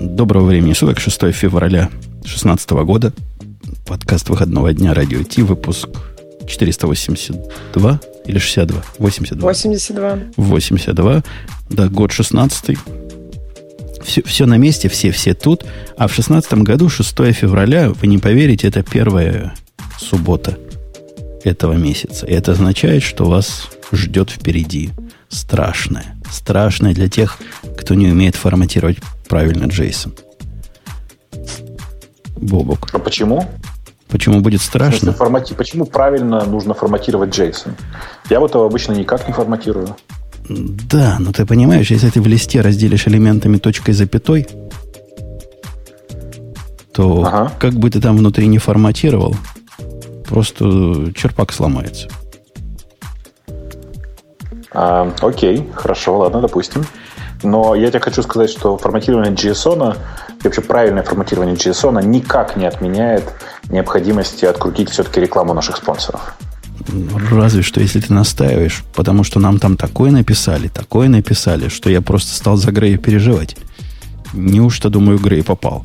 Доброго времени суток, 6 февраля 2016 года. Подкаст выходного дня Радио Ти, выпуск 482 или 62? 82. 82. 82. Да, год 16 все, все на месте, все, все тут. А в 16 году, 6 февраля, вы не поверите, это первая суббота этого месяца. И это означает, что вас ждет впереди страшное. Страшное для тех, кто не умеет форматировать правильно JSON. Бобок. А почему? Почему будет страшно? формати... Почему правильно нужно форматировать JSON? Я вот его обычно никак не форматирую. Да, но ты понимаешь, если ты в листе разделишь элементами точкой запятой, то ага. как бы ты там внутри не форматировал, просто черпак сломается. А, окей, хорошо, ладно, допустим. Но я тебе хочу сказать, что форматирование JSON и вообще правильное форматирование JSON никак не отменяет необходимости открутить все-таки рекламу наших спонсоров. Разве что, если ты настаиваешь, потому что нам там такое написали, такое написали, что я просто стал за Грея переживать. Неужто, думаю, Грей попал?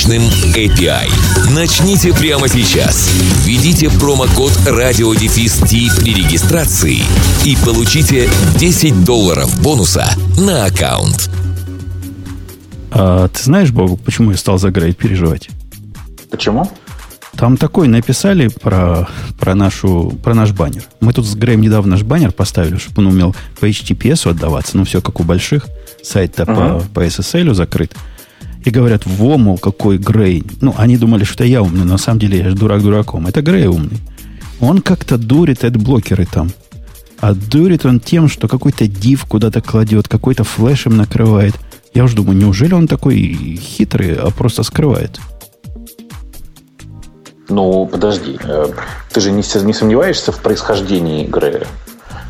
мощным API. Начните прямо сейчас. Введите промокод RadioDefist при регистрации и получите 10 долларов бонуса на аккаунт. А, ты знаешь, Богу, почему я стал за Грей переживать? Почему? Там такой написали про, про, нашу, про наш баннер. Мы тут с Греем недавно наш баннер поставили, чтобы он умел по HTTPS отдаваться. Ну, все как у больших. Сайт-то uh-huh. по, по SSL закрыт и говорят, во, мол, какой Грей. Ну, они думали, что я умный, но на самом деле я же дурак дураком. Это Грей умный. Он как-то дурит блокеры там. А дурит он тем, что какой-то див куда-то кладет, какой-то флешем накрывает. Я уж думаю, неужели он такой хитрый, а просто скрывает? Ну, подожди. Э, ты же не, не сомневаешься в происхождении Грея?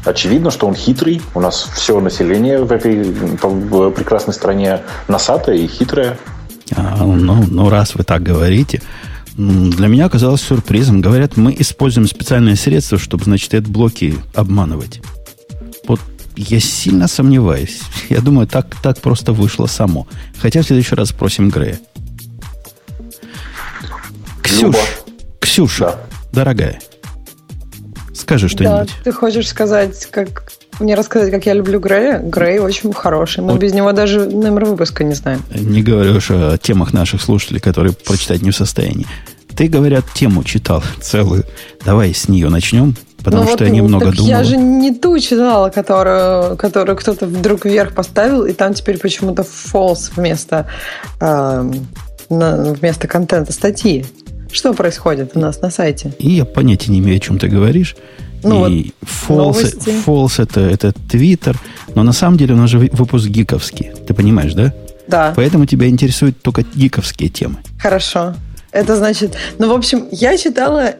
Очевидно, что он хитрый. У нас все население в этой в прекрасной стране носатое и хитрое. А, ну, ну, раз вы так говорите, для меня оказалось сюрпризом. Говорят, мы используем специальные средства, чтобы, значит, эти блоки обманывать. Вот я сильно сомневаюсь. Я думаю, так, так просто вышло само. Хотя в следующий раз спросим Грея. Ксюш, Ксюша, да. дорогая, Скажи что-нибудь. Да, ты хочешь сказать, как мне рассказать, как я люблю Грея? Грей очень хороший. Мы вот. без него даже номер выпуска не знаем. Не говорю уж о темах наших слушателей, которые прочитать не в состоянии. Ты, говорят, тему читал целую. Давай с нее начнем, потому ну что вот, я немного так. Я же не ту читала, которую, которую кто-то вдруг вверх поставил, и там теперь почему-то false вместо, э, вместо контента статьи. Что происходит у нас на сайте? И я понятия не имею, о чем ты говоришь. Ну, и вот false, false это, это Twitter, но на самом деле у нас же выпуск гиковский. Ты понимаешь, да? Да. Поэтому тебя интересуют только гиковские темы. Хорошо. Это значит... Ну, в общем, я читала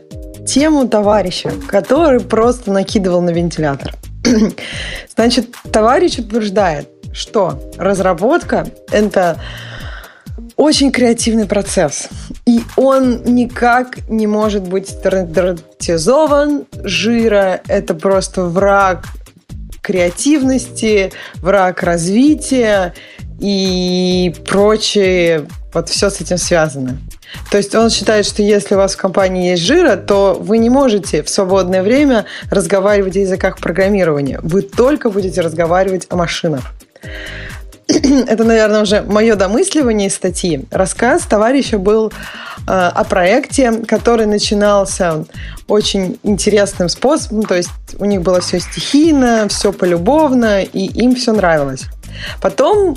тему товарища, который просто накидывал на вентилятор. Значит, товарищ утверждает, что разработка – это очень креативный процесс. И он никак не может быть стандартизован. Жира – это просто враг креативности, враг развития и прочее. Вот все с этим связано. То есть он считает, что если у вас в компании есть жира, то вы не можете в свободное время разговаривать о языках программирования. Вы только будете разговаривать о машинах. это, наверное, уже мое домысливание из статьи. Рассказ товарища был э, о проекте, который начинался очень интересным способом. То есть у них было все стихийно, все полюбовно, и им все нравилось. Потом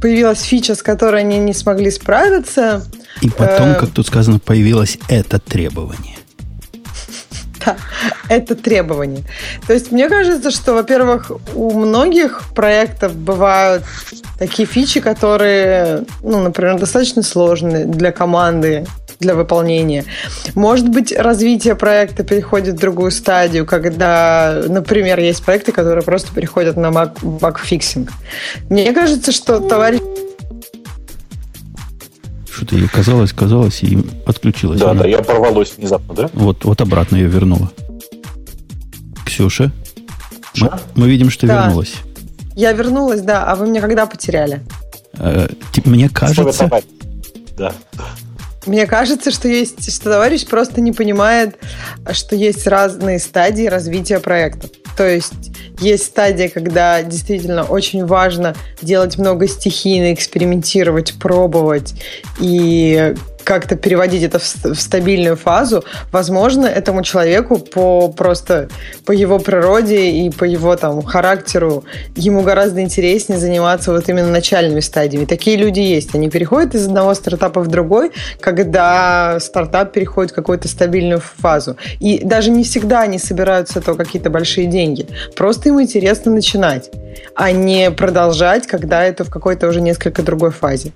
появилась фича, с которой они не смогли справиться. И потом, э, как тут сказано, появилось это требование. Это требование. То есть мне кажется, что, во-первых, у многих проектов бывают такие фичи, которые, ну, например, достаточно сложные для команды, для выполнения. Может быть, развитие проекта переходит в другую стадию, когда, например, есть проекты, которые просто переходят на bug fixing. Мне кажется, что товарищ что-то ей казалось, казалось, и отключилась. Да, она. да, я порвалось внезапно, да? Вот, вот обратно ее вернула. Ксюша, мы, мы видим, что да. вернулась. Я вернулась, да, а вы меня когда потеряли? Э, мне кажется... Да. Мне кажется, что есть, что товарищ просто не понимает, что есть разные стадии развития проекта. То есть есть стадия, когда действительно очень важно делать много стихийно, экспериментировать, пробовать. И как-то переводить это в, стабильную фазу, возможно, этому человеку по просто по его природе и по его там характеру ему гораздо интереснее заниматься вот именно начальными стадиями. Такие люди есть. Они переходят из одного стартапа в другой, когда стартап переходит в какую-то стабильную фазу. И даже не всегда они собирают с этого какие-то большие деньги. Просто им интересно начинать, а не продолжать, когда это в какой-то уже несколько другой фазе.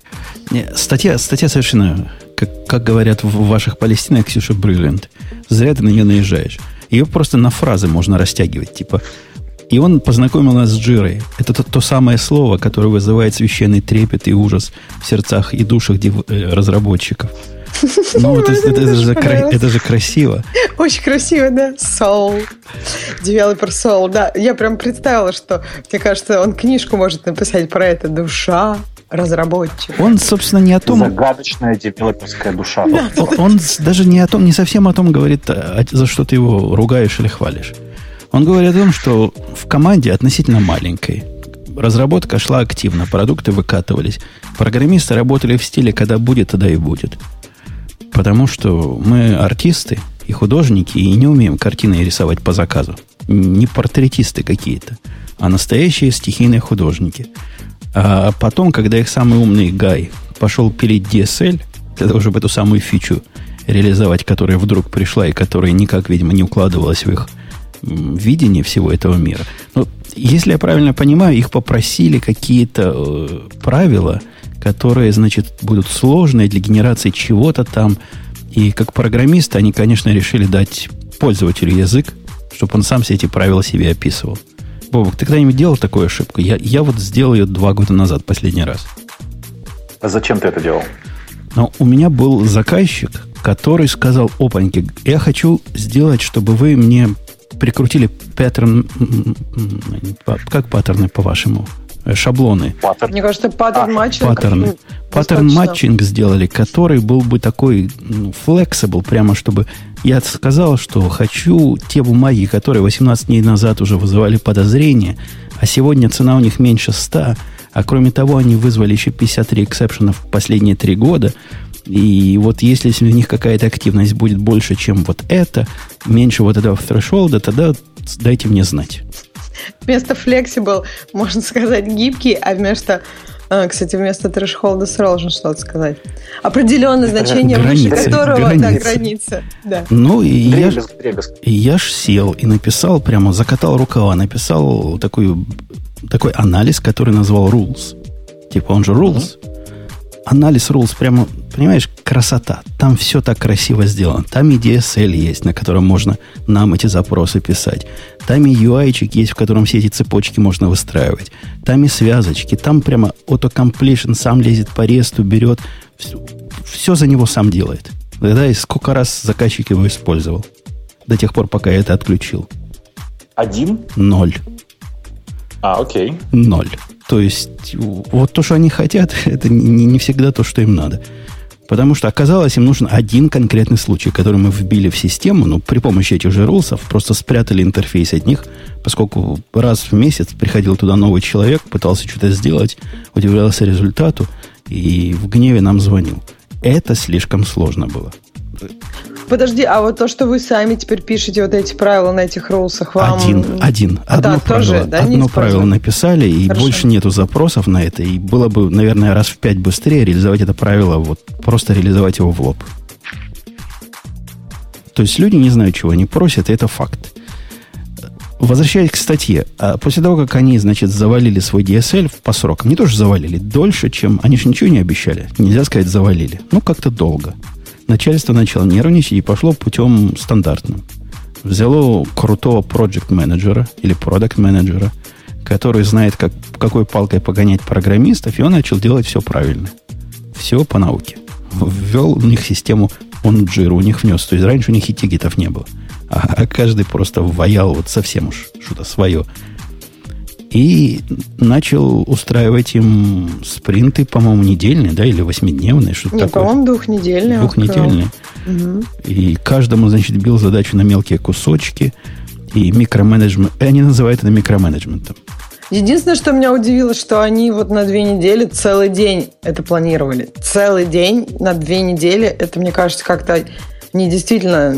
Статья, статья совершенно как, как говорят в ваших Палестинах, Ксюша Бриллиант. Зря ты на нее наезжаешь. Ее просто на фразы можно растягивать. Типа, и он познакомил нас с Джирой. Это то, то самое слово, которое вызывает священный трепет и ужас в сердцах и душах дев, э, разработчиков. Ну, это, это, это, же, это же красиво. Очень красиво, да. Soul. Developer Soul. Да, я прям представила, что, мне кажется, он книжку может написать про это. Душа, разработчик. Он, собственно, не о том... Загадочная девелоперская душа. Да. Он, он даже не о том, не совсем о том говорит, а за что ты его ругаешь или хвалишь. Он говорит о том, что в команде относительно маленькой разработка шла активно, продукты выкатывались. Программисты работали в стиле «когда будет, тогда и будет». Потому что мы артисты и художники, и не умеем картины рисовать по заказу. Не портретисты какие-то, а настоящие стихийные художники – а потом, когда их самый умный Гай пошел пилить DSL, для того, чтобы эту самую фичу реализовать, которая вдруг пришла и которая никак, видимо, не укладывалась в их видение всего этого мира. Но, если я правильно понимаю, их попросили какие-то э, правила, которые, значит, будут сложные для генерации чего-то там. И как программисты они, конечно, решили дать пользователю язык, чтобы он сам все эти правила себе описывал. Бобук, ты когда-нибудь делал такую ошибку? Я, я вот сделал ее два года назад, последний раз. А зачем ты это делал? Ну, у меня был заказчик, который сказал, опаньки, я хочу сделать, чтобы вы мне прикрутили паттерн... Как паттерны, по-вашему? Э, шаблоны. Паттерн. Мне кажется, pattern matching. Паттерны. Паттерн матчинг сделали, который был бы такой ну, flexible, прямо чтобы я сказал, что хочу те бумаги, которые 18 дней назад уже вызывали подозрения, а сегодня цена у них меньше 100, а кроме того, они вызвали еще 53 эксепшена в последние три года. И вот если у них какая-то активность будет больше, чем вот это, меньше вот этого threshold, тогда дайте мне знать. Вместо flexible, можно сказать, гибкий, а вместо а, кстати, вместо трэш-холда должен что-то сказать. Определенное значение, границы, выше которого границы. Да, граница. Да. Ну, и я, и я ж сел и написал, прямо закатал рукава, написал такой, такой анализ, который назвал rules. Типа он же rules. Uh-huh анализ rules прямо, понимаешь, красота. Там все так красиво сделано. Там и DSL есть, на котором можно нам эти запросы писать. Там и UI есть, в котором все эти цепочки можно выстраивать. Там и связочки. Там прямо auto-completion сам лезет по ресту, берет. Все, все за него сам делает. Да, и сколько раз заказчик его использовал. До тех пор, пока я это отключил. Один? Ноль. А, окей. Ноль. То есть, вот то, что они хотят, это не, не всегда то, что им надо. Потому что оказалось, им нужен один конкретный случай, который мы вбили в систему, ну, при помощи этих же рулсов, просто спрятали интерфейс от них, поскольку раз в месяц приходил туда новый человек, пытался что-то сделать, удивлялся результату и в гневе нам звонил. Это слишком сложно было. Подожди, а вот то, что вы сами теперь пишете вот эти правила на этих рулсах, вам... Один, один. А, одно, да, правило, тоже, да, одно правило написали, и Хорошо. больше нету запросов на это. И было бы, наверное, раз в пять быстрее реализовать это правило, вот просто реализовать его в лоб. То есть люди не знают, чего они просят, и это факт. Возвращаясь к статье, а после того, как они, значит, завалили свой DSL по срокам, не тоже завалили, дольше, чем... Они же ничего не обещали. Нельзя сказать, завалили. Ну, как-то долго. Начальство начало нервничать и пошло путем стандартным. Взяло крутого проект менеджера или продукт менеджера который знает, как, какой палкой погонять программистов, и он начал делать все правильно. Все по науке. Ввел у них систему, он джиру у них внес. То есть раньше у них и тикетов не было. А, а каждый просто ваял вот совсем уж что-то свое. И начал устраивать им спринты, по-моему, недельные, да, или восьмидневные, что-то Нет, такое. по-моему, двухнедельные. Двухнедельные. Угу. И каждому, значит, бил задачу на мелкие кусочки – и микроменеджмент. Они называют это микроменеджментом. Единственное, что меня удивило, что они вот на две недели целый день это планировали. Целый день на две недели. Это, мне кажется, как-то не действительно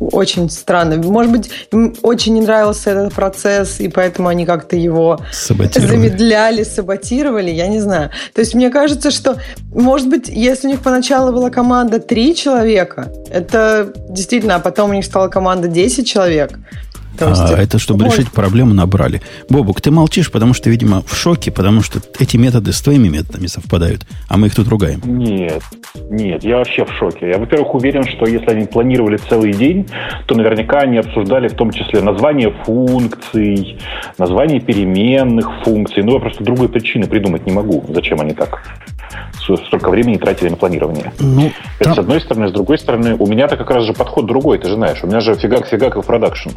очень странно. Может быть, им очень не нравился этот процесс, и поэтому они как-то его замедляли, саботировали, я не знаю. То есть мне кажется, что, может быть, если у них поначалу была команда три человека, это действительно, а потом у них стала команда 10 человек, а, это чтобы может... решить проблему набрали. Бобук, ты молчишь, потому что, видимо, в шоке, потому что эти методы с твоими методами совпадают, а мы их тут ругаем. Нет, нет, я вообще в шоке. Я, во-первых, уверен, что если они планировали целый день, то наверняка они обсуждали в том числе название функций, название переменных функций. Ну, я просто другой причины придумать не могу, зачем они так столько времени тратили на планирование. Ну, Это там... с одной стороны. С другой стороны, у меня-то как раз же подход другой, ты же знаешь. У меня же фигак-фигак и в production.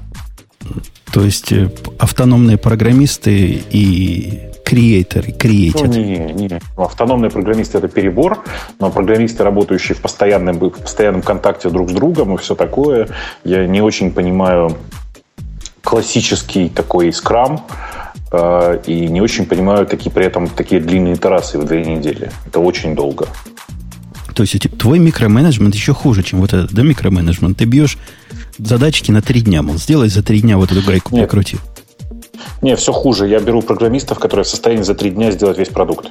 То есть э, автономные программисты и креаторы, креатят. Ну, не, не, не. Ну, автономные программисты это перебор, но программисты, работающие в постоянном, в постоянном контакте друг с другом и все такое, я не очень понимаю классический такой скрам, э, и не очень понимаю такие при этом такие длинные террасы в две недели. Это очень долго. То есть твой микроменеджмент еще хуже, чем вот этот, да, микроменеджмент. Ты бьешь задачки на три дня, мол, сделай за три дня вот эту гайку Нет. прикрути. Не, все хуже. Я беру программистов, которые в состоянии за три дня сделать весь продукт.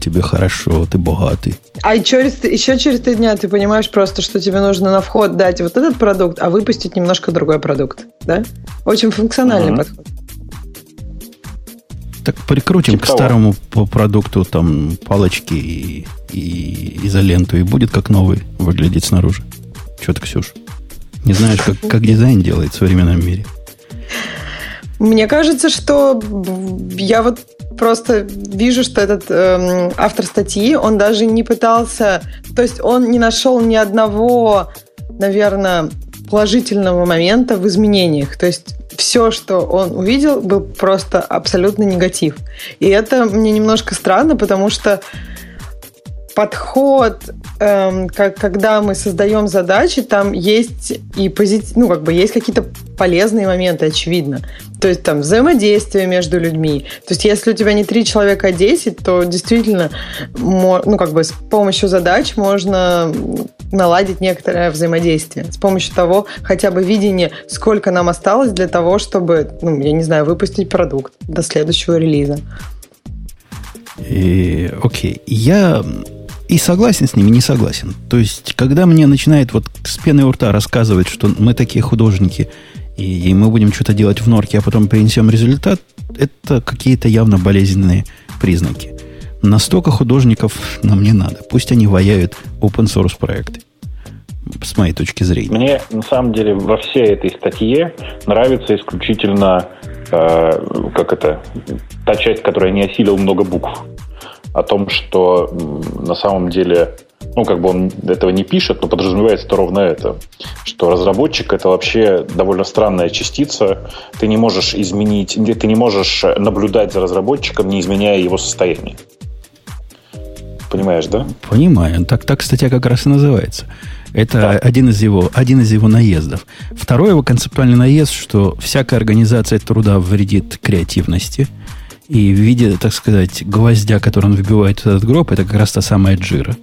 Тебе хорошо, ты богатый. А через, еще через три дня ты понимаешь просто, что тебе нужно на вход дать вот этот продукт, а выпустить немножко другой продукт. Да? Очень функциональный mm-hmm. подход. Так прикрутим типа к старому по продукту там палочки и, и изоленту, и будет как новый выглядеть снаружи. Что ты, Ксюш? Не знаешь, как, как дизайн делает в современном мире? Мне кажется, что я вот просто вижу, что этот эм, автор статьи, он даже не пытался, то есть он не нашел ни одного, наверное, положительного момента в изменениях. То есть все, что он увидел, был просто абсолютно негатив. И это мне немножко странно, потому что подход, эм, как, когда мы создаем задачи, там есть и позитив, ну, как бы есть какие-то полезные моменты, очевидно. То есть там взаимодействие между людьми. То есть если у тебя не три человека, а десять, то действительно, ну, как бы с помощью задач можно наладить некоторое взаимодействие. С помощью того, хотя бы видения, сколько нам осталось для того, чтобы, ну, я не знаю, выпустить продукт до следующего релиза. И, окей. Я и согласен с ними, не согласен. То есть, когда мне начинает вот с пены у рта рассказывать, что мы такие художники, и, и мы будем что-то делать в норке, а потом принесем результат, это какие-то явно болезненные признаки. Настолько художников нам не надо. Пусть они ваяют open source проекты. С моей точки зрения. Мне на самом деле во всей этой статье нравится исключительно э, как это та часть, которая не осилил много букв о том, что на самом деле, ну, как бы он этого не пишет, но подразумевается это ровно это, что разработчик это вообще довольно странная частица. Ты не можешь изменить, ты не можешь наблюдать за разработчиком, не изменяя его состояние. Понимаешь, да? Понимаю. Так, так статья как раз и называется. Это да. один, из его, один из его наездов. Второй его концептуальный наезд, что всякая организация труда вредит креативности – и в виде, так сказать, гвоздя, который он выбивает в этот гроб, это как раз та самая джира.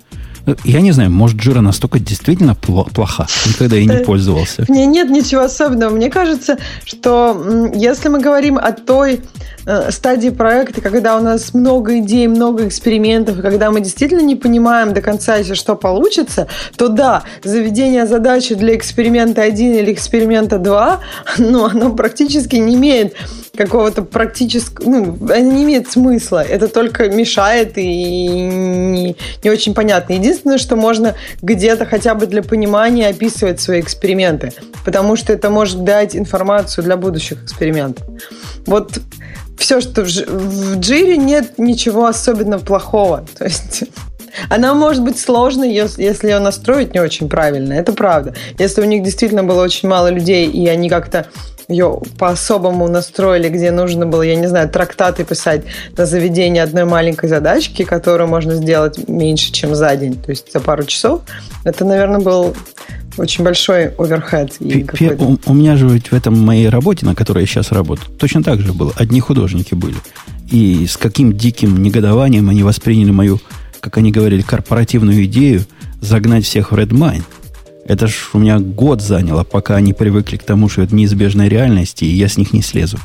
Я не знаю, может, Jira настолько действительно плоха. Никогда и не пользовался. Мне нет ничего особенного. Мне кажется, что если мы говорим о той э, стадии проекта, когда у нас много идей, много экспериментов, и когда мы действительно не понимаем до конца еще, что получится, то да, заведение задачи для эксперимента 1 или эксперимента 2, ну, оно практически не имеет какого-то практического, ну, не имеет смысла. Это только мешает и не, не очень понятно. Единственное, что можно где-то хотя бы для понимания описывать свои эксперименты, потому что это может дать информацию для будущих экспериментов. Вот все, что в, в Джире нет ничего особенно плохого. То есть она может быть сложной, если ее настроить не очень правильно. Это правда. Если у них действительно было очень мало людей, и они как-то ее по-особому настроили, где нужно было, я не знаю, трактаты писать на заведение одной маленькой задачки, которую можно сделать меньше, чем за день, то есть за пару часов, это, наверное, был очень большой оверхед. У, у меня же ведь в этом моей работе, на которой я сейчас работаю, точно так же было. Одни художники были. И с каким диким негодованием они восприняли мою, как они говорили, корпоративную идею загнать всех в Redmine – это ж у меня год заняло, пока они привыкли к тому, что это неизбежная реальность, и я с них не слезу.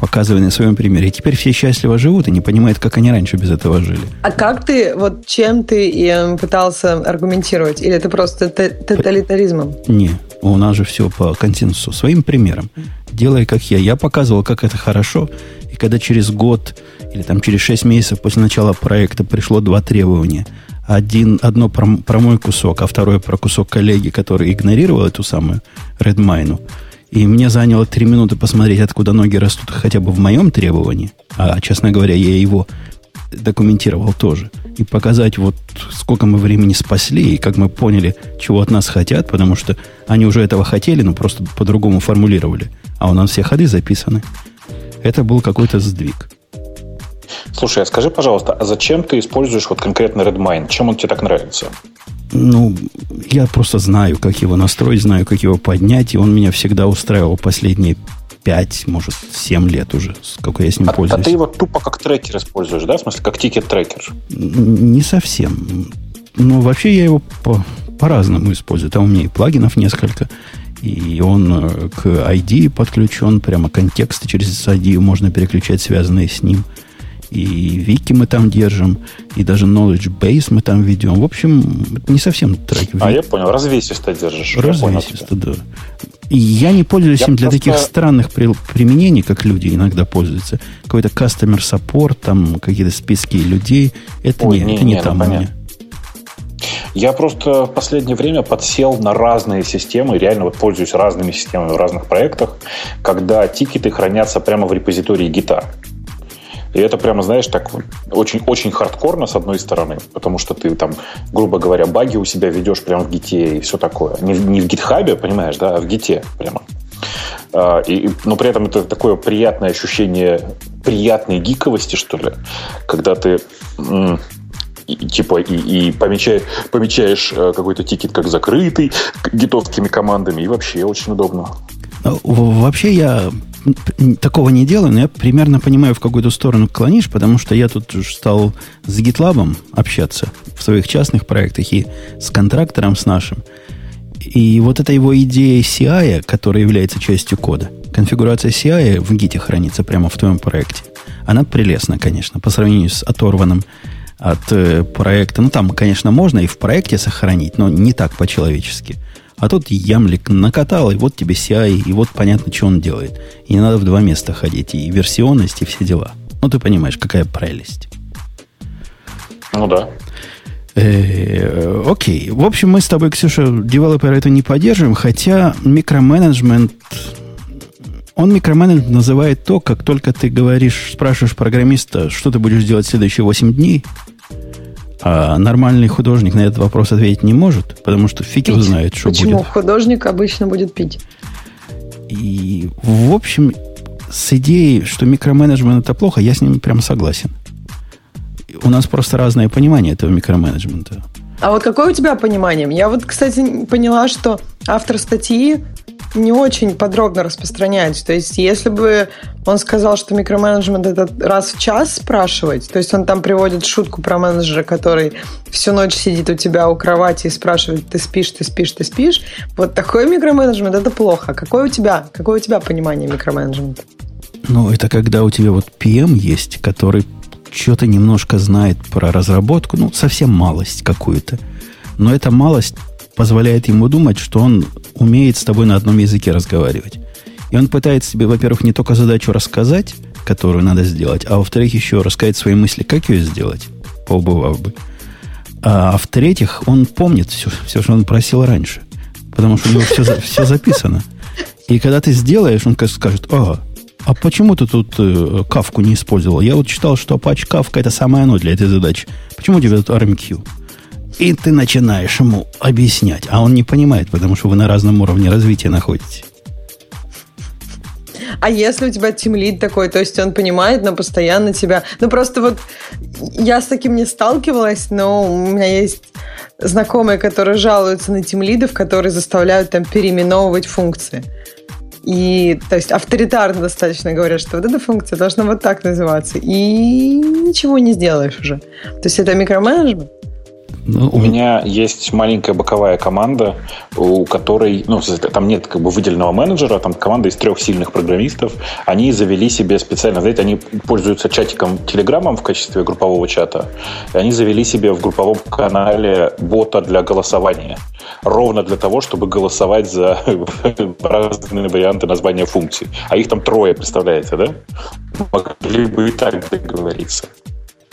Показывая на своем примере. И теперь все счастливо живут и не понимают, как они раньше без этого жили. А как ты, вот чем ты и пытался аргументировать? Или это просто тоталитаризмом? Не, у нас же все по консенсусу. Своим примером. Делай, как я. Я показывал, как это хорошо. И когда через год или там через 6 месяцев после начала проекта пришло два требования – один, одно про, про мой кусок, а второе про кусок коллеги, который игнорировал эту самую Redmine. И мне заняло три минуты посмотреть, откуда ноги растут хотя бы в моем требовании. А, честно говоря, я его документировал тоже. И показать, вот сколько мы времени спасли, и как мы поняли, чего от нас хотят, потому что они уже этого хотели, но просто по-другому формулировали. А у нас все ходы записаны. Это был какой-то сдвиг. Слушай, а скажи, пожалуйста, а зачем ты используешь вот конкретно Redmine? Чем он тебе так нравится? Ну, я просто знаю, как его настроить, знаю, как его поднять, и он меня всегда устраивал последние 5, может, 7 лет уже, сколько я с ним а, пользуюсь. А ты его тупо как трекер используешь, да? В смысле, как ticket tracker? Не совсем. Ну, вообще я его по, по-разному использую. Там у меня и плагинов несколько, и он э, к ID подключен, прямо контексты через ID можно переключать, связанные с ним и вики мы там держим, и даже knowledge base мы там ведем. В общем, не совсем трек. А, я понял, развесисто держишь. Развесисто, да. И я не пользуюсь я им для просто... таких странных при, применений, как люди иногда пользуются. Какой-то customer support, там какие-то списки людей. Это Ой, не, не, это не, не там ну, у меня. Я просто в последнее время подсел на разные системы, реально вот пользуюсь разными системами в разных проектах, когда тикеты хранятся прямо в репозитории гита. И это прямо, знаешь, так очень-очень хардкорно, с одной стороны, потому что ты там, грубо говоря, баги у себя ведешь прямо в гите и все такое. Не, не в гитхабе, понимаешь, да, а в гите прямо. А, и, но при этом это такое приятное ощущение приятной гиковости, что ли, когда ты и, типа и, и помечаешь, помечаешь э, какой-то тикет как закрытый гитовскими командами, и вообще очень удобно. Вообще я такого не делаю, но я примерно понимаю, в какую-то сторону клонишь, потому что я тут стал с GitLab общаться в своих частных проектах и с контрактором, с нашим. И вот эта его идея CI, которая является частью кода, конфигурация CI в Git хранится прямо в твоем проекте. Она прелестна, конечно, по сравнению с оторванным от э, проекта. Ну, там, конечно, можно и в проекте сохранить, но не так по-человечески – а тут ямлик накатал, и вот тебе CI, и вот понятно, что он делает. И не надо в два места ходить, и версионность, и все дела. Ну, ты понимаешь, какая прелесть. Ну да. Э, окей. В общем, мы с тобой, Ксюша, девелопера это не поддерживаем, хотя микроменеджмент он микроменеджмент называет то, как только ты говоришь, спрашиваешь программиста, что ты будешь делать в следующие 8 дней, а нормальный художник на этот вопрос ответить не может, потому что фиг его знает, что Почему? будет. Почему? Художник обычно будет пить. И, в общем, с идеей, что микроменеджмент это плохо, я с ним прям согласен. У нас просто разное понимание этого микроменеджмента. А вот какое у тебя понимание? Я вот, кстати, поняла, что автор статьи не очень подробно распространяется. То есть, если бы он сказал, что микроменеджмент это раз в час спрашивать, то есть он там приводит шутку про менеджера, который всю ночь сидит у тебя у кровати и спрашивает, ты спишь, ты спишь, ты спишь. Вот такой микроменеджмент это плохо. Какое у тебя, какое у тебя понимание микроменеджмента? Ну, это когда у тебя вот PM есть, который что-то немножко знает про разработку, ну, совсем малость какую-то. Но эта малость позволяет ему думать, что он умеет с тобой на одном языке разговаривать. И он пытается тебе, во-первых, не только задачу рассказать, которую надо сделать, а во-вторых, еще рассказать свои мысли, как ее сделать, поубывав бы. А, а в-третьих, он помнит все, все, что он просил раньше. Потому что у него все, все записано. И когда ты сделаешь, он скажет, а, а почему ты тут э, кавку не использовал? Я вот читал, что Apache кавка это самое оно для этой задачи. Почему у тебя тут RMQ? И ты начинаешь ему объяснять, а он не понимает, потому что вы на разном уровне развития находитесь. А если у тебя тимлид такой, то есть он понимает, но постоянно тебя... Ну, просто вот я с таким не сталкивалась, но у меня есть знакомые, которые жалуются на тимлидов, которые заставляют там переименовывать функции. И, то есть, авторитарно достаточно говорят, что вот эта функция должна вот так называться. И ничего не сделаешь уже. То есть, это микроменеджмент. Ну, у меня есть маленькая боковая команда, у которой, ну, там нет как бы выделенного менеджера, там команда из трех сильных программистов. Они завели себе специально, знаете, они пользуются чатиком Телеграмом в качестве группового чата. И они завели себе в групповом канале бота для голосования. Ровно для того, чтобы голосовать за разные варианты названия функций. А их там трое, представляете, да? Могли бы и так договориться.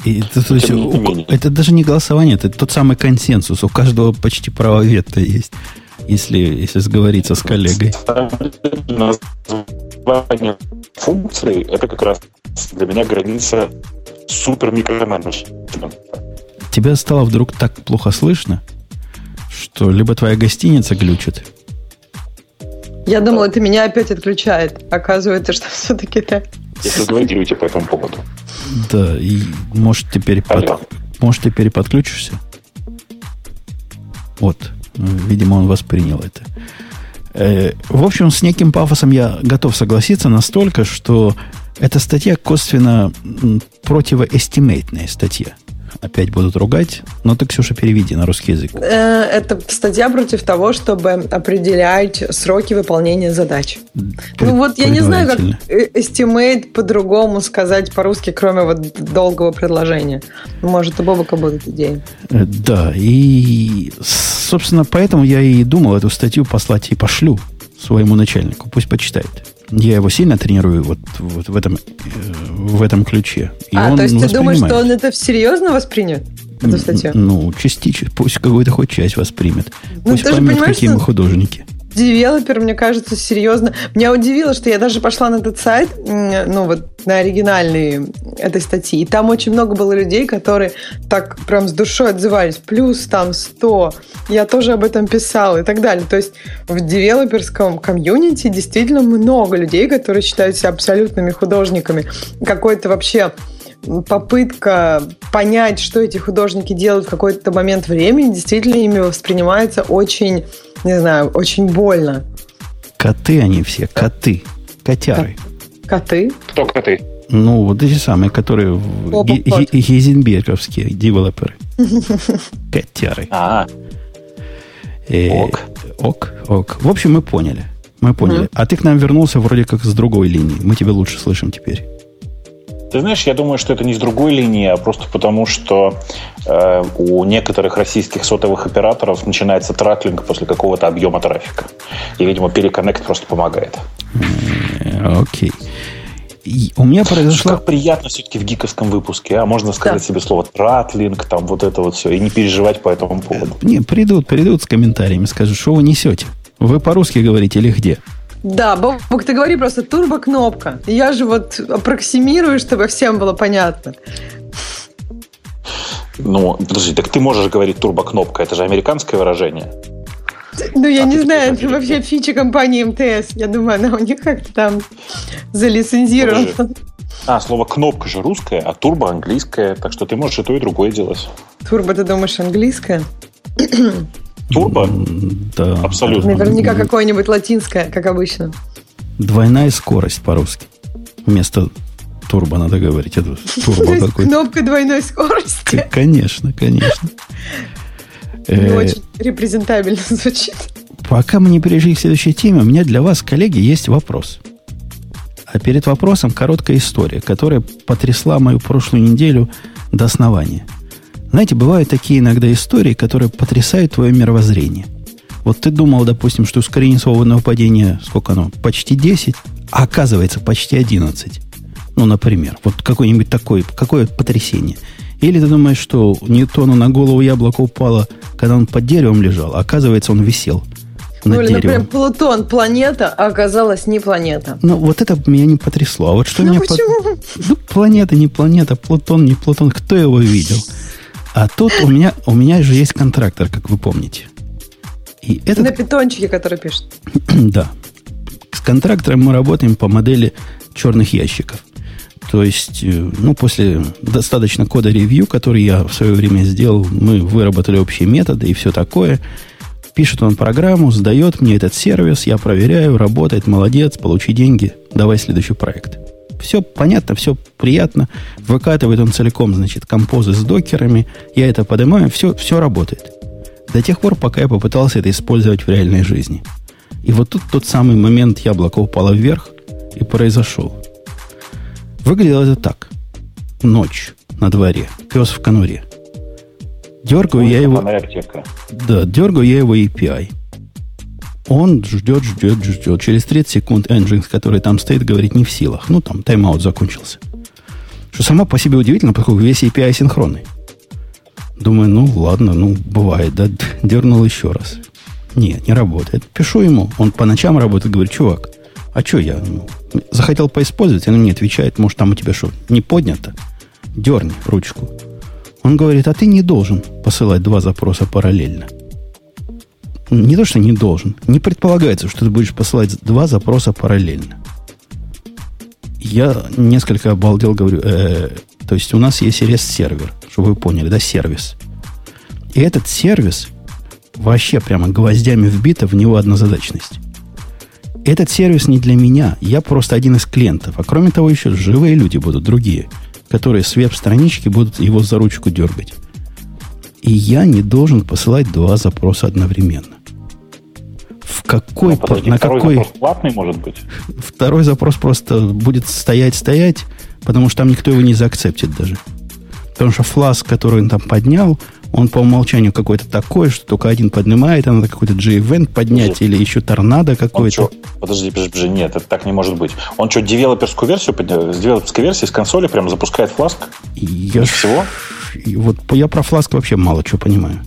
И, это, то есть, у, это даже не голосование, это тот самый консенсус. У каждого почти право вето есть, если, если сговориться с коллегой. Название функции – это как раз для меня граница супер микроменеджмента. Тебя стало вдруг так плохо слышно, что либо твоя гостиница глючит. Я думала, это меня опять отключает. Оказывается, что все-таки так. Если говорите по этому поводу. Да, и может теперь, под, может теперь подключишься? Вот, видимо, он воспринял это. Э, в общем, с неким пафосом я готов согласиться настолько, что эта статья косвенно противоэстимейтная статья опять будут ругать. Но ты, Ксюша, переведи на русский язык. Э, это статья против того, чтобы определять сроки выполнения задач. Пред, ну вот я не знаю, как estimate по-другому сказать по-русски, кроме вот долгого предложения. Может, у Бобока будут идеи. Э, да, и, собственно, поэтому я и думал эту статью послать и пошлю своему начальнику. Пусть почитает. Я его сильно тренирую вот, вот в, этом, э, в этом ключе. И а, то есть ты думаешь, что он это серьезно воспринят? Эту статью? Ну, частично. Пусть какую-то хоть часть воспримет. Ну, пусть поймет, какие мы художники девелопер, мне кажется, серьезно. Меня удивило, что я даже пошла на этот сайт, ну вот на оригинальные этой статьи, и там очень много было людей, которые так прям с душой отзывались. Плюс там 100. Я тоже об этом писала и так далее. То есть в девелоперском комьюнити действительно много людей, которые считают себя абсолютными художниками. Какой-то вообще попытка понять, что эти художники делают в какой-то момент времени, действительно ими воспринимается очень не знаю, очень больно. Коты они все, коты, котяры. Коты? Кто коты? Ну, вот эти самые, которые гейзенберговские девелоперы. Котяры. А, э, ок. Ок, ок. В общем, мы поняли. Мы поняли. А ты к нам вернулся вроде как с другой линии. Мы тебя лучше слышим теперь. Ты знаешь, я думаю, что это не с другой линии, а просто потому, что э, у некоторых российских сотовых операторов начинается траклинг после какого-то объема трафика. И, видимо, переконнект просто помогает. Окей. И у меня произошло... Как приятно все-таки в гиковском выпуске, а можно сказать да. себе слово тратлинг, там вот это вот все, и не переживать по этому поводу. Не, придут, придут с комментариями, скажут, что вы несете. Вы по-русски говорите или где? Да, Бог, ты говори просто турбо-кнопка. Я же вот аппроксимирую, чтобы всем было понятно. Ну, подожди, так ты можешь говорить турбо-кнопка, это же американское выражение. Ну, я а не знаю, это вообще фича компании МТС. Я думаю, она у них как-то там залицензирована. А, слово кнопка же русское, а турбо английское, так что ты можешь и то, и другое делать. Турбо, ты думаешь, английское? Турбо? Да. Абсолютно. Наверняка какое-нибудь латинское, как обычно. Двойная скорость по-русски. Вместо турбо надо говорить. Это турбо какой-то. Кнопка двойной скорости. Конечно, конечно. Не Э, очень репрезентабельно звучит. Пока мы не перешли к следующей теме, у меня для вас, коллеги, есть вопрос. А перед вопросом короткая история, которая потрясла мою прошлую неделю до основания. Знаете, бывают такие иногда истории, которые потрясают твое мировоззрение. Вот ты думал, допустим, что ускорение свободного падения, сколько оно, почти 10, а оказывается почти 11. Ну, например, вот какое-нибудь такое, какое потрясение. Или ты думаешь, что Ньютону на голову яблоко упало, когда он под деревом лежал, а оказывается, он висел Ну, или, например, деревом. Плутон планета, а оказалась не планета. Ну, вот это меня не потрясло. А вот что Ну меня... по- почему? Ну, планета, не планета, Плутон, не Плутон, кто его видел? А тут у меня, у меня же есть контрактор, как вы помните. И этот На питончике, который пишет. да. С контрактором мы работаем по модели черных ящиков. То есть, э, ну, после достаточно кода ревью, который я в свое время сделал, мы выработали общие методы и все такое. Пишет он программу, сдает мне этот сервис, я проверяю, работает, молодец, получи деньги, давай следующий проект. Все понятно, все приятно. Выкатывает он целиком, значит, композы с докерами. Я это поднимаю, все, все работает. До тех пор, пока я попытался это использовать в реальной жизни. И вот тут тот самый момент яблоко упало вверх и произошел. Выглядело это так. Ночь на дворе. Пес в конуре. Дергаю я его... аптека. Да, дергаю я его API. Он ждет, ждет, ждет. Через 30 секунд Nginx, который там стоит, говорит, не в силах. Ну, там тайм-аут закончился. Что само по себе удивительно, поскольку весь API синхронный. Думаю, ну, ладно, ну, бывает, да, дернул еще раз. Нет, не работает. Пишу ему, он по ночам работает, говорит, чувак, а что я ну, захотел поиспользовать, он мне отвечает, может, там у тебя что, не поднято? Дерни ручку. Он говорит, а ты не должен посылать два запроса параллельно. Не то, что не должен. Не предполагается, что ты будешь посылать два запроса параллельно. Я несколько обалдел, говорю, «Э, то есть у нас есть REST-сервер, чтобы вы поняли, да, сервис. И этот сервис вообще прямо гвоздями вбита в него однозадачность. Этот сервис не для меня, я просто один из клиентов. А кроме того, еще живые люди будут, другие, которые с веб-странички будут его за ручку дергать. И я не должен посылать два запроса одновременно. Какой, Ну, подожди, на второй какой запрос платный может быть? второй запрос просто будет стоять-стоять, потому что там никто его не заакцептит даже. Потому что флас, который он там поднял, он по умолчанию какой-то такой, что только один поднимает, а надо какой-то G-event поднять или еще торнадо какой-то. Подожди, подожди, подожди, нет, это так не может быть. Он что, девелоперскую версию поднял? С девелоперской версии, с консоли прям запускает фласк? Я, ж- всего? и вот я про фласк вообще мало чего понимаю.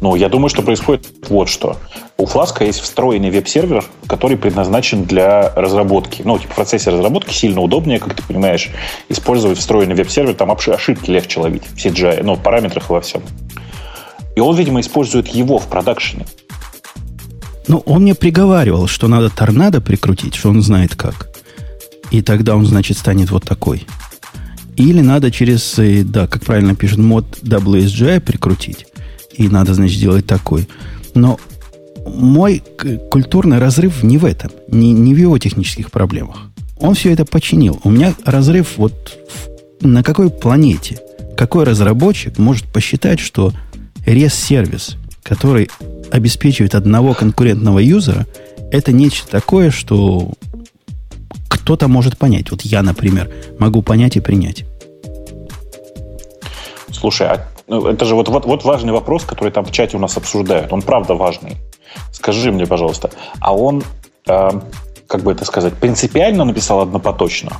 Ну, я думаю, что происходит вот что. У Фласка есть встроенный веб-сервер, который предназначен для разработки. Ну, типа в процессе разработки сильно удобнее, как ты понимаешь, использовать встроенный веб-сервер, там ошибки легче ловить в CGI, ну, в параметрах и во всем. И он, видимо, использует его в продакшене. Ну, он мне приговаривал, что надо торнадо прикрутить, что он знает как. И тогда он, значит, станет вот такой. Или надо через, э, да, как правильно пишет, мод WSGI прикрутить. И надо, значит, делать такой. Но мой культурный разрыв не в этом, не, не в его технических проблемах. Он все это починил. У меня разрыв вот в- на какой планете, какой разработчик может посчитать, что REST-сервис, который обеспечивает одного конкурентного юзера, это нечто такое, что кто-то может понять. Вот я, например, могу понять и принять. Слушай, а, ну, это же вот, вот, вот важный вопрос, который там в чате у нас обсуждают. Он правда важный. Скажи мне, пожалуйста, а он, э, как бы это сказать, принципиально написал однопоточно?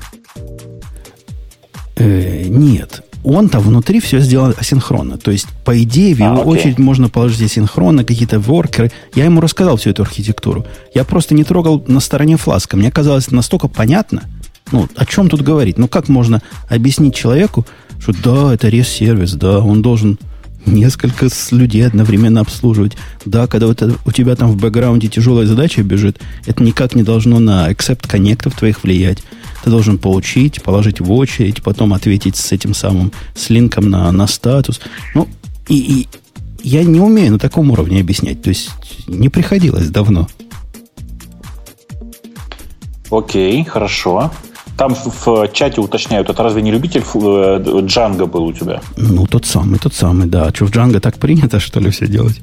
Э, нет. Он-то внутри все сделал асинхронно. То есть, по идее, в А, его окей. очередь можно положить асинхронно какие-то воркеры. Я ему рассказал всю эту архитектуру. Я просто не трогал на стороне фласка. Мне казалось настолько понятно. Ну, о чем тут говорить? Ну, как можно объяснить человеку, что да, это рес-сервис, да, он должен несколько людей одновременно обслуживать. Да, когда вот это- у тебя там в бэкграунде тяжелая задача бежит, это никак не должно на accept коннектов твоих влиять. Ты должен получить, положить в очередь, потом ответить с этим самым, с линком на, на статус. Ну, и, и я не умею на таком уровне объяснять. То есть не приходилось давно. Окей, хорошо. Там в, чате уточняют, это разве не любитель э, Джанга был у тебя? Ну, тот самый, тот самый, да. А что, в Джанго так принято, что ли, все делать?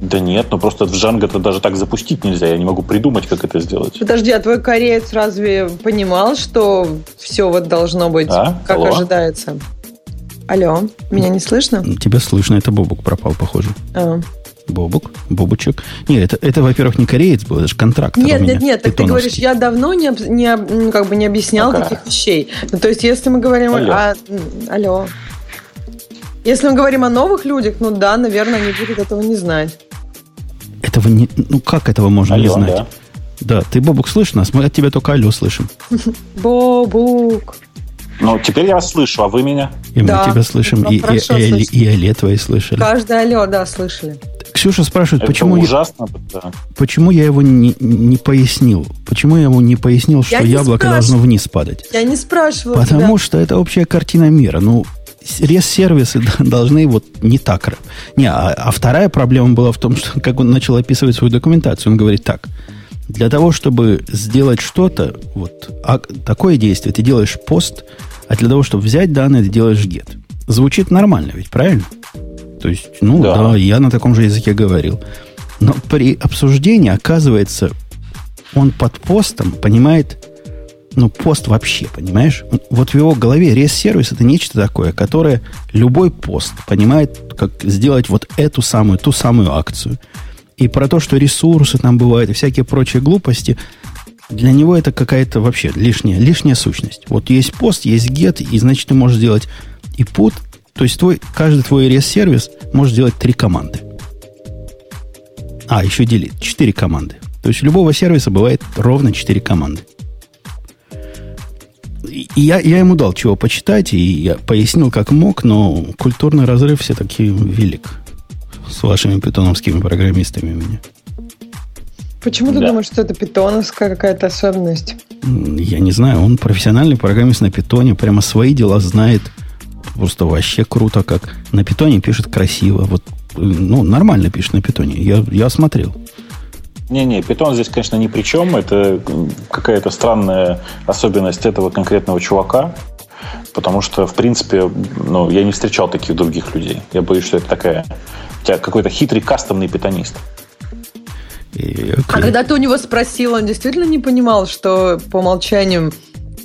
Да нет, ну просто в Django-то даже так запустить нельзя. Я не могу придумать, как это сделать. Подожди, а твой кореец разве понимал, что все вот должно быть, а? как Алло? ожидается? Алло, меня не слышно? Тебя слышно, это Бобук пропал, похоже. А. Бобук, Бобучек. Нет, это, это во-первых, не кореец был, это же контракт. Нет, нет, нет, так ты говоришь, я давно не, не, как бы не объяснял Пока. таких вещей. Ну, то есть, если мы говорим алло. о... Алло. Если мы говорим о новых людях, ну да, наверное, они будут этого не знать. Этого не... Ну, как этого можно алло, не знать? Да. Да, ты, Бобук, слышишь нас? Мы от тебя только алло слышим. Бобук. Ну, теперь я вас слышу, а вы меня? И да. мы тебя слышим, ну, и, и, и, и Оле твои слышали. Каждое алло, да, слышали. Ксюша спрашивает, Это почему, ужасно, я, да. почему я его не, не пояснил? Почему я ему не пояснил, что я яблоко спрашиваю. должно вниз падать? Я не спрашивала Потому тебя. что это общая картина мира. Ну, рес-сервисы должны вот не так. Не, а, а вторая проблема была в том, что как он начал описывать свою документацию, он говорит так. Для того, чтобы сделать что-то, вот а, такое действие, ты делаешь пост, а для того, чтобы взять данные, ты делаешь get. Звучит нормально ведь, правильно? То есть, ну да. да, я на таком же языке говорил. Но при обсуждении, оказывается, он под постом понимает, ну, пост вообще, понимаешь? Вот в его голове рес-сервис это нечто такое, которое любой пост понимает, как сделать вот эту самую, ту самую акцию. И про то, что ресурсы там бывают и всякие прочие глупости, для него это какая-то вообще лишняя, лишняя сущность. Вот есть пост, есть get, и значит ты можешь сделать и put, то есть твой, каждый твой REST-сервис может сделать три команды. А, еще делит. Четыре команды. То есть у любого сервиса бывает ровно четыре команды. И я, я ему дал чего почитать, и я пояснил, как мог, но культурный разрыв все-таки велик с вашими питоновскими программистами у меня. Почему да. ты думаешь, что это питоновская какая-то особенность? Я не знаю, он профессиональный программист на питоне, прямо свои дела знает – Просто вообще круто, как на питоне пишет красиво. Вот, ну, нормально пишет на питоне. Я, я смотрел. Не-не, питон здесь, конечно, ни при чем. Это какая-то странная особенность этого конкретного чувака. Потому что, в принципе, ну, я не встречал таких других людей. Я боюсь, что это такая... У тебя какой-то хитрый кастомный питонист. И, okay. А когда ты у него спросил, он действительно не понимал, что по умолчанию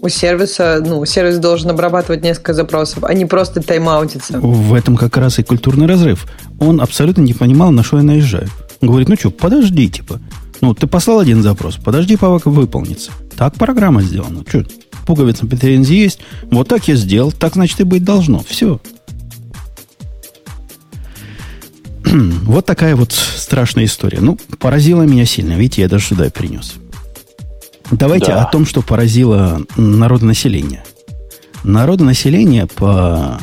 у сервиса, ну, сервис должен обрабатывать несколько запросов, а не просто тайм-аутиться. В этом как раз и культурный разрыв. Он абсолютно не понимал, на что я наезжаю. Он говорит, ну что, подожди, типа. Ну, ты послал один запрос, подожди, пока выполнится. Так программа сделана. Что, пуговица претензии есть? Вот так я сделал, так, значит, и быть должно. Все. вот такая вот страшная история. Ну, поразила меня сильно. Видите, я даже сюда принес. Давайте да. о том, что поразило народонаселение. Народонаселение по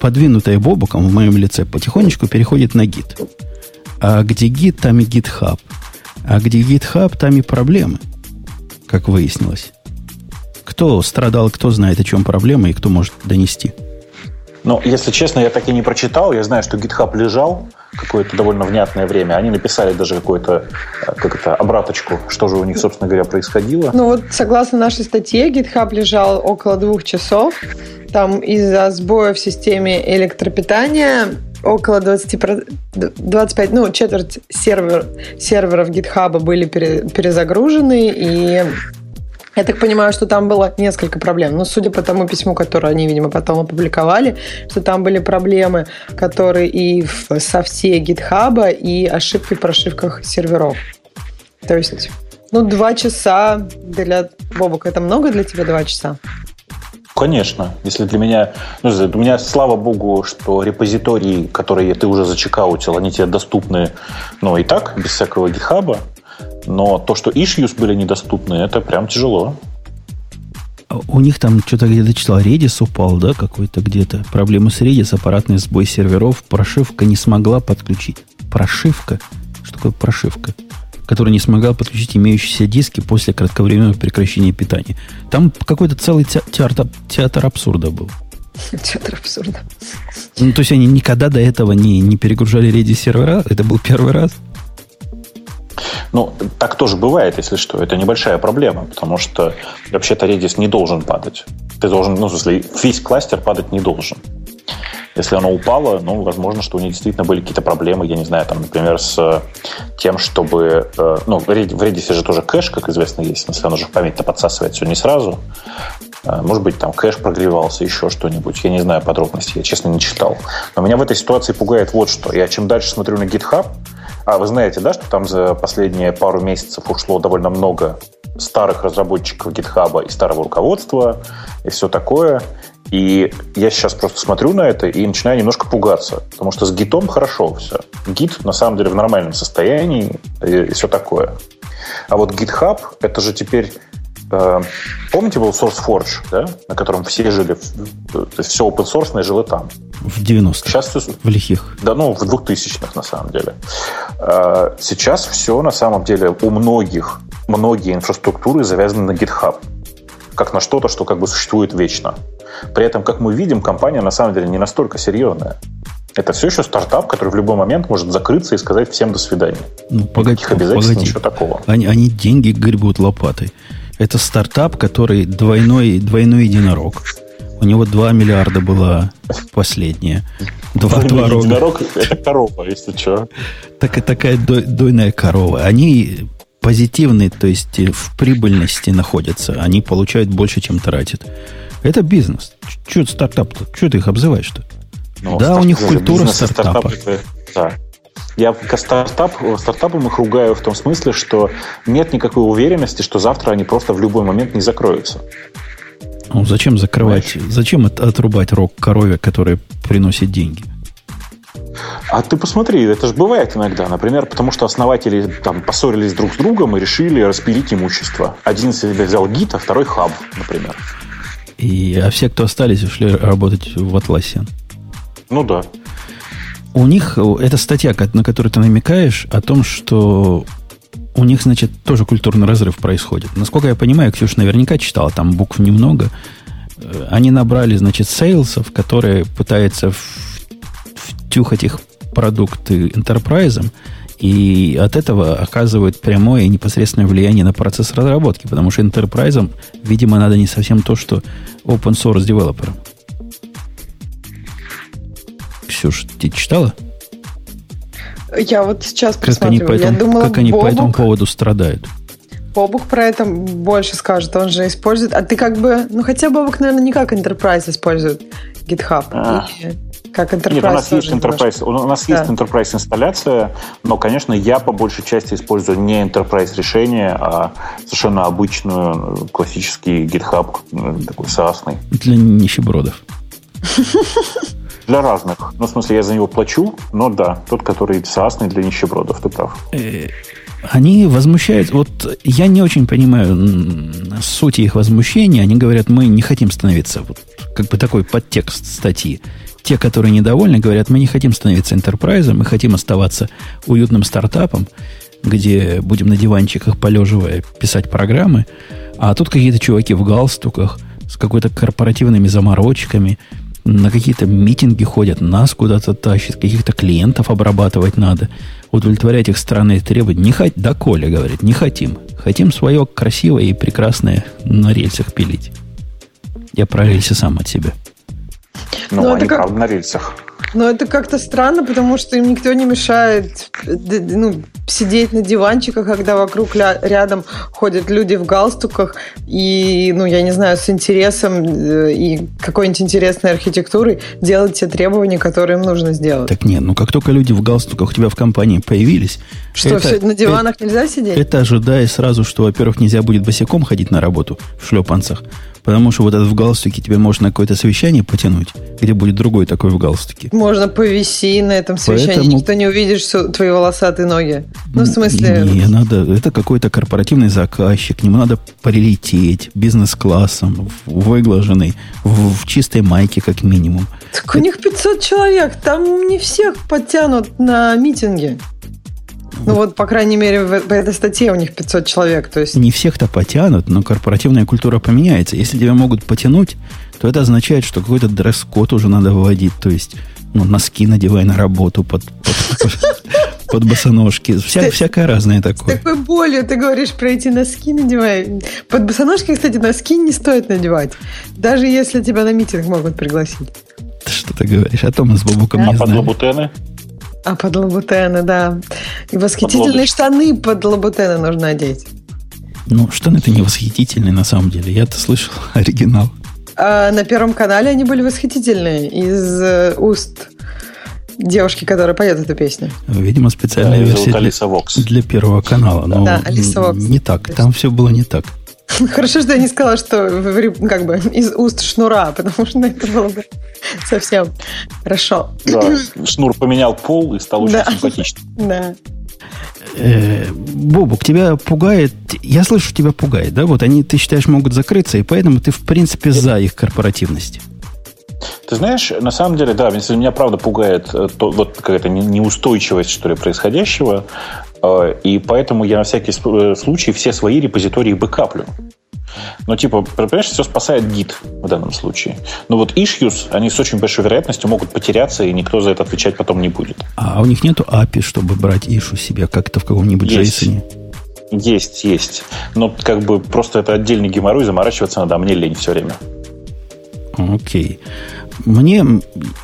подвинутое Бобуком в моем лице потихонечку переходит на гид. А где гид, там и гитхаб. А где гитхаб, там и проблемы, как выяснилось. Кто страдал, кто знает, о чем проблема и кто может донести. Ну, если честно, я так и не прочитал. Я знаю, что GitHub лежал какое-то довольно внятное время. Они написали даже какую-то э, как это, обраточку, что же у них, собственно говоря, происходило. Ну вот, согласно нашей статье, GitHub лежал около двух часов. Там из-за сбоя в системе электропитания около 20, 25, ну, четверть сервер, серверов GitHub были перезагружены, и я так понимаю, что там было несколько проблем. Но судя по тому письму, которое они, видимо, потом опубликовали, что там были проблемы, которые и в софте GitHub, и ошибки в прошивках серверов. То есть, ну, два часа для... Бобок, это много для тебя два часа? Конечно. Если для меня... Ну, у меня, слава богу, что репозитории, которые ты уже зачекаутил, они тебе доступны, ну, и так, без всякого гитхаба. Но то, что issues были недоступны, это прям тяжело. У них там что-то где-то читал, Redis упал, да, какой-то где-то. Проблемы с Redis, аппаратный сбой серверов, прошивка не смогла подключить. Прошивка? Что такое прошивка? Которая не смогла подключить имеющиеся диски после кратковременного прекращения питания. Там какой-то целый театр, театр абсурда был. Театр абсурда. Ну, то есть они никогда до этого не, не перегружали Redis сервера? Это был первый раз? Ну, так тоже бывает, если что. Это небольшая проблема, потому что вообще-то Redis не должен падать. Ты должен, ну, в смысле, весь кластер падать не должен. Если оно упало, ну, возможно, что у них действительно были какие-то проблемы, я не знаю, там, например, с тем, чтобы... Э, ну, в Redis же тоже кэш, как известно, есть. В смысле, оно же в память-то подсасывает все не сразу. Э, может быть, там кэш прогревался, еще что-нибудь. Я не знаю подробностей, я, честно, не читал. Но меня в этой ситуации пугает вот что. Я чем дальше смотрю на GitHub, а вы знаете, да, что там за последние пару месяцев ушло довольно много старых разработчиков GitHub и старого руководства и все такое. И я сейчас просто смотрю на это и начинаю немножко пугаться, потому что с гитом хорошо все. Гит на самом деле в нормальном состоянии и, и все такое. А вот GitHub это же теперь Помните, был SourceForge, да, на котором все жили, то есть все open source жило там. В 90-х. Сейчас все... В лихих. Да, ну, в 2000-х, на самом деле. Э, сейчас все, на самом деле, у многих, многие инфраструктуры завязаны на GitHub. Как на что-то, что как бы существует вечно. При этом, как мы видим, компания на самом деле не настолько серьезная. Это все еще стартап, который в любой момент может закрыться и сказать всем до свидания. Ну, погоди, Никаких обязательств, погоди. ничего такого. Они, они деньги гребут лопатой. Это стартап, который двойной, двойной единорог. У него 2 миллиарда было последнее. Два, два единорог – это корова, если что. Так, такая дойная корова. Они позитивные, то есть в прибыльности находятся. Они получают больше, чем тратят. Это бизнес. Это стартап-то? Что ты их обзываешь-то? Ну, да, у них культура стартапа. Стартап это, да. Я стартап, стартапам их ругаю в том смысле, что нет никакой уверенности, что завтра они просто в любой момент не закроются. Ну, зачем закрывать? Понимаешь? Зачем отрубать рог корове, который приносит деньги? А ты посмотри, это же бывает иногда. Например, потому что основатели там поссорились друг с другом и решили распилить имущество. Один себе взял гид, а второй хаб, например. И, а все, кто остались, ушли работать в Atlassian. Ну да. У них, эта статья, на которую ты намекаешь, о том, что у них, значит, тоже культурный разрыв происходит. Насколько я понимаю, Ксюша наверняка читала, там букв немного. Э, они набрали, значит, сейлсов, которые пытаются втюхать их продукты enterprise, и от этого оказывают прямое и непосредственное влияние на процесс разработки, потому что enterprise, видимо, надо не совсем то, что open source девелоперам. Ксюш, ты читала? Я вот сейчас как они, по этому, Я думала, как они Бобук, по этому поводу страдают. Бобук про это больше скажет. Он же использует... А ты как бы... Ну, хотя Бобук, наверное, не как Enterprise использует GitHub. А. как Enterprise Нет, у нас есть Enterprise, у нас да. есть Enterprise инсталляция, но, конечно, я по большей части использую не Enterprise решение, а совершенно обычную классический GitHub такой SaaS. Для нищебродов. Для разных. Ну, в смысле, я за него плачу, но да, тот, который SaaS для нищебродов, ты прав. Э, они возмущают... Вот я не очень понимаю сути их возмущения. Они говорят, мы не хотим становиться... Вот, как бы такой подтекст статьи. Те, которые недовольны, говорят, мы не хотим становиться enterprise, мы хотим оставаться уютным стартапом, где будем на диванчиках, полеживая, писать программы. А тут какие-то чуваки в галстуках с какой-то корпоративными заморочками – на какие-то митинги ходят, нас куда-то тащат, каких-то клиентов обрабатывать надо, удовлетворять их странные требования. Не хот... Да, Коля говорит, не хотим. Хотим свое красивое и прекрасное на рельсах пилить. Я про рельсы сам от себя. Ну, Но они, как... правда, на рельсах. Но это как-то странно, потому что им никто не мешает ну, сидеть на диванчиках, когда вокруг рядом ходят люди в галстуках и, ну, я не знаю, с интересом э, и какой-нибудь интересной архитектурой делать те требования, которые им нужно сделать. Так нет, ну как только люди в галстуках у тебя в компании появились... Что, это, все, на диванах это, нельзя сидеть? Это ожидая сразу, что, во-первых, нельзя будет босиком ходить на работу в шлепанцах, Потому что вот этот в галстуке тебе можно на какое-то совещание потянуть, где будет другой такой в галстуке. Можно повиси на этом совещании, Поэтому... никто не увидит что твои волосатые ноги. Ну, в смысле... Не, надо, это какой-то корпоративный заказчик, к нему надо прилететь бизнес-классом, выглаженный, в, в чистой майке как минимум. Так у них 500 человек, там не всех подтянут на митинге. Ну вот, по крайней мере, в, в этой статье у них 500 человек. То есть... Не всех-то потянут, но корпоративная культура поменяется. Если тебя могут потянуть, то это означает, что какой-то дресс-код уже надо вводить. То есть, ну, носки надевай на работу под, под, под босоножки. Вся, всякое разное такое. С такой болью ты говоришь про эти носки надевай. Под босоножки, кстати, носки не стоит надевать. Даже если тебя на митинг могут пригласить. Что ты говоришь? А то мы с Бабуком А не под знаем. лабутены? А под лабутены, да. И восхитительные лодочки. штаны под лабутены нужно одеть. Ну, штаны-то не восхитительные на самом деле. Я-то слышал оригинал. А на Первом канале они были восхитительные из э, уст девушки, которая поет эту песню. Видимо, специальная Да, версия Алиса Вокс. для первого канала. Но Да, Алиса Вокс. не так. Там все было не так. Хорошо, что я не сказала, что как бы из уст шнура, потому что это было бы совсем хорошо. Да, шнур поменял пол и стал очень Да. симпатичным. Да. Э, Бобук, тебя пугает... Я слышу, тебя пугает, да? Вот они, ты считаешь, могут закрыться, и поэтому ты, в принципе, за их корпоративность. Ты знаешь, на самом деле, да, меня правда пугает э, то, вот какая-то не- неустойчивость, что ли, происходящего, и поэтому я на всякий э, случай все свои репозитории бэкаплю. Ну, типа, понимаешь, все спасает гид в данном случае. Но вот issues, они с очень большой вероятностью могут потеряться, и никто за это отвечать потом не будет. А у них нету API, чтобы брать ишу себе как-то в каком-нибудь. JSON? Есть, есть. Но как бы просто это отдельный геморрой, заморачиваться надо, а мне лень все время. Окей. Мне,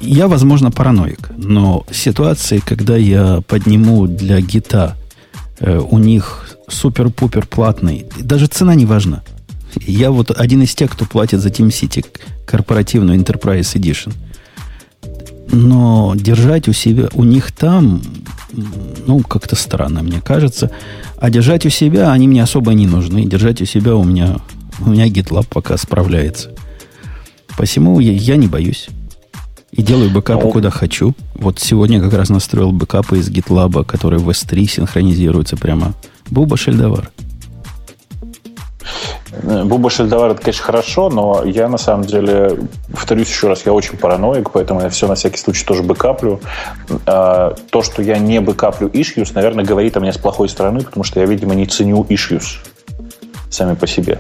я, возможно, параноик, но ситуации, когда я подниму для гита, э, у них супер-пупер платный, даже цена не важна. Я вот один из тех, кто платит за TeamCity корпоративную Enterprise Edition. Но держать у себя, у них там, ну, как-то странно, мне кажется. А держать у себя они мне особо не нужны. Держать у себя у меня, у меня GitLab пока справляется. Посему я, я не боюсь. И делаю бэкапы Ну. куда хочу. Вот сегодня как раз настроил бэкапы из GitLab, которые в S3 синхронизируются прямо. Буба Шельдовар. Э, Буба Шельдовар, это, конечно, хорошо, но я, на самом деле, повторюсь еще раз, я очень параноик, поэтому я все на всякий случай тоже бэкаплю. А, То, что я не бэкаплю issues, наверное, говорит о мне с плохой стороны, потому что я, видимо, не ценю issues сами по себе.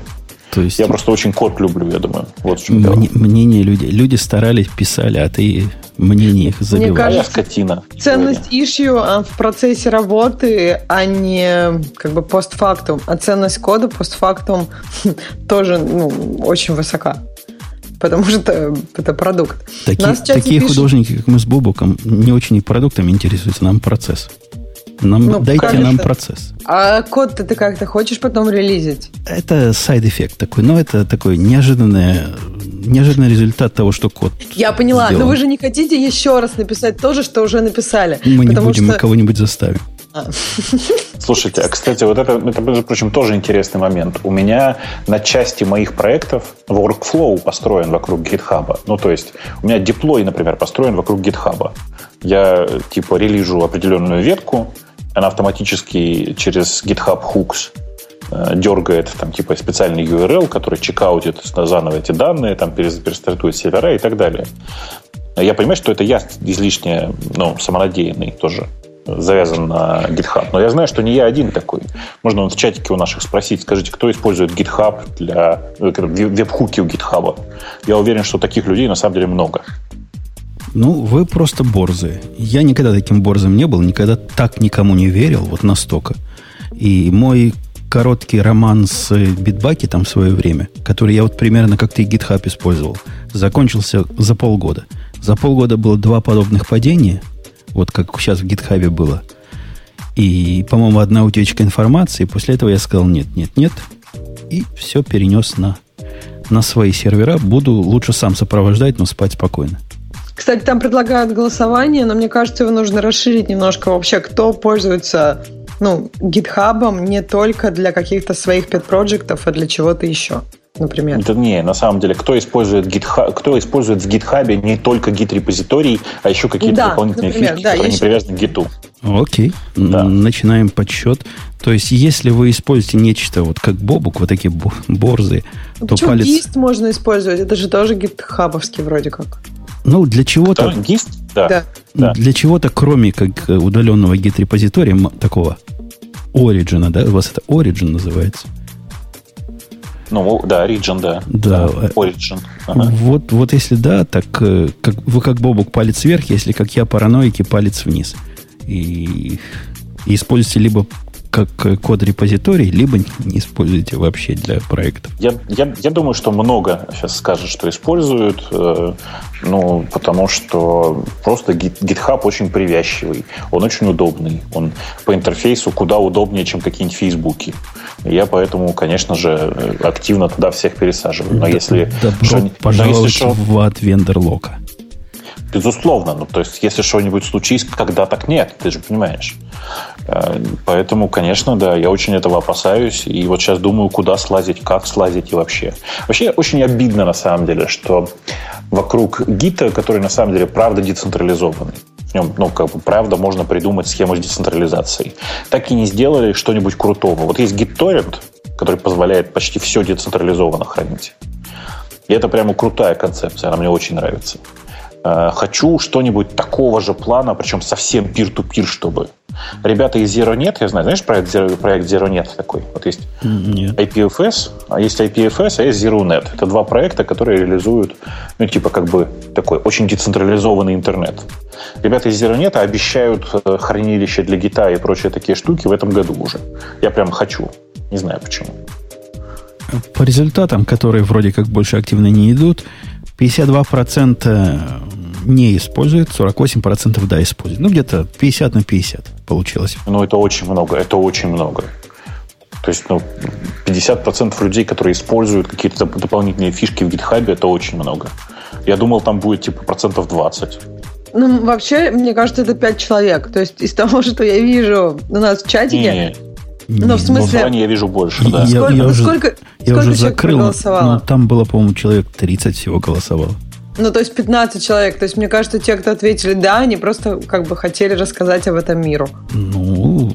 То есть Я просто очень код люблю, я думаю. Вот в чем мне- мнение людей. Люди старались, писали, а ты мнение их забиваешь. А я кажется, скотина. Ценность issue а, в процессе работы, а не как бы постфактум. А ценность кода постфактум тоже ну, очень высока. Потому что это продукт. Таки- такие пишут- художники, как мы с Бобуком, не очень и продуктами интересуются, нам процесс. Нам, Ну, дайте конечно. нам процесс. А код-то ты как-то хочешь потом релизить? Это side effect такой, но это такой неожиданный, неожиданный результат того, что код Я поняла, сделан. но вы же не хотите еще раз написать то же, что уже написали. Мы не будем, мы что- кого-нибудь заставим. Слушайте, а, кстати, вот это, это, между прочим, тоже интересный момент. У меня на части моих проектов workflow построен вокруг GitHub. Ну, то есть, у меня деплой, например, построен вокруг GitHub. Я, типа, релижу определенную ветку, она автоматически через GitHub Hooks э, дергает там типа специальный URL, который чекаутит заново эти данные, там перес- перестартует сервера и так далее. Я понимаю, что это я излишне ну, самонадеянный тоже завязан на GitHub. Но я знаю, что не я один такой. Можно в чатике у наших спросить, скажите, кто использует GitHub для э, веб-хуки у GitHub. Я уверен, что таких людей на самом деле много. Ну, вы просто борзые. Я никогда таким борзым не был, никогда так никому не верил, вот настолько. И мой короткий роман с э, битбакетом в свое время, который я вот примерно как ты GitHub использовал, закончился за полгода. За полгода было два подобных падения, вот как сейчас в GitHub было. И, по-моему, одна утечка информации. После этого я сказал нет, нет, нет. И все перенес на, на свои сервера. Буду лучше сам сопровождать, но спать спокойно. Кстати, там предлагают голосование, но мне кажется, его нужно расширить немножко вообще, кто пользуется ну, гитхабом не только для каких-то своих пет-проектов, а для чего-то еще, например. Это не, на самом деле, кто использует, GitHub, кто использует в GitHub не только git-репозиторий, а еще какие-то Да, дополнительные например, фишки, да, которые не есть- привязаны к гиту. Окей. Да. Начинаем подсчет. То есть, если вы используете нечто вот как бобук, вот такие бо- борзые, Ну, то палец... гист можно использовать? Это же тоже гитхабовский вроде как. Ну, для чего-то... GIST? Да. Да. Да. Для чего-то, кроме как э, удаленного гид-репозитория, такого Origin, да? У вас это Origin называется? Ну, да, Origin, да. Да. Origin. Ага. Вот, вот если да, так э, как, вы как Бобук палец вверх, если как я параноики палец вниз. И, и используйте либо как код репозиторий, либо не используйте вообще для проектов. Я, я, я думаю, что много сейчас скажут, что используют, э, ну, потому что просто GitHub очень привязчивый, он очень удобный, он по интерфейсу куда удобнее, чем какие-нибудь фейсбуки. Я поэтому, конечно же, активно туда всех пересаживаю. Но да, если... Добро что, пожаловать но если что, в ад вендор-лока. Безусловно. Ну, то есть, если что-нибудь случится, когда так нет, ты же понимаешь. Э, поэтому, конечно, да, я очень этого опасаюсь. И вот сейчас думаю, куда слазить, как слазить и вообще. Вообще, очень обидно на самом деле, что вокруг гита, который на самом деле правда децентрализованный, в нем, ну, как бы, правда, можно придумать схему с децентрализацией. Так и не сделали что-нибудь крутого. Вот есть GitTorrent, который позволяет почти все децентрализованно хранить. И это прямо крутая концепция, она мне очень нравится. Э, хочу что-нибудь такого же плана, причем совсем peer-to-peer, чтобы. Ребята из ZeroNet, я знаю, знаешь проект, Zero, проект ZeroNet такой? Вот есть Нет. IPFS, а есть IPFS, а есть ZeroNet. Это два проекта, которые реализуют, ну, типа, как бы такой очень децентрализованный интернет. Ребята из ZeroNet обещают э, хранилище для гита и прочие такие штуки в этом году уже. Я прям хочу. Не знаю почему. По результатам, которые вроде как больше активно не идут, 52% не использует, 48% да, использует. Ну, где-то 50 на 50 получилось. Ну, это очень много, это очень много. То есть, ну, 50% людей, которые используют какие-то дополнительные фишки в GitHub, это очень много. Я думал, там будет типа процентов 20. Ну, вообще, мне кажется, это 5 человек. То есть, из того, что я вижу у нас в чатике... Не, ну, в смысле... В я вижу больше, да. Я, сколько, я уже, сколько, я уже закрыл. Ну, там было, по-моему, человек 30 всего голосовало. Ну, то есть 15 человек. То есть, мне кажется, те, кто ответили «да», они просто как бы хотели рассказать об этом миру. Ну,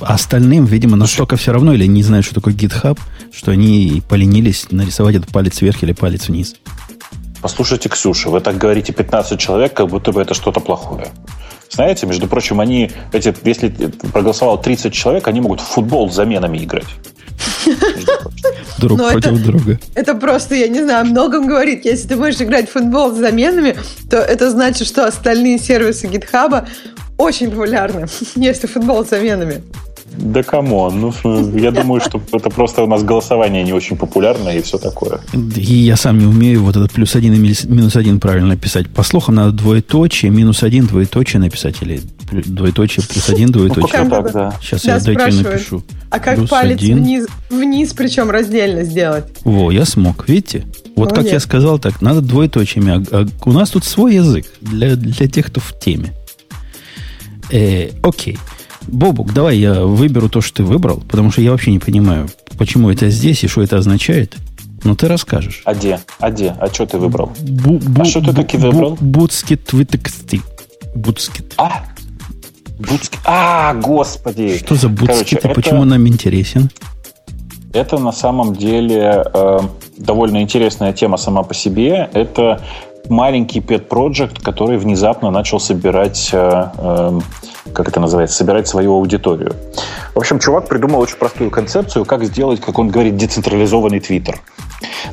остальным, видимо, настолько все равно, или не знают, что такое GitHub, что они поленились нарисовать этот палец вверх или палец вниз. Послушайте, Ксюша, вы так говорите 15 человек, как будто бы это что-то плохое. Знаете, между прочим, они, эти, если проголосовало 30 человек, они могут в футбол с заменами играть. Друг Но против это, друга. Это просто, я не знаю, о многом говорит. Если ты будешь играть в футбол с заменами, то это значит, что остальные сервисы GitHub очень популярны, если футбол с заменами. Да come on, ну, я думаю, что это просто у нас голосование не очень популярное и все такое. И я сам не умею вот этот плюс один и минус один правильно писать. По слухам надо двоеточие, минус один, двоеточие написать, или двоеточие, плюс один, двоеточие. Ну, так, да. Сейчас да, я дайте напишу. А как плюс палец один. вниз, вниз, причем раздельно сделать? Во, я смог, видите? Вот Молодец. как я сказал, так, надо двоеточиями. А, а у нас тут свой язык для, для тех, кто в теме. Э, окей. Бобук, давай я выберу то, что ты выбрал, потому что я вообще не понимаю, почему это здесь и что это означает. Но ты расскажешь. А где? А где? А что ты выбрал? Бу, бу, а что ты таки выбрал? Бутскит витексти. Бутскит. А? Бутскит. А, господи. Что за бутскит и почему нам интересен? Это на самом деле э, довольно интересная тема сама по себе. Это маленький pet project, который внезапно начал собирать, э, э, как это называется, собирать свою аудиторию. В общем, чувак придумал очень простую концепцию, как сделать, как он говорит, децентрализованный твиттер.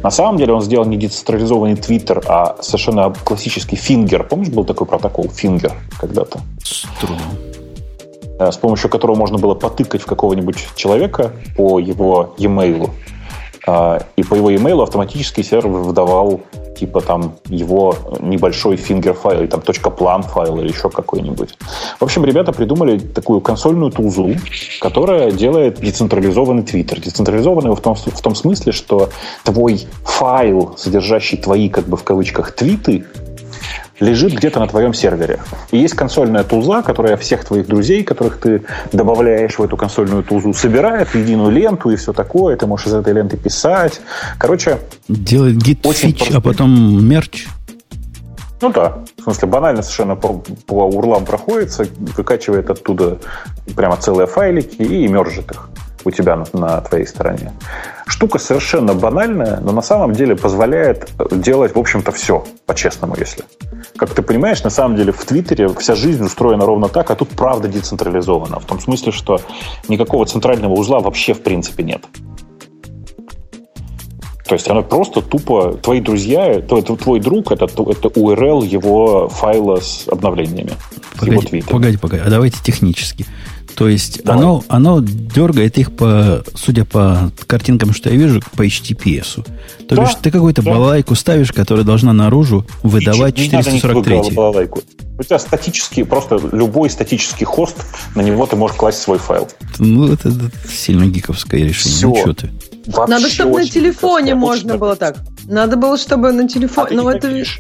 На самом деле он сделал не децентрализованный твиттер, а совершенно классический finger. Помнишь, был такой протокол finger когда-то? С э, с помощью которого можно было потыкать в какого-нибудь человека по его e-mail, и по его e-mail автоматически сервер выдавал типа там его небольшой finger файл, или там .plan файл или еще какой-нибудь. В общем, ребята придумали такую консольную тулзу, которая делает децентрализованный твиттер. Децентрализованный в том, в том смысле, что твой файл, содержащий твои, как бы в кавычках, твиты, лежит где-то на твоем сервере. И есть консольная туза, которая всех твоих друзей, которых ты добавляешь в эту консольную тузу, собирает в единую ленту и все такое. Ты можешь из этой ленты писать. Короче, делает гид фич, а потом мерч. Ну да, в смысле банально совершенно по, по урлам проходится, выкачивает оттуда прямо целые файлики и мержит их у тебя на, на твоей стороне. Штука совершенно банальная, но на самом деле позволяет делать, в общем-то, все, по-честному, если. Как ты понимаешь, на самом деле в Твиттере вся жизнь устроена ровно так, а тут правда децентрализована. В том смысле, что никакого центрального узла вообще в принципе нет. То есть оно просто тупо твои друзья, твой, твой друг это, это URL его файла с обновлениями. Погоди, погоди, погоди, а давайте технически. То есть оно, оно дергает их по, судя по картинкам, что я вижу, по HTTPS. То да, бишь ты какую-то да. балалайку ставишь, которая должна наружу выдавать не, 443. Не балалайку. У тебя статический, просто любой статический хост, на него ты можешь класть свой файл. Ну, это, это сильно гиковское решение. Все. Ну, что ты? Вообще Надо, чтобы на телефоне можно было так. Надо было, чтобы на телефоне... А ну, это... Видишь?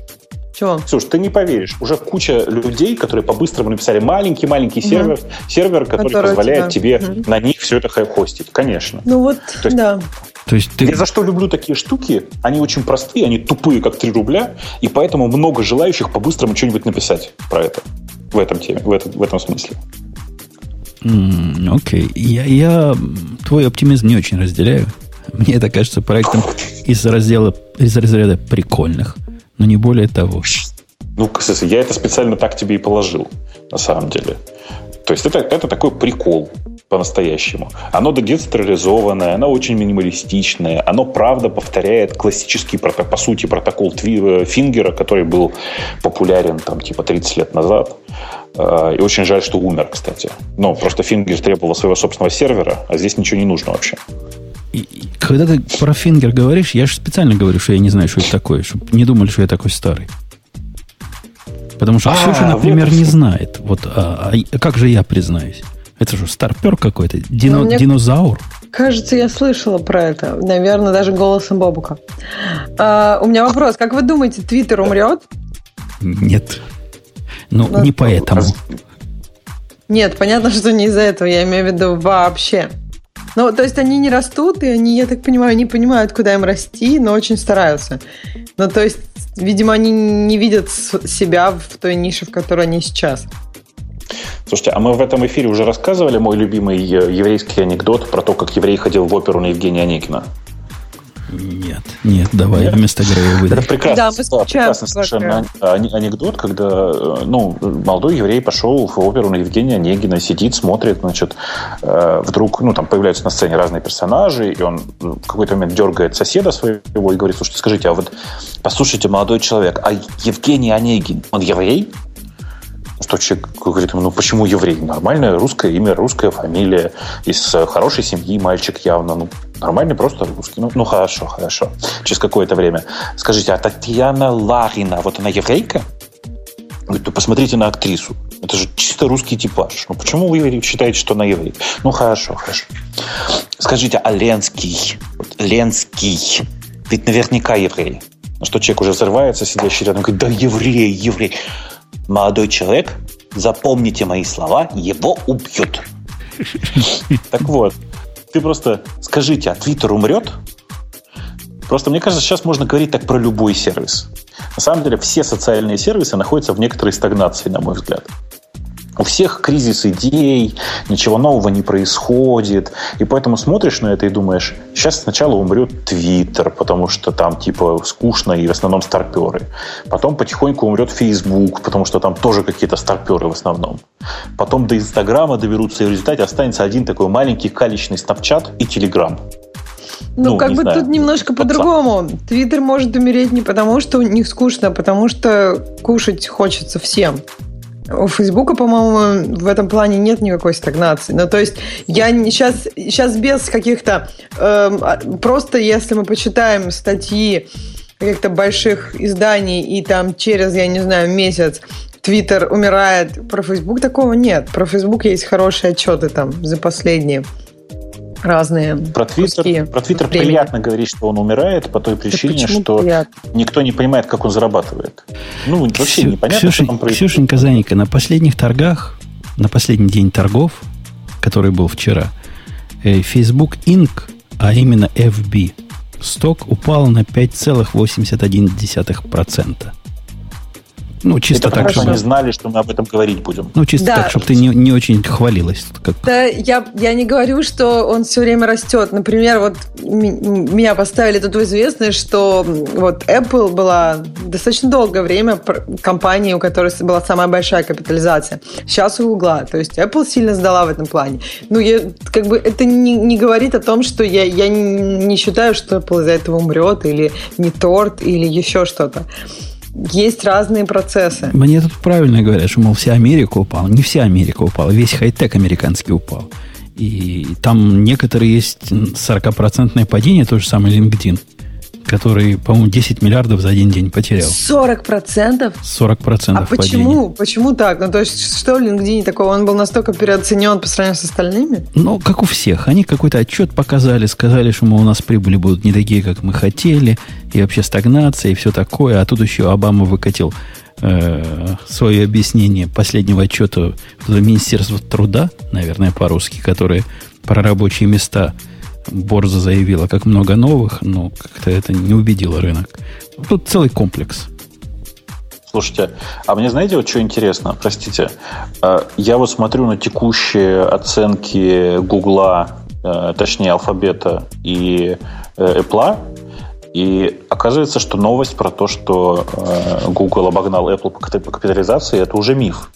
Чего? Слушай, ты не поверишь, уже куча людей, которые по-быстрому написали маленький-маленький угу. сервер, сервер, который, который позволяет тебя... тебе угу. на них все это хостить. Конечно. Ну вот, То есть, да. То есть ты... Я за что люблю такие штуки? Они очень простые, они тупые, как 3 рубля, и поэтому много желающих по-быстрому что-нибудь написать про это. В этом теме, в этом, в этом смысле. Окей. Mm, okay. я, я твой оптимизм не очень разделяю. Мне это кажется проектом из раздела из разряда прикольных но не более того. Ну, кстати, я это специально так тебе и положил, на самом деле. То есть это, это такой прикол по-настоящему. Оно децентрализованное, оно очень минималистичное, оно правда повторяет классический, по сути, протокол э, Фингера, который был популярен там типа 30 лет назад. Э, и очень жаль, что умер, кстати. Ну, просто Фингер требовал своего собственного сервера, а здесь ничего не нужно вообще когда ты про фингер говоришь, я же специально говорю, что я не знаю, что это такое, чтобы не думали, что я такой старый. Потому что а, Ксюша, например, не знает. Вот, а, а как же я признаюсь? Это что, старпер какой-то? Дино, ну, динозавр? Кажется, я слышала про это. Наверное, даже голосом Бобука. А, у меня вопрос. Как вы думаете, Твиттер умрет? Нет. Ну, ну не поэтому. Нет, понятно, что не из-за этого. Я имею в виду вообще. Ну, то есть они не растут, и они, я так понимаю, не понимают, куда им расти, но очень стараются. Ну, то есть, видимо, они не видят себя в той нише, в которой они сейчас. Слушайте, а мы в этом эфире уже рассказывали мой любимый э, еврейский анекдот про то, как еврей ходил в оперу на Евгения Онегина. Нет, нет, давай нет. вместо Грея выдай. Это прекрасно, да, мы прекрасный совершенно анекдот, когда э, ну, молодой еврей пошел в оперу на Евгения Онегина, сидит, смотрит, значит, э, вдруг, ну, там появляются на сцене разные персонажи, и он в какой-то момент дергает соседа своего и говорит, слушайте, скажите, а вот, послушайте, молодой человек, а Евгений Онегин, он еврей? Что человек говорит ему, ну почему еврей? Нормальное русское имя, русская фамилия, из э, хорошей семьи мальчик явно, ну нормальный просто русский. Ну, ну хорошо, хорошо. Через какое-то время. Скажите, а Татьяна Ларина, вот она еврейка? Говорит, ну посмотрите на актрису. Это же чисто русский типаж. Ну почему вы считаете, что она еврей? Ну хорошо, хорошо. Скажите, а Ленский? Вот, Ленский. Ведь наверняка еврей. Ну что человек уже взрывается, сидящий рядом, говорит, да еврей, еврей молодой человек, запомните мои слова, его убьют. Так вот, ты просто скажите, а Твиттер умрет? Просто мне кажется, сейчас можно говорить так про любой сервис. На самом деле все социальные сервисы находятся в некоторой стагнации, на мой взгляд. У всех кризис идей, ничего нового не происходит. И поэтому смотришь на это и думаешь, сейчас сначала умрет Твиттер, потому что там типа скучно и в основном старперы. Потом потихоньку умрет Фейсбук, потому что там тоже какие-то старперы в основном. Потом до Инстаграма доберутся, и в результате останется один такой маленький калечный Снапчат и Телеграм. Ну, ну, как бы знаю, тут немножко по-другому. Твиттер может умереть не потому, что у них скучно, а потому что кушать хочется всем. У Фейсбука, по-моему, в этом плане нет никакой стагнации. Ну, то есть я сейчас, сейчас без каких-то... Э, просто если мы почитаем статьи каких-то больших изданий, и там через, я не знаю, месяц Твиттер умирает, про Фейсбук такого нет. Про Фейсбук есть хорошие отчеты там за последние разные. Про Твиттер, про Твиттер приятно говорить, что он умирает по той причине, что приятно? никто не понимает, как он зарабатывает. Ну, вообще Ксю, непонятно, Ксюша, что там происходит. Ксюшенька Заника, на последних торгах, на последний день торгов, который был вчера, э, Facebook Inc., а именно FB, сток упал на 5,81%. Ну, чисто Это так, чтобы... они знали, что мы об этом говорить будем. Ну, чисто Да. так, чтобы ты не, не очень хвалилась. Как... Да, я, я не говорю, что он все время растет. Например, вот меня поставили тут в известность, что вот Apple была достаточно долгое время компанией, у которой была самая большая капитализация. Сейчас у Гугла. То есть Apple сильно сдала в этом плане. Ну, я, как бы это не, не говорит о том, что я, я не считаю, что Apple из-за этого умрет, или не торт, или еще что-то. Есть разные процессы. Мне тут правильно говорят, что, мол, вся Америка упала. Не вся Америка упала, весь хай-тек американский упал. И там некоторые есть 40% падение, то же самое LinkedIn, который, по-моему, 10 миллиардов за один день потерял. 40%? 40% А падения. почему? Почему так? Ну, то есть, что в LinkedIn такого? Он был настолько переоценен по сравнению с остальными? Ну, как у всех. Они какой-то отчет показали, сказали, что, мол, у нас прибыли будут не такие, как мы хотели, и вообще стагнация, и все такое. А тут еще Обама выкатил э, свое объяснение последнего отчета в Министерство труда, наверное, по-русски, которое про рабочие места Борза заявила, как много новых, но как-то это не убедило рынок. Тут целый комплекс. Слушайте, а мне знаете, вот что интересно? Простите. Э, Я вот смотрю на текущие оценки Гугла, э, точнее, Алфабета и э, Apple, и оказывается, что новость про то, что э, Google обогнал Apple по капитализации, это уже миф.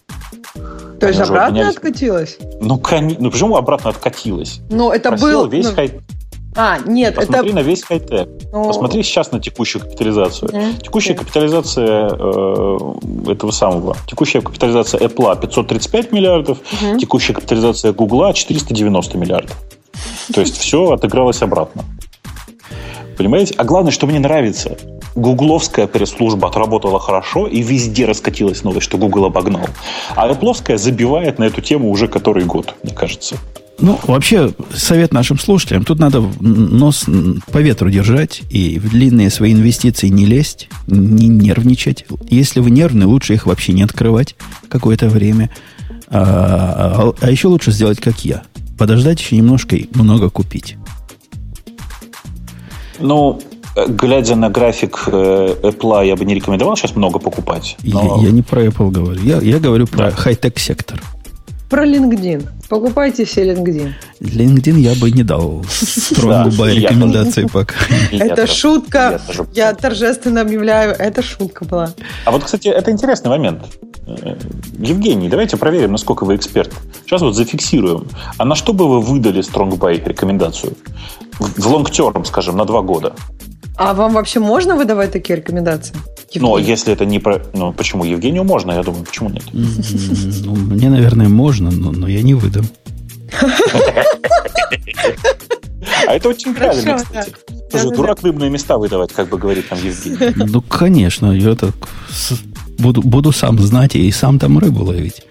То есть обратно обменялись. откатилась? Ну, кон- ну почему обратно откатилась? Ну, это был... весь ну, хай- А, нет, Посмотри это... на весь хай-тек. ну, Посмотри сейчас на текущую капитализацию. Мгм. Текущая Окей. капитализация э, этого самого. Текущая капитализация Apple 535 миллиардов, Мгм. текущая капитализация Google 490 миллиардов. То есть все отыгралось обратно. Понимаете? А главное, что мне нравится, гугловская пресс-служба отработала хорошо и везде раскатилась новость, что Google обогнал. А Apple забивает на эту тему уже который год, мне кажется. Ну, вообще, совет нашим слушателям, тут надо нос по ветру держать и в длинные свои инвестиции не лезть, не нервничать. Если вы нервны, лучше их вообще не открывать какое-то время. А, а- а еще лучше сделать, как я. Подождать еще немножко и много купить. Ну, э, глядя на график э, Apple, я бы не рекомендовал сейчас много покупать. Я- но- Я, не про Apple говорю. Я, я говорю про Да. хай-тек сектор. Про LinkedIn. Покупайте все LinkedIn. LinkedIn я бы не дал стронгу я рекомендации пока. Это шутка. я торжественно объявляю, это шутка была. А вот, кстати, это интересный момент. Э, Евгений, давайте проверим, насколько вы эксперт. Сейчас вот зафиксируем. А на что бы вы выдали Buy рекомендацию? В в long term, скажем, на два года. А вам вообще можно выдавать такие рекомендации? Но Евгений? если это не про... Ну, почему? Евгению можно, я думаю, почему нет? Ну, мне, наверное, можно, но, но я не выдам. А это очень правильно, кстати. Тоже дурак рыбные места выдавать, как бы говорит там Евгений. Ну, конечно, я так буду, буду сам знать и сам там рыбу ловить.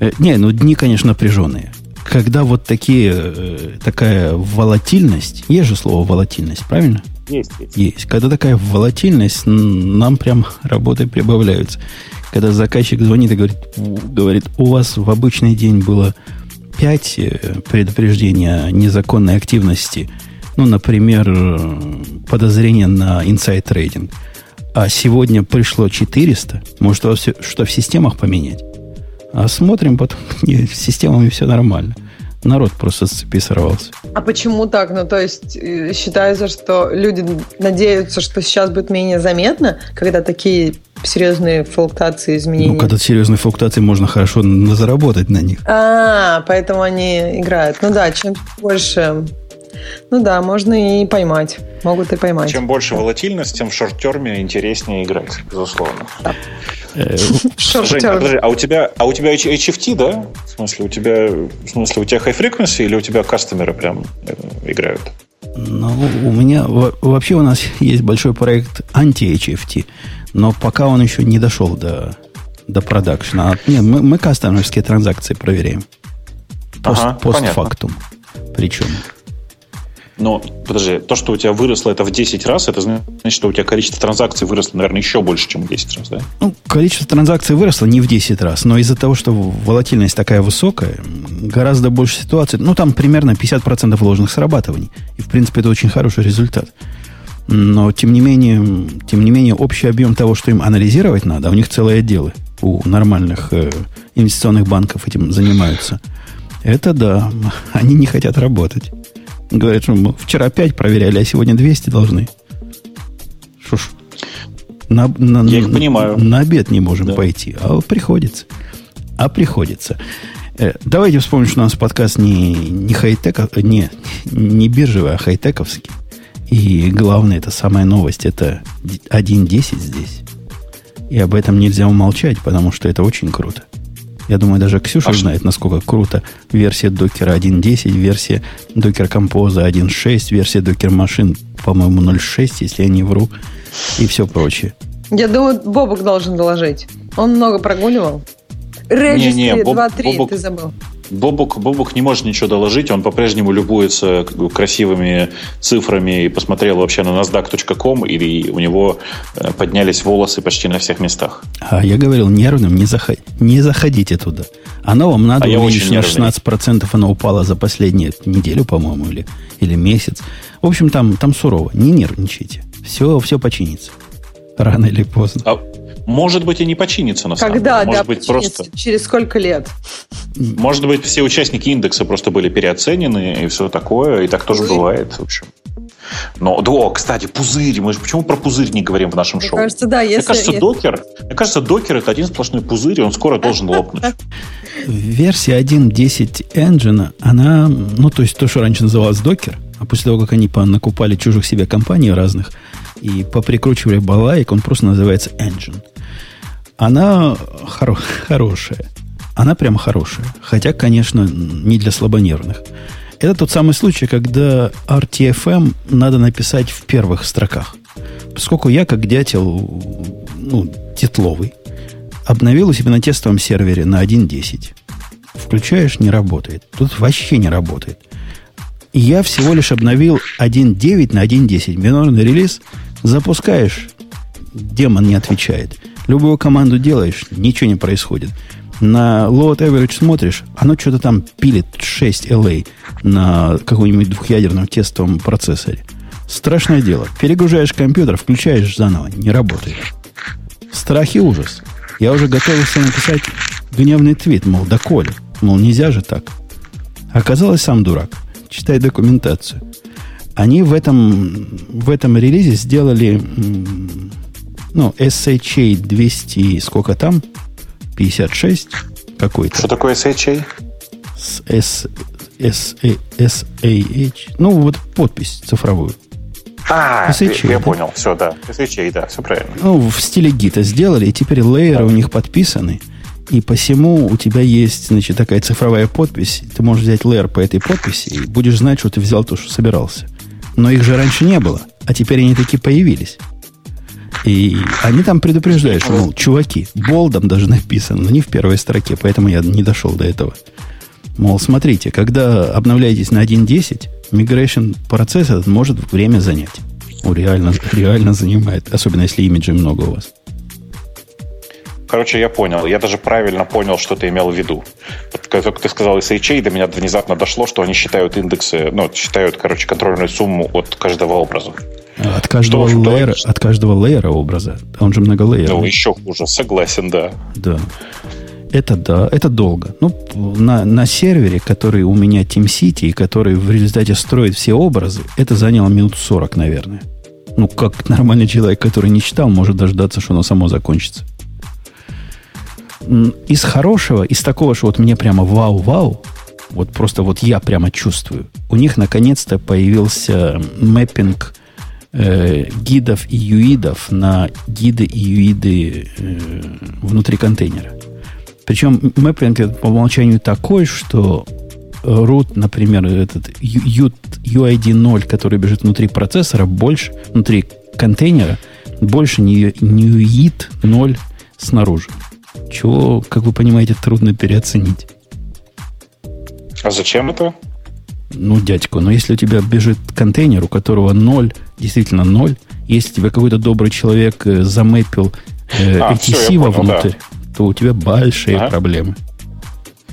Э, Не, ну дни, конечно, напряженные. Когда вот такие, э, такая волатильность, есть же слово волатильность, правильно? Есть, есть. Есть. Когда такая волатильность, нам прям работы прибавляются. Когда заказчик звонит и говорит, «У- говорит, у вас в обычный день было 5 предупреждения о незаконной активности. Ну, например, э, подозрение на inside trading. А сегодня пришло 400. Может, что в системах поменять? А смотрим потом, системами все нормально. Народ просто с цепи сорвался. А почему так? Ну, то есть э, считается, что люди надеются, что сейчас будет менее заметно, когда такие серьезные флуктации, изменения. Ну, когда серьезные флуктуации, можно хорошо заработать на них. А, поэтому они играют. Ну да, чем больше... Ну да, можно и поймать. Могут и поймать. Чем больше волатильность, тем в шорт-терме интереснее играть, безусловно. Э, Шорт Жень, терм. а подожди, а у тебя, а у тебя HFT, да? В смысле, у тебя, в смысле, у тебя high frequency или у тебя кастомеры прям э, играют? Ну, у меня во- вообще у нас есть большой проект анти-HFT, но пока он еще не дошел до, до продакшена. А, Нет, мы, мы кастомерские транзакции проверяем. Пост, Ага, постфактум. Причем. Но, подожди, то, что у тебя выросло это в 10 раз, это значит, что у тебя количество транзакций выросло, наверное, еще больше, чем в 10 раз, да? Ну, количество транзакций выросло не в 10 раз, но из-за того, что волатильность такая высокая, гораздо больше ситуаций. Ну, там примерно 50% ложных срабатываний. И, в принципе, это очень хороший результат. Но, тем не менее, тем не менее, общий объем того, что им анализировать надо, а у них целые отделы у нормальных э, инвестиционных банков этим занимаются. Это да, они не хотят работать. Говорят, что мы вчера 5 проверяли, а сегодня 200 должны. Что ж, на, на, Я их понимаю. На обед не можем да. пойти, а приходится. А приходится. Э, давайте вспомним, что у нас подкаст не, не хай-тек, не, не биржевый, а хай-тековский. И главное, это самая новость, это 1.10 здесь. И об этом нельзя умолчать, потому что это очень круто. Я думаю, даже Ксюша а знает, насколько круто версия докера 1.10, версия докер композа 1.6, версия докер машин, по-моему, 0.6, если я не вру, и все прочее. Я думаю, Бобок должен доложить. Он много прогуливал. Registry 2.3, ты забыл. Бобук, Бобук не может ничего доложить, он по-прежнему любуется как бы, красивыми цифрами и посмотрел вообще на nasdaq.com, и у него э, поднялись волосы почти на всех местах. А я говорил нервным, не, заход... не заходите туда. Оно вам надо а увидеть, на 16% оно упало за последнюю неделю, по-моему, или, или месяц. В общем, там, там сурово. Не нервничайте. Все, все починится. Рано или поздно. А, может быть, и не починится, на самом Когда, деле. Может да, быть, просто... Через сколько лет? Может быть, все участники индекса просто были переоценены и все такое, и так тоже бывает, в общем. Но, да, кстати, пузырь. Мы же почему про пузырь не говорим в нашем мне шоу? Кажется, да, если, мне кажется, если... докер, мне кажется, докер это один сплошной пузырь, и он скоро должен лопнуть. Версия 1.10 Engine, она, ну, то есть то, что раньше называлось докер, а после того, как они накупали чужих себе компаний разных и поприкручивали балаек, он просто называется Engine она хоро- хорошая. Она прямо хорошая. Хотя, конечно, не для слабонервных. Это тот самый случай, когда RTFM надо написать в первых строках. Поскольку я, как дятел, ну, тетловый, обновил у себя на тестовом сервере на 1.10. Включаешь, не работает. Тут вообще не работает. И я всего лишь обновил 1.9 на 1.10. Минорный релиз. Запускаешь, демон не отвечает. Любую команду делаешь, ничего не происходит. На load average смотришь, оно что-то там пилит 6 LA на каком-нибудь двухъядерном тестовом процессоре. Страшное дело. Перегружаешь компьютер, включаешь заново, не работает. Страх и ужас. Я уже готовился написать гневный твит, мол, да Коля, мол, нельзя же так. Оказалось, сам дурак. Читай документацию. Они в этом, в этом релизе сделали ну, SHA 200, сколько там? 56 какой-то. Что такое SHA? S, S, S, A, H. Ну, вот подпись цифровую. А, SHA, я да? понял, все, да. SHA, да, все правильно. Ну, в стиле гита сделали, и теперь лейеры да. у них подписаны. И посему у тебя есть, значит, такая цифровая подпись. Ты можешь взять лейер по этой подписи и будешь знать, что ты взял то, что собирался. Но их же раньше не было, а теперь они такие появились. И они там предупреждают, что, мол, чуваки, болдом даже написано, но не в первой строке, поэтому я не дошел до этого. Мол, смотрите, когда обновляетесь на 1.10, migration процесс этот может время занять. О, реально, реально занимает, особенно если имиджей много у вас. Короче, я понял. Я даже правильно понял, что ты имел в виду. Как ты сказал SHA, до меня внезапно дошло, что они считают индексы, ну, считают, короче, контрольную сумму от каждого образа. От каждого, что, лейера, от каждого лейера образа. Он же много лейеров. Ну, еще хуже, согласен, да. Да. Это да, это долго. Ну, на, на сервере, который у меня TeamCity, и который в результате строит все образы, это заняло минут 40, наверное. Ну, как нормальный человек, который не читал, может дождаться, что оно само закончится. Из хорошего, из такого, что вот мне прямо вау-вау, вот просто вот я прямо чувствую, у них наконец-то появился мэппинг – э, гидов и юидов на гиды и юиды э, внутри контейнера. Причем мэппинг по умолчанию такой, что root, например, этот UID 0, который бежит внутри процессора, больше, внутри контейнера, больше не, не UID 0 снаружи. Чего, как вы понимаете, трудно переоценить. А зачем это? Ну, дядька, но если у тебя бежит контейнер, у которого ноль, действительно ноль, если тебе какой-то добрый человек э, замэпил э, а, ATC все, вовнутрь, да. то у тебя большие ага. проблемы.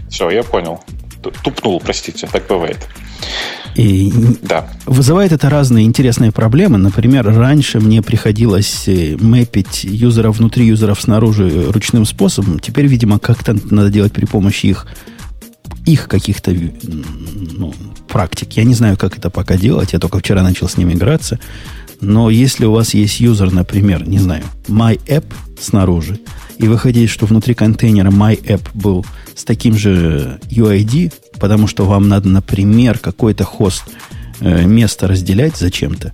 Все, я понял. Тупнул, простите, так бывает. И да. вызывает это разные интересные проблемы. Например, раньше мне приходилось э, мэпить юзера внутри, юзеров снаружи ручным способом. Теперь, видимо, как-то надо делать при помощи их, их каких-то ну, практик. Я не знаю, как это пока делать. Я только вчера начал с ними играться. Но если у вас есть юзер, например, не знаю, MyApp снаружи, и вы хотите, что внутри контейнера MyApp был с таким же UID, потому что вам надо, например, какой-то хост э, место разделять зачем-то,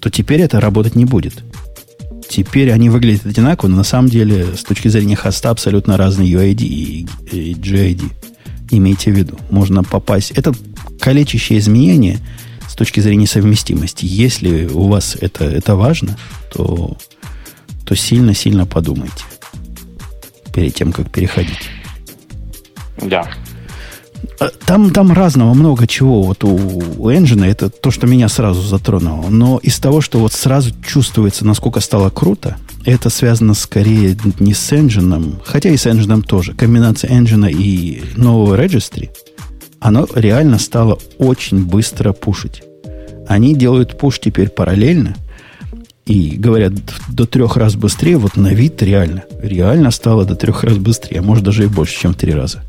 то теперь это работать не будет. Теперь они выглядят одинаково, но на самом деле с точки зрения хоста абсолютно разные UID и, и GID. Имейте в виду. Можно попасть... Это калечащее изменение – точки зрения совместимости. Если у вас это, это важно, то, то сильно-сильно подумайте перед тем, как переходить. Да. А, там, там разного много чего. Вот у, у Engine это то, что меня сразу затронуло. Но из того, что вот сразу чувствуется, насколько стало круто, это связано скорее не с Engine, хотя и с Engine тоже. Комбинация Engine и нового Registry, оно реально стало очень быстро пушить. Они делают пуш теперь параллельно и говорят до трех раз быстрее. Вот на вид реально. Реально стало до трех раз быстрее. Может, даже и больше, чем в три раза.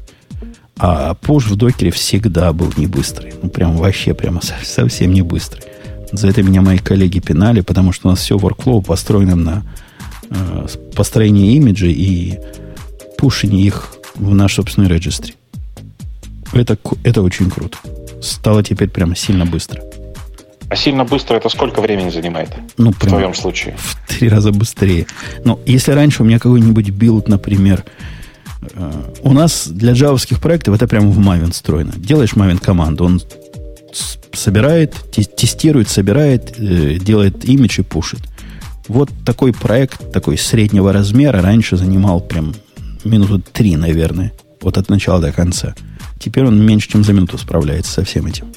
А пуш в докере всегда был не быстрый. Ну, прям вообще прямо совсем не быстрый. За это меня мои коллеги пинали, потому что у нас все workflow построено на э, построении имиджей и пушении их в наш собственный registry. Это, это очень круто. Стало теперь прямо сильно быстро. А сильно быстро это сколько времени занимает? Ну, в твоем случае? В три раза быстрее. Но если раньше у меня какой-нибудь билд, например, э, у нас для джавовских проектов это прямо в Maven встроено. Делаешь Maven команду, он собирает, тестирует, собирает, э, делает имидж и пушит. Вот такой проект, такой среднего размера, раньше занимал прям минуту три, наверное, вот от начала до конца. Теперь он меньше, чем за минуту справляется со всем этим.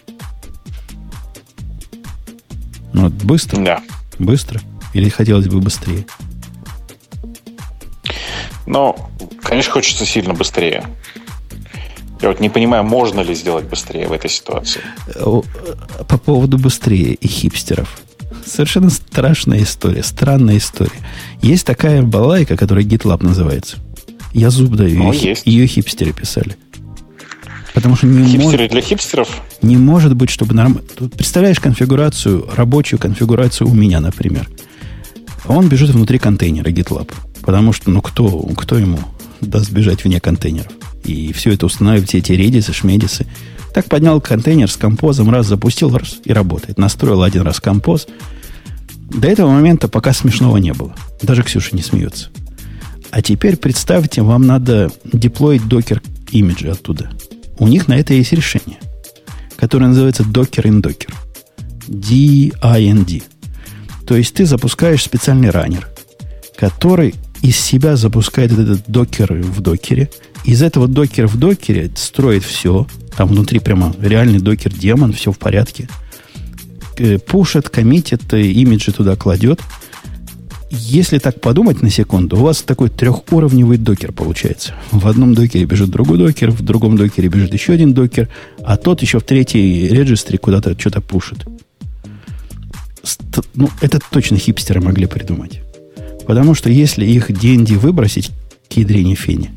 Ну, вот быстро? Да. Быстро? Или хотелось бы быстрее? Ну, конечно, хочется сильно быстрее. Я вот не понимаю, можно ли сделать быстрее в этой ситуации. По поводу быстрее и хипстеров. Совершенно страшная история, странная история. Есть такая балайка, которая GitLab называется. Я зуб даю. Ну, ее, есть. ее хипстеры писали. Потому что не Хипстеры может, для хипстеров? Не может быть, чтобы нормально... Представляешь конфигурацию, рабочую конфигурацию у меня, например. Он бежит внутри контейнера GitLab. Потому что, ну, кто, кто ему даст бежать вне контейнеров? И все это устанавливать, все эти редисы, шмедисы. Так поднял контейнер с композом, раз запустил, раз и работает. Настроил один раз композ. До этого момента пока смешного не было. Даже Ксюша не смеется. А теперь представьте, вам надо деплоить докер имиджи оттуда. У них на это есть решение, которое называется Docker in Docker. D-I-N-D. То есть ты запускаешь специальный раннер, который из себя запускает этот докер в докере. Из этого докера в докере строит все. Там внутри прямо реальный докер-демон, все в порядке. Э, пушит, коммитит, э, имиджи туда кладет – если так подумать на секунду, у вас такой трехуровневый докер получается. В одном докере бежит другой докер, в другом докере бежит еще один докер, а тот еще в третьей регистре куда-то что-то пушит. Ну, это точно хипстеры могли придумать. Потому что если их DinD выбросить к ядрине фени,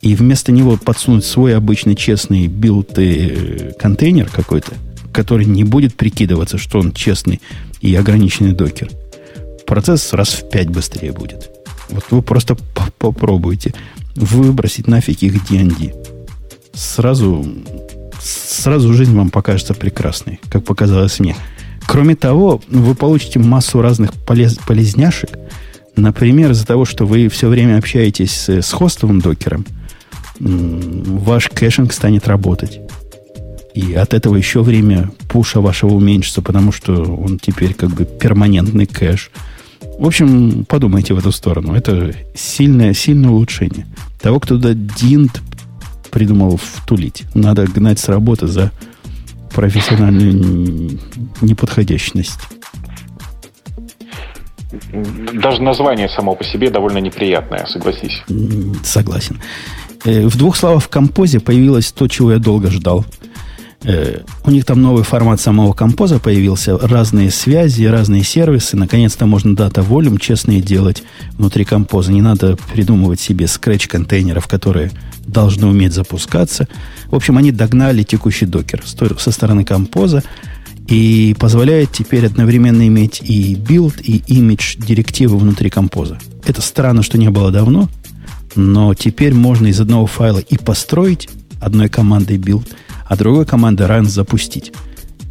и вместо него подсунуть свой обычный честный build э, контейнер какой-то, который не будет прикидываться, что он честный и ограниченный докер – процесс раз в пять быстрее будет. Вот вы просто попробуйте выбросить нафиг их DinD. Сразу, сразу жизнь вам покажется прекрасной, как показалось мне. Кроме того, вы получите массу разных полез, полезняшек. Например, из-за того, что вы все время общаетесь с, с хостовым докером, ваш caching станет работать. И от этого еще время пуша вашего уменьшится, потому что он теперь как бы перманентный кэш. В общем, подумайте в эту сторону. Это сильное, сильное улучшение. Того, кто туда динт придумал втулить. Надо гнать с работы за профессиональную неподходящность. Даже название само по себе довольно неприятное, согласись. Согласен. Э, в двух словах в композе появилось то, чего я долго ждал. Э, у них там новый формат самого композа появился, разные связи, разные сервисы. Наконец-то можно дата волюм честные делать внутри композа. Не надо придумывать себе скретч-контейнеров, которые должны уметь запускаться. В общем, они догнали текущий докер со стороны композа и позволяет теперь одновременно иметь и build, и image директивы внутри композа. Это странно, что не было давно, но теперь можно из одного файла и построить одной командой build – а другой командой run запустить.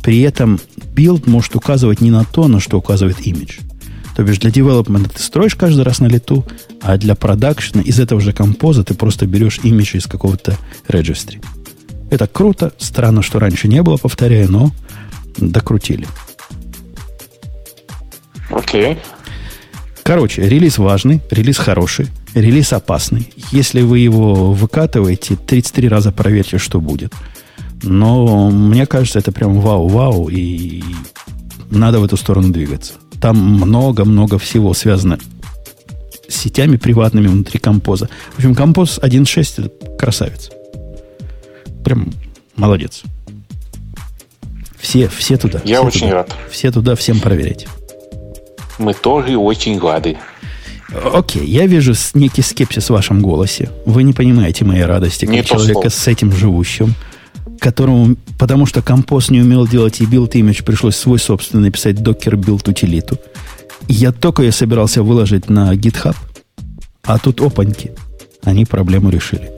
При этом build может указывать не на то, на что указывает image. То бишь для development ты строишь каждый раз на лету, а для продакшена из этого же композа ты просто берешь имидж из какого-то registry. Это круто, странно, что раньше не было, повторяю, но докрутили. Окей. Okay. Короче, релиз важный, релиз хороший, релиз опасный. Если вы его выкатываете, 33 раза проверьте, что будет. Но мне кажется, это прям вау-вау, и надо в эту сторону двигаться. Там много-много всего связано с сетями приватными внутри композа. В общем, композ 1.6 это красавец. Прям молодец. Все, все туда. Я все очень туда. рад. Все туда, всем проверять. Мы тоже очень рады. Окей, я вижу некий скепсис в вашем голосе. Вы не понимаете моей радости, как не человека с этим живущим которому, потому что композ не умел делать и build image, пришлось свой собственный написать docker build утилиту. Я только я собирался выложить на GitHub, а тут опаньки. Они проблему решили.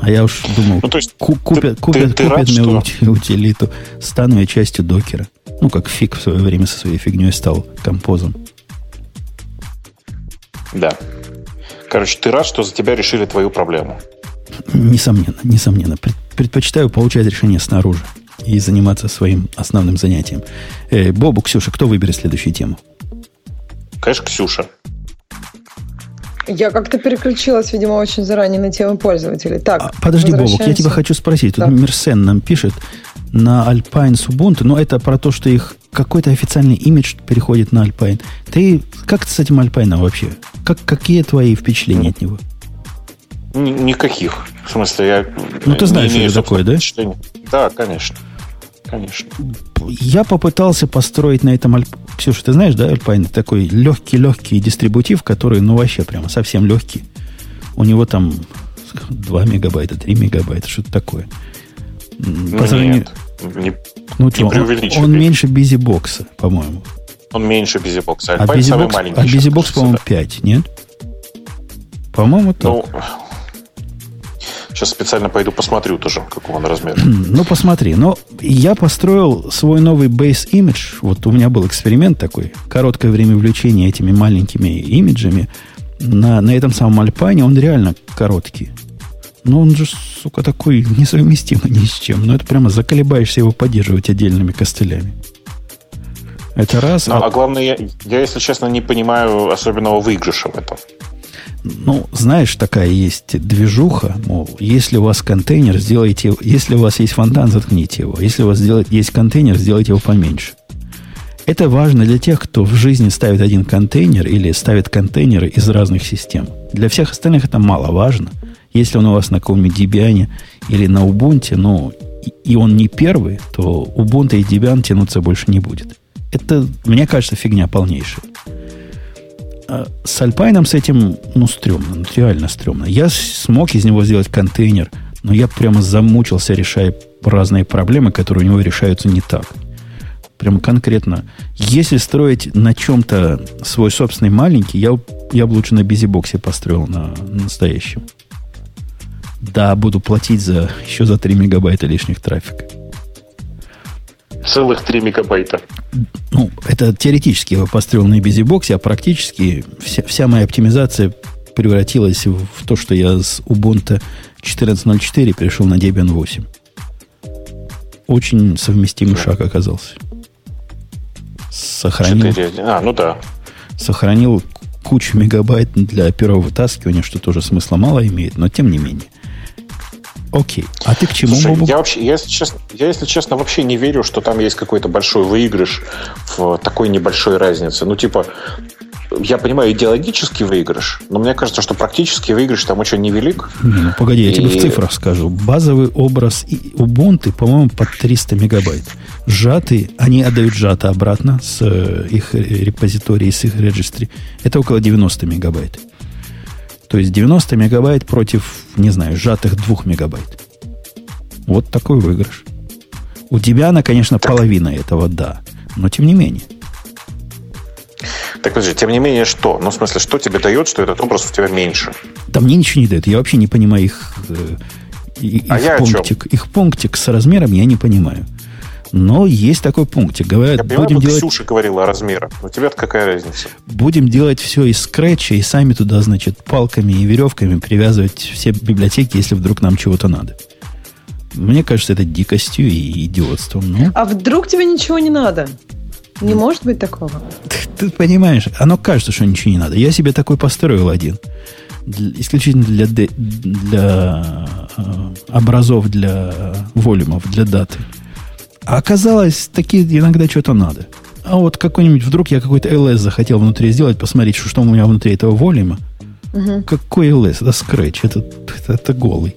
А я уж думал, ну, то есть купят, ты, купят, ты, ты купят рад, мне утилиту, стану я частью докера. Ну, как фиг в свое время со своей фигней стал композом. Да. Короче, ты рад, что за тебя решили твою проблему. Несомненно, несомненно. Предпочитаю получать решение снаружи и заниматься своим основным занятием. Э, Бобу, Ксюша, кто выберет следующую тему? Конечно, Ксюша. Я как-то переключилась, видимо, очень заранее на тему пользователей. Так, а, подожди, Бобок, я тебя хочу спросить. Тут да. Мерсен нам пишет на Alpine с Ubuntu, но это про то, что их какой-то официальный имидж переходит на Alpine. Ты как ты с этим Alpine вообще? Как, какие твои впечатления от него? Никаких. В смысле, я Ну, ты знаешь, что это такое, да? Да, конечно. Конечно. Я попытался построить на этом... Ксюша, ты знаешь, да, Alpine? Такой легкий-легкий дистрибутив, который, ну, вообще прямо совсем легкий. У него там 2 мегабайта, 3 мегабайта, что-то такое. По сравнению... Нет, не, ну, не что, он, он меньше бизибокса, по-моему. Он меньше бизибокса. А бизибокс, а бизибокс по-моему, 5, нет? По-моему, так. Ну, Сейчас специально пойду посмотрю тоже, какого он размера. Ну, посмотри. Но я построил свой новый base image. Вот у меня был эксперимент такой. Короткое время влечения этими маленькими имиджами. На, на этом самом Альпане он реально короткий. Но он же, сука, такой несовместимый ни с чем. Ну, это прямо заколебаешься его поддерживать отдельными костылями. Это раз. Ну, а, а главное, я, я, если честно, не понимаю особенного выигрыша в этом. Ну, знаешь, такая есть движуха, мол, если у вас контейнер, сделайте, если у вас есть фонтан, заткните его. Если у вас делать, есть контейнер, сделайте его поменьше. Это важно для тех, кто в жизни ставит один контейнер или ставит контейнеры из разных систем. Для всех остальных это мало важно. Если он у вас на каком-нибудь Debian или на Ubuntu, ну, и он не первый, то Ubuntu и Debian тянуться больше не будет. Это, мне кажется, фигня полнейшая. А с Альпайном с этим, ну, стрёмно, ну, реально стрёмно. Я смог из него сделать контейнер, но я прямо замучился, решая разные проблемы, которые у него решаются не так. Прямо конкретно. Если строить на чем-то свой собственный маленький, я, я бы лучше на бизибоксе построил на, на настоящем. Да, буду платить за, еще за 3 мегабайта лишних трафика целых 3 мегабайта. Ну, это теоретически я построил на BusyBox, а практически вся, вся моя оптимизация превратилась в, то, что я с Ubuntu 14.04 перешел на Debian 8. Очень совместимый шаг оказался. Сохранил... 4... А, ну да. Сохранил кучу мегабайт для первого вытаскивания, что тоже смысла мало имеет, но тем не менее. Окей. А ты к чему, Слушай, я вообще, я, если честно, я, если честно, вообще не верю, что там есть какой-то большой выигрыш в такой небольшой разнице. Ну, типа, я понимаю идеологический выигрыш, но мне кажется, что практический выигрыш там очень невелик. Не, ну погоди, я тебе в цифрах скажу. Базовый образ Ubuntu, по-моему, под 300 мегабайт. Сжатый, они отдают сжато обратно с э, их репозитории, с их регистри. Это около 90 мегабайт. То есть 90 мегабайт против, не знаю, сжатых 2 мегабайт. Вот такой выигрыш. У тебя она, конечно, так. половина этого, да. Но тем не менее. Так подожди, тем не менее что? Ну, в смысле, что тебе дает, что этот образ у тебя меньше? Да мне ничего не дает. Я вообще не понимаю их, э, их, а я пунктик. Их пунктик с размером я не понимаю. Но есть такой пунктик. Говорят, я понимаю, будем делать... Ксюша говорила о размерах. Но тебе-то какая разница? Будем делать все из скретча и сами туда, значит, палками и веревками привязывать все библиотеки, если вдруг нам чего-то надо. Мне кажется, это дикостью и идиотством. Ну. А вдруг тебе ничего не надо? Не может быть такого. Ты, ты понимаешь, оно кажется, что ничего не надо. Я себе такой построил один. Для, исключительно для, для э, образов, для волюмов, для даты. А оказалось, такие иногда что-то надо. А вот какой-нибудь, вдруг я какой-то LS захотел внутри сделать, посмотреть, что, что у меня внутри этого волюма. Угу. Какой LS? Это Scratch, это, это, это голый.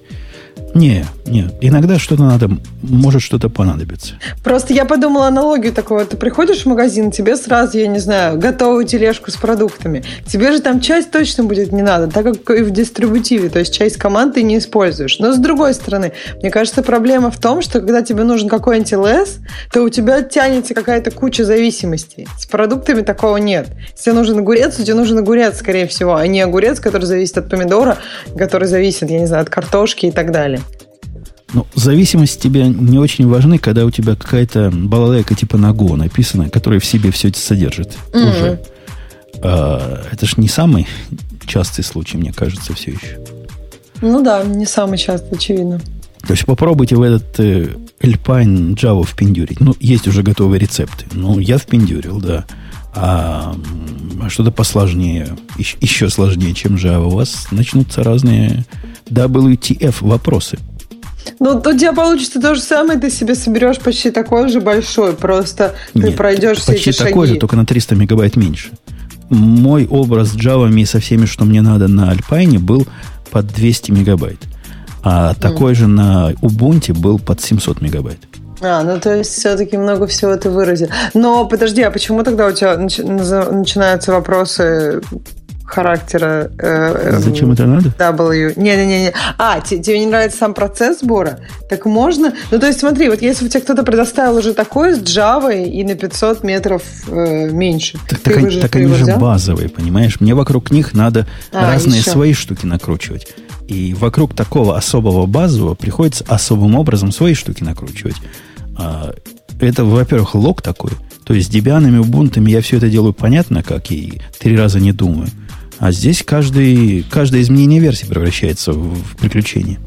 Не, не. Иногда что-то надо, может что-то понадобиться. Просто я подумала аналогию такого. Ты приходишь в магазин, тебе сразу, я не знаю, готовую тележку с продуктами. Тебе же там часть точно будет не надо, так как и в дистрибутиве. То есть часть команд ты не используешь. Но с другой стороны, мне кажется, проблема в том, что когда тебе нужен какой-нибудь LS, то у тебя тянется какая-то куча зависимостей. С продуктами такого нет. Если тебе нужен огурец, тебе нужен огурец, скорее всего, а не огурец, который зависит от помидора, который зависит, я не знаю, от картошки и так далее. Ну, зависимость тебе не очень важны, когда у тебя какая-то балалайка типа Наго написана, которая в себе все это содержит mm-hmm. уже. А, это же не самый частый случай, мне кажется, все еще. Ну да, не самый частый, очевидно. То есть попробуйте в этот э, Alpine Java впендюрить. Ну, есть уже готовые рецепты. Ну, я впендюрил, да. А, а что-то посложнее, еще, еще сложнее, чем Java, у вас начнутся разные WTF вопросы. Ну, у тебя получится то же самое, ты себе соберешь почти такой же большой, просто Нет, ты пройдешь все почти эти такой шаги. же, только на 300 мегабайт меньше. Мой образ с Java со всеми, что мне надо на Alpine, был под 200 мегабайт. А mm. такой же на Ubuntu был под 700 мегабайт. А, ну то есть все-таки много всего ты выразил. Но подожди, а почему тогда у тебя начинаются вопросы характера. Э, Зачем это надо? W. Не-не-не. А, тебе не нравится сам процесс сбора? Так можно? Ну, то есть смотри, вот если у тебя кто-то предоставил уже такое с Java и на 500 метров э, меньше. Так, так, они, так они же базовые, понимаешь? Мне вокруг них надо а, разные еще. свои штуки накручивать. И вокруг такого особого базового приходится особым образом свои штуки накручивать. А, это, во-первых, лог такой. То есть с дебианами, убунтами я все это делаю понятно, как и три раза не думаю. А здесь каждый, каждое изменение версии превращается в, приключение.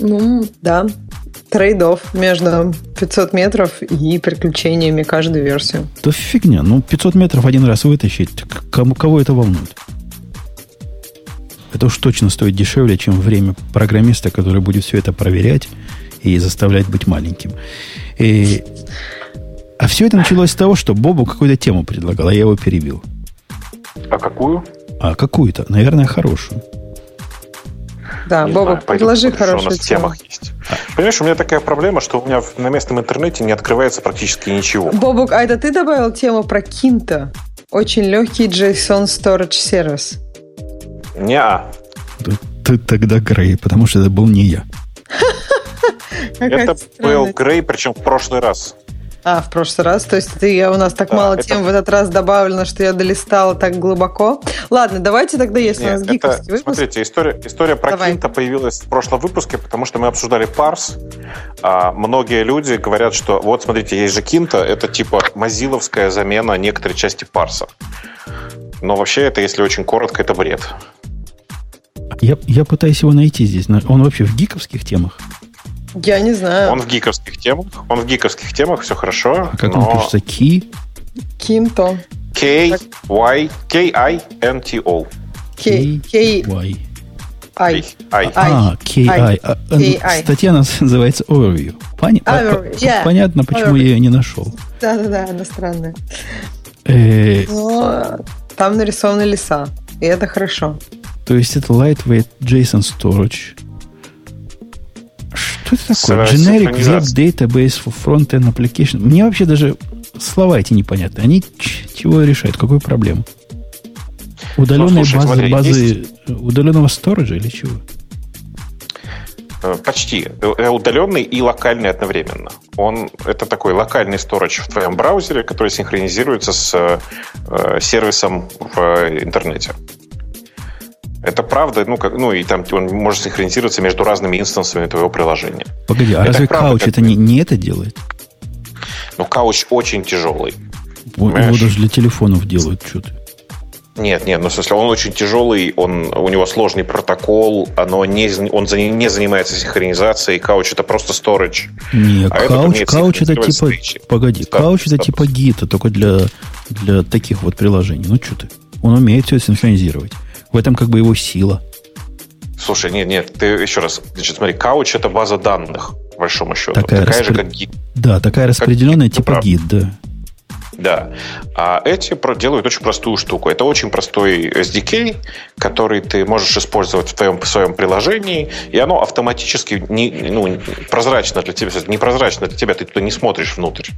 Ну, да. Трейдов между 500 метров и приключениями каждой версии. То фигня. Ну, 500 метров один раз вытащить. Кому, кого это волнует? Это уж точно стоит дешевле, чем время программиста, который будет все это проверять и заставлять быть маленьким. И... А все это началось с того, что Бобу какую-то тему предлагал, а я его перебил. А какую? А какую-то, наверное, хорошую. Да, не Боба, знаю, предложи хорошую у нас тему. темах есть. Понимаешь, у меня такая проблема, что у меня на местном интернете не открывается практически ничего. Бобук, а это ты добавил тему про Кинто? Очень легкий JSON Storage сервис. Не-а. Ты тогда Грей, потому что это был не я. Это был Грей, причем в прошлый раз. А, в прошлый раз. То есть ты, у нас так да, мало это... тем в этот раз добавлено, что я долистала так глубоко. Ладно, давайте тогда, если Нет, у нас гиковский выпуск... Смотрите, история, история про Давай. Кинта появилась в прошлом выпуске, потому что мы обсуждали парс. А, многие люди говорят, что вот, смотрите, есть же Кинта, это типа мазиловская замена некоторой части парса. Но вообще это, если очень коротко, это бред. Я, я пытаюсь его найти здесь. Он вообще в гиковских темах? Я не знаю. Он в гиковских темах. Он в гиковских темах, все хорошо. А как но... он пишется? Ки? Кинто. K-Y, K-I-N-T-O. K-Y. I. I. А, K-I. А, ну, статья называется Overview. Понятно, yeah. Понятно, почему Overview. я ее не нашел. Да-да-да, она странная. Э, Но там нарисованы леса, и это хорошо. То есть это lightweight JSON storage. Что это такое? Generic Web Database for Front-End Application. Мне вообще даже слова эти непонятны. Они чего решают? Какую проблему? Удаленные ну, слушай, базы, смотри, базы есть... удаленного сториджа или чего? Э, почти. Э, удаленный и локальный одновременно. Он это такой локальный сторож в твоем браузере, который синхронизируется с э, сервисом в интернете. Это правда, ну, как, ну и там он может синхронизироваться между разными инстансами твоего приложения. Погоди, а это разве правда, Couch это не, не это делает? Ну, Couch очень тяжелый. Его даже для телефонов делают что-то. Нет, нет, ну в смысле, он очень тяжелый, он, у него сложный протокол, оно не, он не занимается синхронизацией, кауч это просто storage. Нет, а кауч, кауч это типа, встречи. погоди, статус, кауч это типа гита, только для, для таких вот приложений. Ну что ты, он умеет все синхронизировать. В этом как бы его сила. Слушай, нет, нет, ты еще раз, значит, смотри, кауч это база данных, по большому счету. Такая, такая распри... же, как гид. Да, такая распределенная как типа гид, да. Да. А эти делают очень простую штуку. Это очень простой SDK, который ты можешь использовать в твоем в своем приложении, и оно автоматически не, ну, прозрачно для тебя, непрозрачно для тебя, ты туда не смотришь внутрь.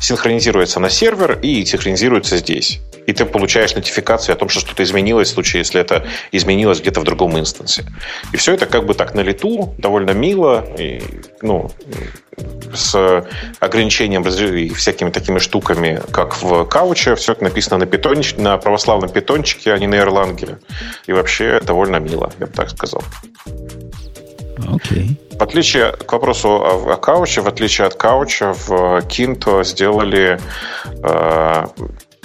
Синхронизируется на сервер и синхронизируется здесь. И ты получаешь нотификацию о том, что что-то изменилось в случае, если это изменилось где-то в другом инстансе. И все это как бы так на лету, довольно мило, и, ну, с ограничением и всякими такими штуками, как в Кауче. Все это написано на, питонч... на православном питончике, а не на Erlang. И вообще довольно мило, я бы так сказал. Окей. Okay. В отличие к вопросу о, о кауче, в отличие от кауча, в Кинто сделали э,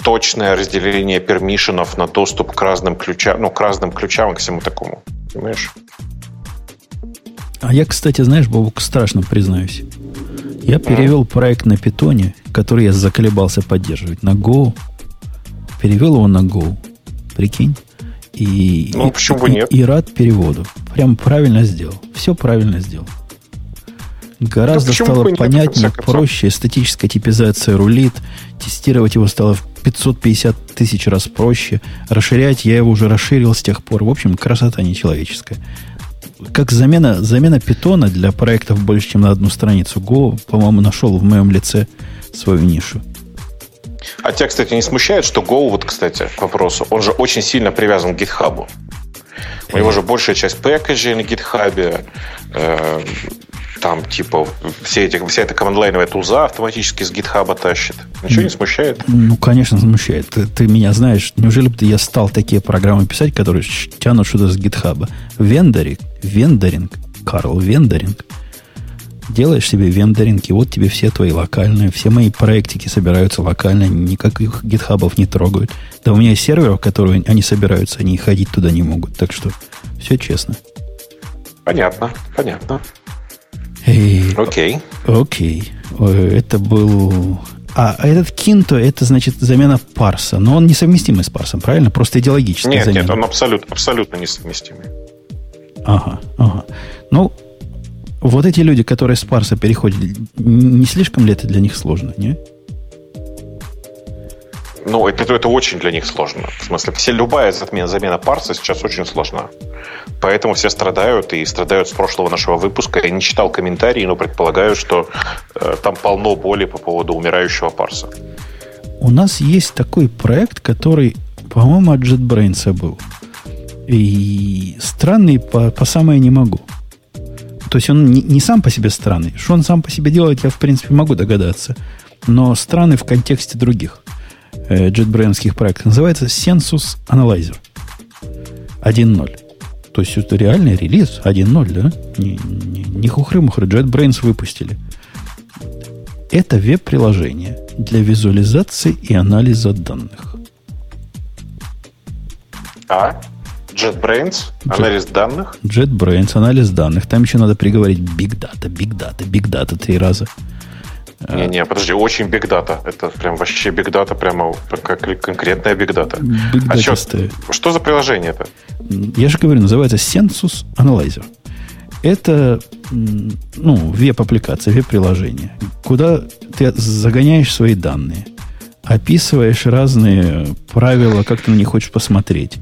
точное разделение пермишенов на доступ к разным ключам, ну, к разным ключам, к всему такому. Понимаешь? А я, кстати, знаешь, Бобук, страшно признаюсь. Я перевел проект на питоне, который я заколебался поддерживать, на Go. Перевел его на Go. Прикинь. И, ну, и, почему бы нет? И, и рад переводу. Прям правильно сделал. Все правильно сделал. Гораздо да стало нет, понятнее, проще, статическая типизация рулит, тестировать его стало в 550 тысяч раз проще, расширять я его уже расширил с тех пор. В общем, красота нечеловеческая как замена, замена питона для проектов больше, чем на одну страницу Go, по-моему, нашел в моем лице свою нишу. А тебя, кстати, не смущает, что Go, вот, кстати, к вопросу, он же очень сильно привязан к GitHub. У него э. же большая часть пэкэджей на GitHub, э, там, типа, все эти, вся эта командлайновая тулза автоматически с гитхаба тащит. Ничего не смущает? Ну, конечно, смущает. Ты, ты меня знаешь. Неужели бы я стал такие программы писать, которые тянут что-то с гитхаба? Вендоринг, вендоринг, Карл, вендоринг. Делаешь себе вендоринг, и вот тебе все твои локальные, все мои проектики собираются локально, никаких гитхабов не трогают. Да у меня есть серверов, которые они собираются, они ходить туда не могут. Так что все честно. Понятно, понятно. Окей. Окей. Это был... А этот кинто, это значит замена парса. Но он несовместимый с парсом, правильно? Просто идеологически Нет, замена. нет, он абсолют, абсолютно несовместимый. Ага, ага. Ну, вот эти люди, которые с парса переходят, не слишком ли это для них сложно, не? Ну, это, это очень для них сложно. В смысле, все, любая замена, замена парса сейчас очень сложна. Поэтому все страдают и страдают с прошлого нашего выпуска. Я не читал комментарии, но предполагаю, что э, там полно боли по поводу умирающего парса. У нас есть такой проект, который, по-моему, от JetBrains был. И странный по, по самое не могу. То есть он не, не сам по себе странный. Что он сам по себе делает, я, в принципе, могу догадаться. Но странный в контексте других э, JetBrains проектов. Называется Census Analyzer 1.0. То есть это реальный релиз 1.0, да? Не, не, не хухры-мухры, JetBrains выпустили. Это веб-приложение для визуализации и анализа данных. А? JetBrains? Анализ Jet, данных? JetBrains, анализ данных. Там еще надо приговорить Big Data, Big Data, Big Data три раза. Не-не, подожди, очень Big Data. Это прям вообще Big Data, прямо как конкретная Big Data. Big а что, что за приложение это? Я же говорю, называется Census Analyzer. Это ну, веб-аппликация, веб-приложение, куда ты загоняешь свои данные. описываешь разные правила, как ты на них хочешь посмотреть.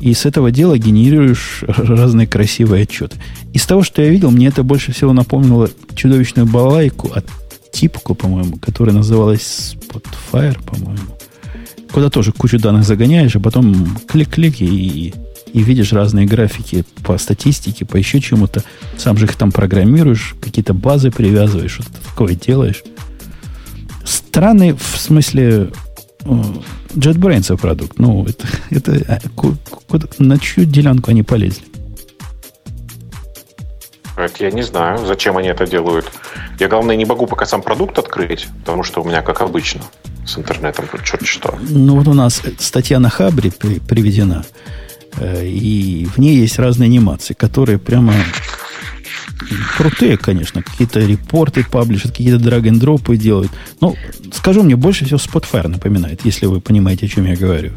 И с этого дела генерируешь разные красивые отчеты. Из того, что я видел, мне это больше всего напомнило чудовищную балайку от Типку, по-моему, которая называлась Spotfire, по-моему. Куда тоже кучу данных загоняешь, а потом клик-клик и, и видишь разные графики по статистике, по еще чему-то. Сам же их там программируешь, какие-то базы привязываешь, что-то такое делаешь. Странный в смысле JetBrains продукт. Ну, это, это куда, на чью делянку они полезли? Это я не знаю, зачем они это делают. Я, главное, не могу пока сам продукт открыть, потому что у меня, как обычно, с интернетом черт что. Ну, вот у нас статья на Хабре при, приведена, э, и в ней есть разные анимации, которые прямо крутые, конечно. Какие-то репорты паблишат, какие-то драг-н-дропы делают. Ну, скажу мне, больше всего Spotfire напоминает, если вы понимаете, о чем я говорю.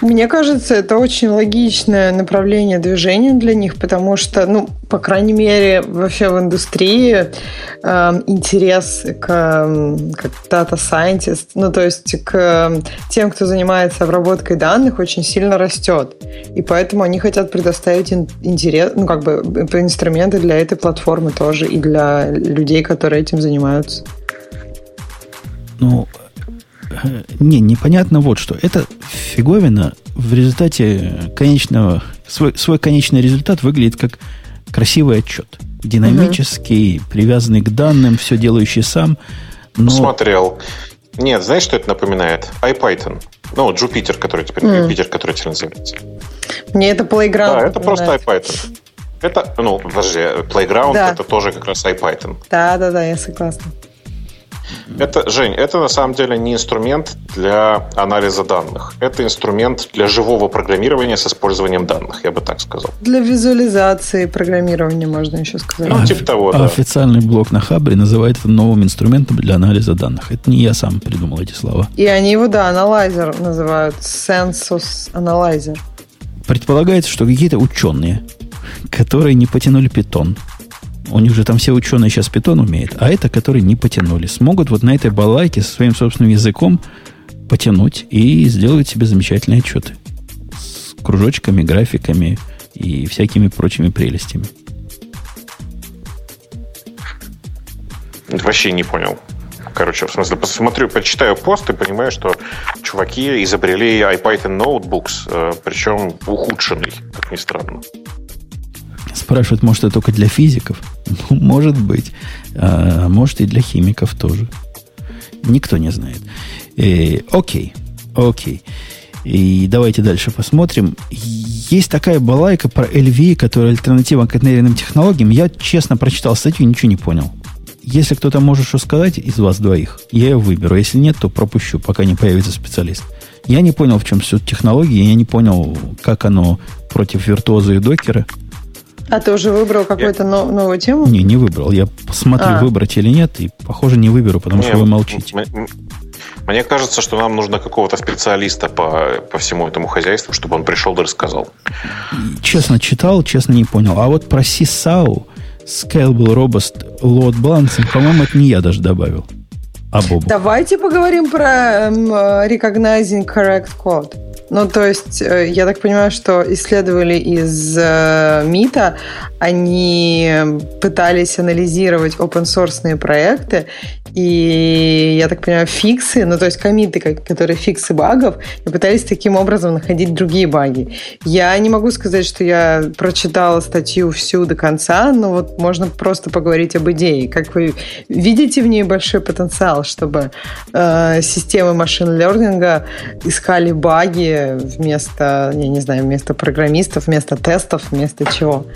Мне кажется, это очень логичное направление движения для них, потому что, ну, по крайней мере, вообще в индустрии э, интерес к, к data scientist, ну, то есть к тем, кто занимается обработкой данных, очень сильно растет. И поэтому они хотят предоставить интерес, ну, как бы инструменты для этой платформы тоже и для людей, которые этим занимаются. Ну, э, не, непонятно вот что. Это фиговина в результате конечного... Свой, свой конечный результат выглядит как красивый отчет. Динамический, угу. привязанный к данным, все делающий сам. Но... Смотрел. Нет, знаешь, что это напоминает? IPython. Ну, Jupyter, который теперь, mm. Jupyter, который теперь называется. Мне это Playground. Да, это просто IPython. Это, ну, подожди, Playground да. это тоже как раз IPython. Да, да, да, я согласна. Это, Жень, это на самом деле не инструмент для анализа данных. Это инструмент для живого программирования с использованием данных, я бы так сказал. Для визуализации программирования, можно еще сказать. Ну, типа того, да. Официальный блог на Хабре называет это новым инструментом для анализа данных. Это не я сам придумал эти слова. И они его, да, анализер называют. Census Analyzer. Предполагается, что какие-то ученые, которые не потянули питон, у них же там все ученые сейчас питон умеют, а это, которые не потянули, смогут вот на этой балайке со своим собственным языком потянуть и сделать себе замечательные отчеты с кружочками, графиками и всякими прочими прелестями. Вообще не понял. Короче, в смысле, посмотрю, почитаю пост и понимаю, что чуваки изобрели iPython Notebooks, э, причем ухудшенный, как ни странно. Спрашивают, может, это только для физиков? Ну, может быть. А, может, и для химиков тоже. Никто не знает. И, э, окей, окей. И давайте дальше посмотрим. Есть такая балайка про LV, которая альтернатива контейнерным технологиям. Я честно прочитал статью, ничего не понял. Если кто-то может что сказать из вас двоих, я ее выберу. Если нет, то пропущу, пока не появится специалист. Я не понял, в чем суть технологии, я не понял, как оно против виртуоза и докера. А ты уже выбрал какую-то я... новую тему? Не, не выбрал. Я посмотрю, а. выбрать или нет, и, похоже, не выберу, потому не, что вы молчите. Мне кажется, что нам нужно какого-то специалиста по, по всему этому хозяйству, чтобы он пришел и рассказал. Честно читал, честно не понял. А вот про CSAO, Scalable Robust Load Balancing, по-моему, это не я даже добавил. А Бобу. Давайте поговорим про эм, Recognizing Correct Code. Ну, то есть, э, я так понимаю, что исследовали из э, МИТа, они пытались анализировать open-source проекты, и, я так понимаю, фиксы, ну, то есть комиты, которые фиксы багов, и пытались таким образом находить другие баги. Я не могу сказать, что я прочитала статью всю до конца, но вот можно просто поговорить об идее. Как вы видите в ней большой потенциал, чтобы э, системы машин-лернинга искали баги вместо, я не знаю, вместо программистов, вместо тестов, вместо чего?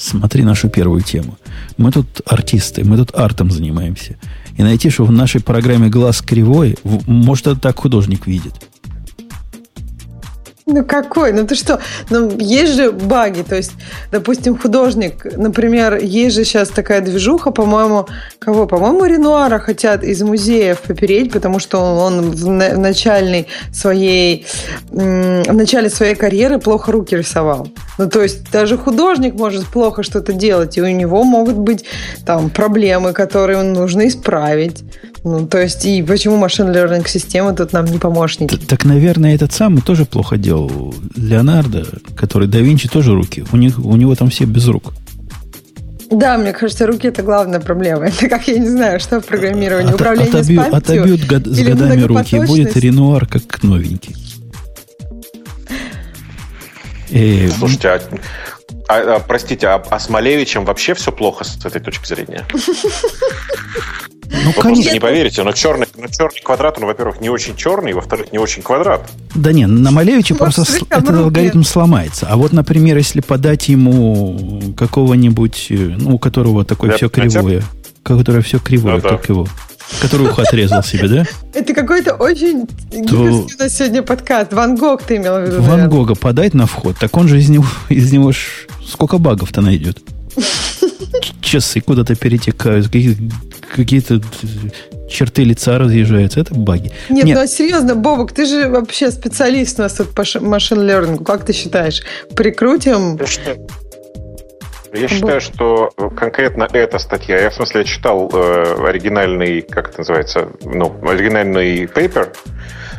Смотри нашу первую тему. Мы тут артисты, мы тут артом занимаемся. И найти, что в нашей программе глаз кривой, может, это так художник видит. Ну какой? Ну ты что? Ну есть же баги. То есть, допустим, художник, например, есть же сейчас такая движуха, по-моему, кого? По-моему, Ренуара хотят из музеев попереть, потому что он в начальной своей, в начале своей карьеры плохо руки рисовал. Ну то есть даже художник может плохо что-то делать, и у него могут быть там проблемы, которые нужно исправить. Ну, то есть, и почему машин learning система тут нам не помощники? Так, так, наверное, этот самый тоже плохо делал. Леонардо, который да Винчи тоже руки. У, них, у него там все без рук. Да, мне кажется, руки это главная проблема. Это как я не знаю, что в программировании. От, Управление отобью, с памятью Отобьют год, с годами руки, и будет Ренуар как новенький. Э, Слушайте, а, а, а, простите, а, а с Малевичем вообще все плохо с этой точки зрения? Ну, Вы конечно. не поверите, но черный, но черный квадрат, он, во-первых, не очень черный, во-вторых, не очень квадрат. Да не, на Малевиче просто с, этот алгоритм сломается. А вот, например, если подать ему какого-нибудь, э, ну, у которого такое все кривое, которое все кривое, как его, который ухо отрезал себе, да? Это какой-то очень то... сегодня подкаст. Ван Гог ты имел в виду. Ван Гога подать на вход, так он же из него, из него ж сколько багов-то найдет. Часы куда-то перетекают, какие-то черты лица разъезжаются. Это баги. Нет, Нет, ну а серьезно, Бобок, ты же вообще специалист у нас тут по машин лернингу. Как ты считаешь? Прикрутим... Я считаю, что конкретно эта статья, я в смысле читал э, оригинальный, как это называется, ну, оригинальный пейпер,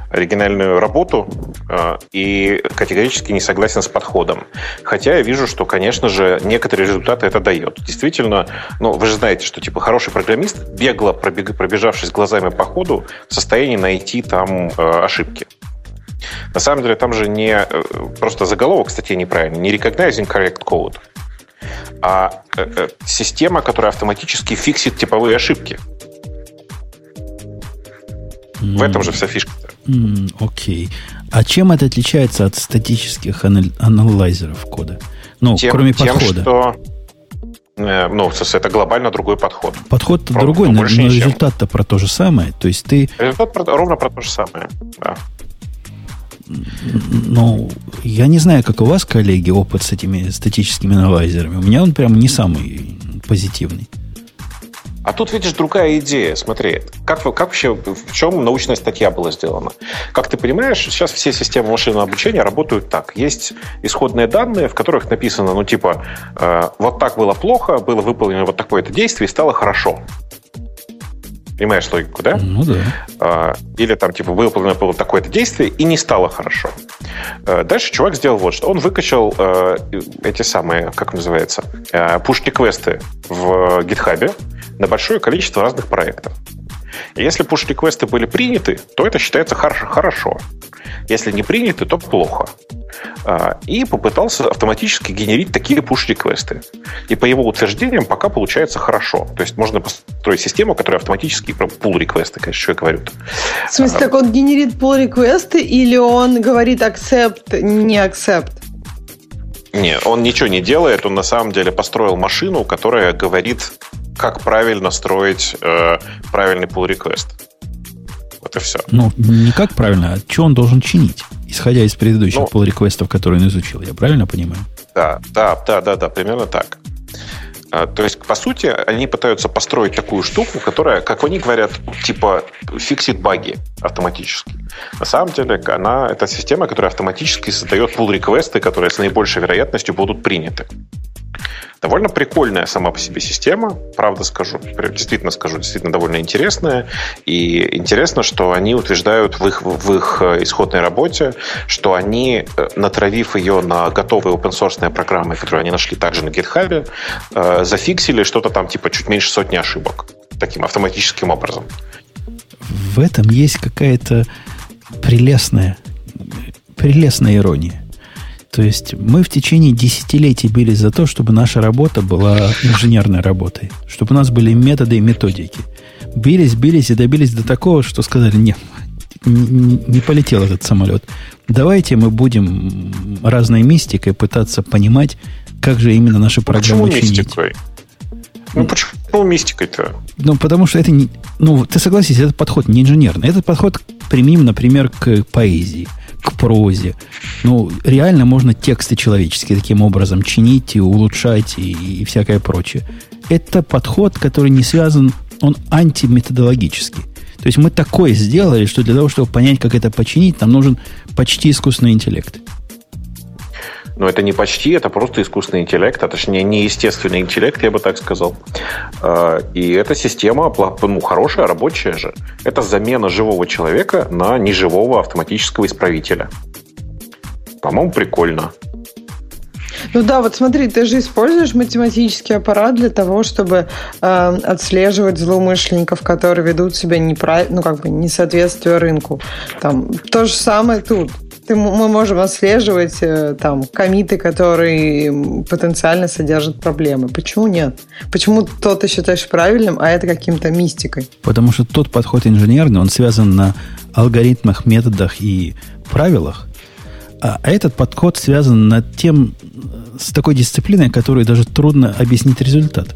оригинальную работу э, и категорически не согласен с подходом. Хотя я вижу, что, конечно же, некоторые результаты это дает. Действительно, ну, вы же знаете, что типа хороший программист, бегло пробег, пробежавшись глазами по ходу, в состоянии найти там э, ошибки. На самом деле там же не э, просто заголовок статьи неправильный, не recognizing correct code, а э, э, система, которая автоматически фиксит типовые ошибки. Mm. В этом же вся фишка. Окей. Mm, а чем это отличается от статических анал- анализеров кода? Ну, тем, кроме тем, подхода. Что, э, ну, это глобально другой подход. Подход другой, но, но результат-то про то же самое. То есть ты... Результат про, ровно про то же самое, да. Ну, я не знаю, как у вас, коллеги, опыт с этими статическими аналайзерами. У меня он прям не самый позитивный. А тут, видишь, другая идея. Смотри, как, как вообще, в чем научная статья была сделана? Как ты понимаешь, сейчас все системы машинного обучения работают так. Есть исходные данные, в которых написано, ну, типа, э, вот так было плохо, было выполнено вот такое-то действие и стало хорошо. Понимаешь логику, да? Ну да. А, или там, типа, выполнено было такое-то действие и не стало хорошо. А, дальше чувак сделал вот что. Он выкачал э, эти самые, как называется, push-реквесты в гитхабе на большое количество разных проектов. И если push-реквесты были приняты, то это считается хорошо. Если не приняты, то плохо. А, и попытался автоматически генерить такие push-реквесты. И по его утверждениям пока получается хорошо. То есть можно построить систему, которая автоматически pull реквесты конечно, что я говорю. В смысле, так он генерит pull реквесты или он говорит accept, не accept? Не, он ничего не делает, он на самом деле построил машину, которая говорит, как правильно строить э, правильный pull request. Вот и все. Ну, не как правильно, а что он должен чинить, исходя из предыдущих ну, pull реквестов которые он изучил. Я правильно понимаю? Да, да, да, да, да, примерно так. А, то есть, по сути, они пытаются построить такую штуку, которая, как они говорят, типа фиксит баги автоматически. На самом деле, она это система, которая автоматически создает pull реквесты которые с наибольшей вероятностью будут приняты. Довольно прикольная сама по себе система, правда скажу, действительно скажу, действительно довольно интересная. И интересно, что они утверждают в их, в их э, исходной работе, что они, э, натравив ее на готовые open-source программы, которые они нашли также на GitHub, э, зафиксили что-то там типа чуть меньше сотни ошибок таким автоматическим образом. В этом есть какая-то прелестная, прелестная ирония. То есть мы в течение десятилетий бились за то, чтобы наша работа была инженерной работой, чтобы у нас были методы и методики. Бились, бились и добились до такого, что сказали, нет, не, не полетел этот самолет. Давайте мы будем разной мистикой пытаться понимать, как же именно наши программы почему чинить. Мистикой? Ну, почему мистикой-то? Ну, потому что это не... Ну, ты согласись, этот подход не инженерный. Этот подход применим, например, к поэзии – к прозе. Ну, реально можно тексты человеческие таким образом чинить и улучшать и, и всякое прочее. Это подход, который не связан, он антиметодологический. То есть мы такое сделали, что для того, чтобы понять, как это починить, нам нужен почти искусственный интеллект. Но это не почти, это просто искусственный интеллект, а точнее не естественный интеллект, я бы так сказал. А, и эта система ну, хорошая, рабочая же. Это замена живого человека на неживого автоматического исправителя. По-моему, прикольно. Ну да, вот смотри, ты же используешь математический аппарат для того, чтобы э, отслеживать злоумышленников, которые ведут себя неправильно, ну как бы не соответствуя рынку. Там то же самое тут. Ты, мы можем отслеживать э, там комиты, которые потенциально содержат проблемы. Почему нет? Почему то ты считаешь правильным, а это каким-то мистикой? Потому что тот подход инженерный, он связан на алгоритмах, методах и правилах, а этот подход связан над тем, с такой дисциплиной, которой даже трудно объяснить результат.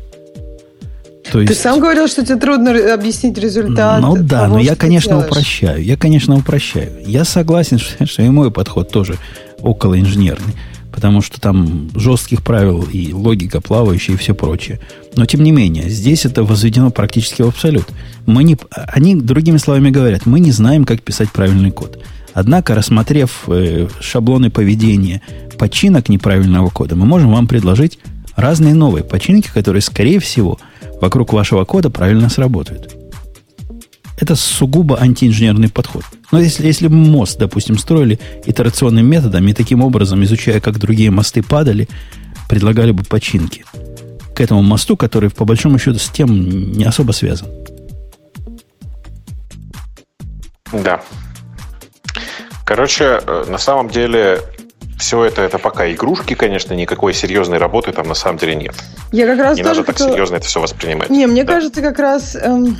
То есть... Ты сам говорил, что тебе трудно объяснить результат. Ну да, того, но я, конечно, делаешь. упрощаю. Я, конечно, упрощаю. Я согласен, что, что и мой подход тоже около инженерный. Потому что там жестких правил и логика плавающая и все прочее. Но тем не менее, здесь это возведено практически в абсолют. Мы не, они, другими словами говорят, мы не знаем, как писать правильный код. Однако, рассмотрев э, шаблоны поведения починок неправильного кода, мы можем вам предложить разные новые починки, которые, скорее всего, вокруг вашего кода правильно сработают. Это сугубо антиинженерный подход. Но если, если мост, допустим, строили итерационным методом и таким образом, изучая, как другие мосты падали, предлагали бы починки к этому мосту, который, по большому счету, с тем не особо связан. Да, Короче, э, на самом деле все это, это пока игрушки, конечно, никакой серьезной работы там на самом деле нет. Я как раз Не надо так серьезно это все воспринимать. Не, мне да. кажется, как раз эм,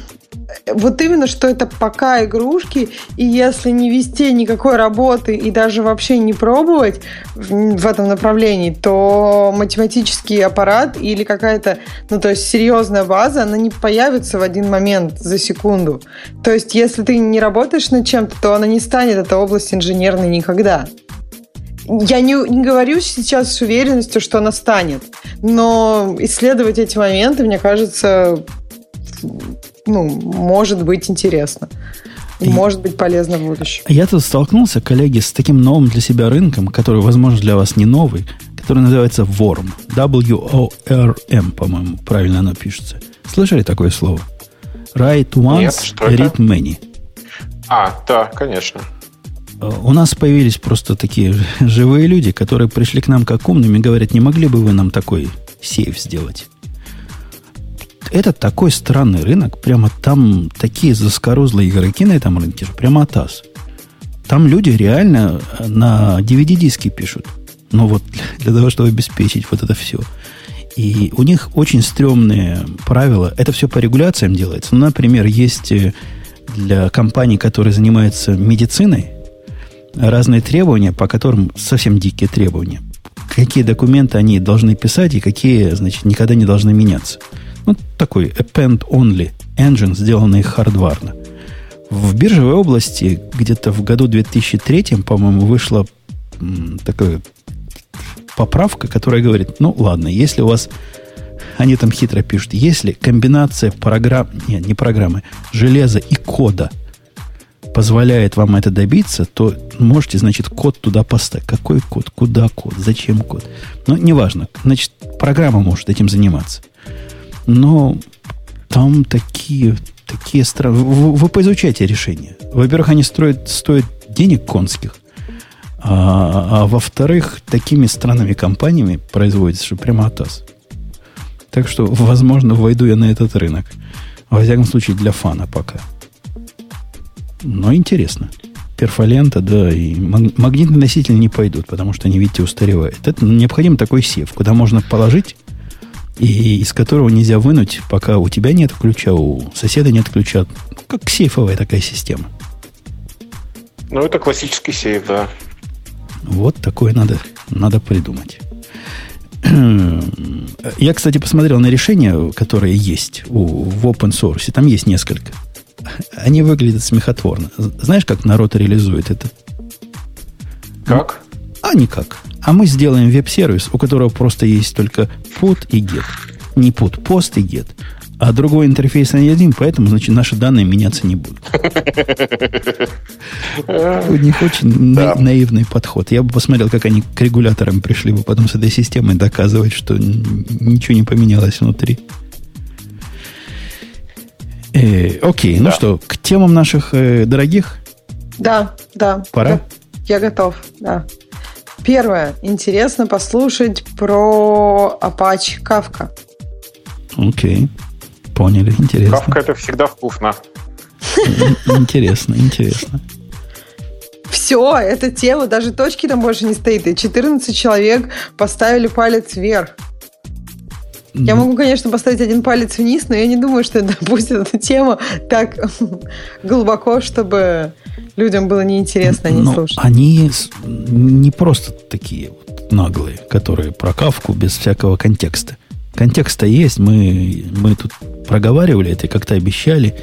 вот именно, что это пока игрушки, и если не вести никакой работы и даже вообще не пробовать в, в этом направлении, то математический аппарат или какая-то, ну то есть серьезная база, она не появится в один момент за секунду. То есть если ты не работаешь над чем-то, то она не станет эта область инженерной никогда. Я не, не говорю сейчас с уверенностью, что она станет, но исследовать эти моменты, мне кажется, ну, может быть интересно. И, может быть полезно в будущем. Я тут столкнулся, коллеги, с таким новым для себя рынком, который, возможно, для вас не новый, который называется WORM. W-O-R-M, по-моему, правильно оно пишется. Слышали такое слово? Write once, Нет, read many. А, да, конечно. Э, у нас появились просто такие живые люди, которые пришли к нам как умными и говорят, не могли бы вы нам такой сейф сделать? это такой странный рынок, прямо там такие заскорузлые игроки на этом рынке, прямо атас. Там люди реально на DVD-диски пишут. Ну вот для того, чтобы обеспечить вот это все. И у них очень стрёмные правила. Это все по регуляциям делается. Ну, например, есть э, для компаний, которые занимаются медициной, разные требования, по которым совсем дикие требования. Какие документы они должны писать и какие, значит, никогда не должны меняться. Ну, такой append-only engine, сделанный хардварно. В биржевой области где-то в году 2003, по-моему, вышла такая поправка, которая говорит, ну ладно, если у вас, они там хитро пишут, если комбинация программ, нет, не программы, железа и кода позволяет вам это добиться, то можете, значит, код туда поставить. Какой код? Куда код? Зачем код? Ну, неважно. Значит, программа может этим заниматься. Но там такие, такие странные... Вы, вы поизучайте решения. Во-первых, они строят, стоят денег конских. А, а во-вторых, такими странными компаниями производится, что прямо атас. Так что, возможно, войду я на этот рынок. Во всяком случае, для фана пока. Но интересно. Перфолента, да, и магнитный носитель не пойдут, потому что они, видите, устаревают. Это необходим такой сев, куда можно положить и из которого нельзя вынуть, пока у тебя нет ключа, у соседа нет ключа. Как сейфовая такая система. Ну, это классический сейф, да. Вот такое надо, надо придумать. Я, кстати, посмотрел на решения, которые есть у, в open source. Там есть несколько. Они выглядят смехотворно. Знаешь, как народ реализует это? Как? А никак. А мы сделаем веб-сервис, у которого просто есть только put и get. Не put, post и get. А другой интерфейс не один, поэтому, значит, наши данные меняться не будут. У них очень да. наивный подход. Я бы посмотрел, как они к регуляторам пришли бы потом с этой системой доказывать, что ничего не поменялось внутри. Э, окей, ну да. ну что, к темам наших э, дорогих? Да, да. Пора? Я, я готов, да. Первое. Интересно послушать про Apache Kafka. Окей. Поняли, интересно. Кавка это всегда вкусно. Интересно, интересно. Все, эта тема, даже точки там больше не стоит. И 14 человек поставили палец вверх. Я могу, конечно, поставить один палец вниз, но я не думаю, что это допустит эту тему так глубоко, чтобы людям было неинтересно, они слушать. Они не просто такие вот наглые, которые про кавку без всякого контекста. Контекст-то есть, мы, мы тут проговаривали это и как-то обещали,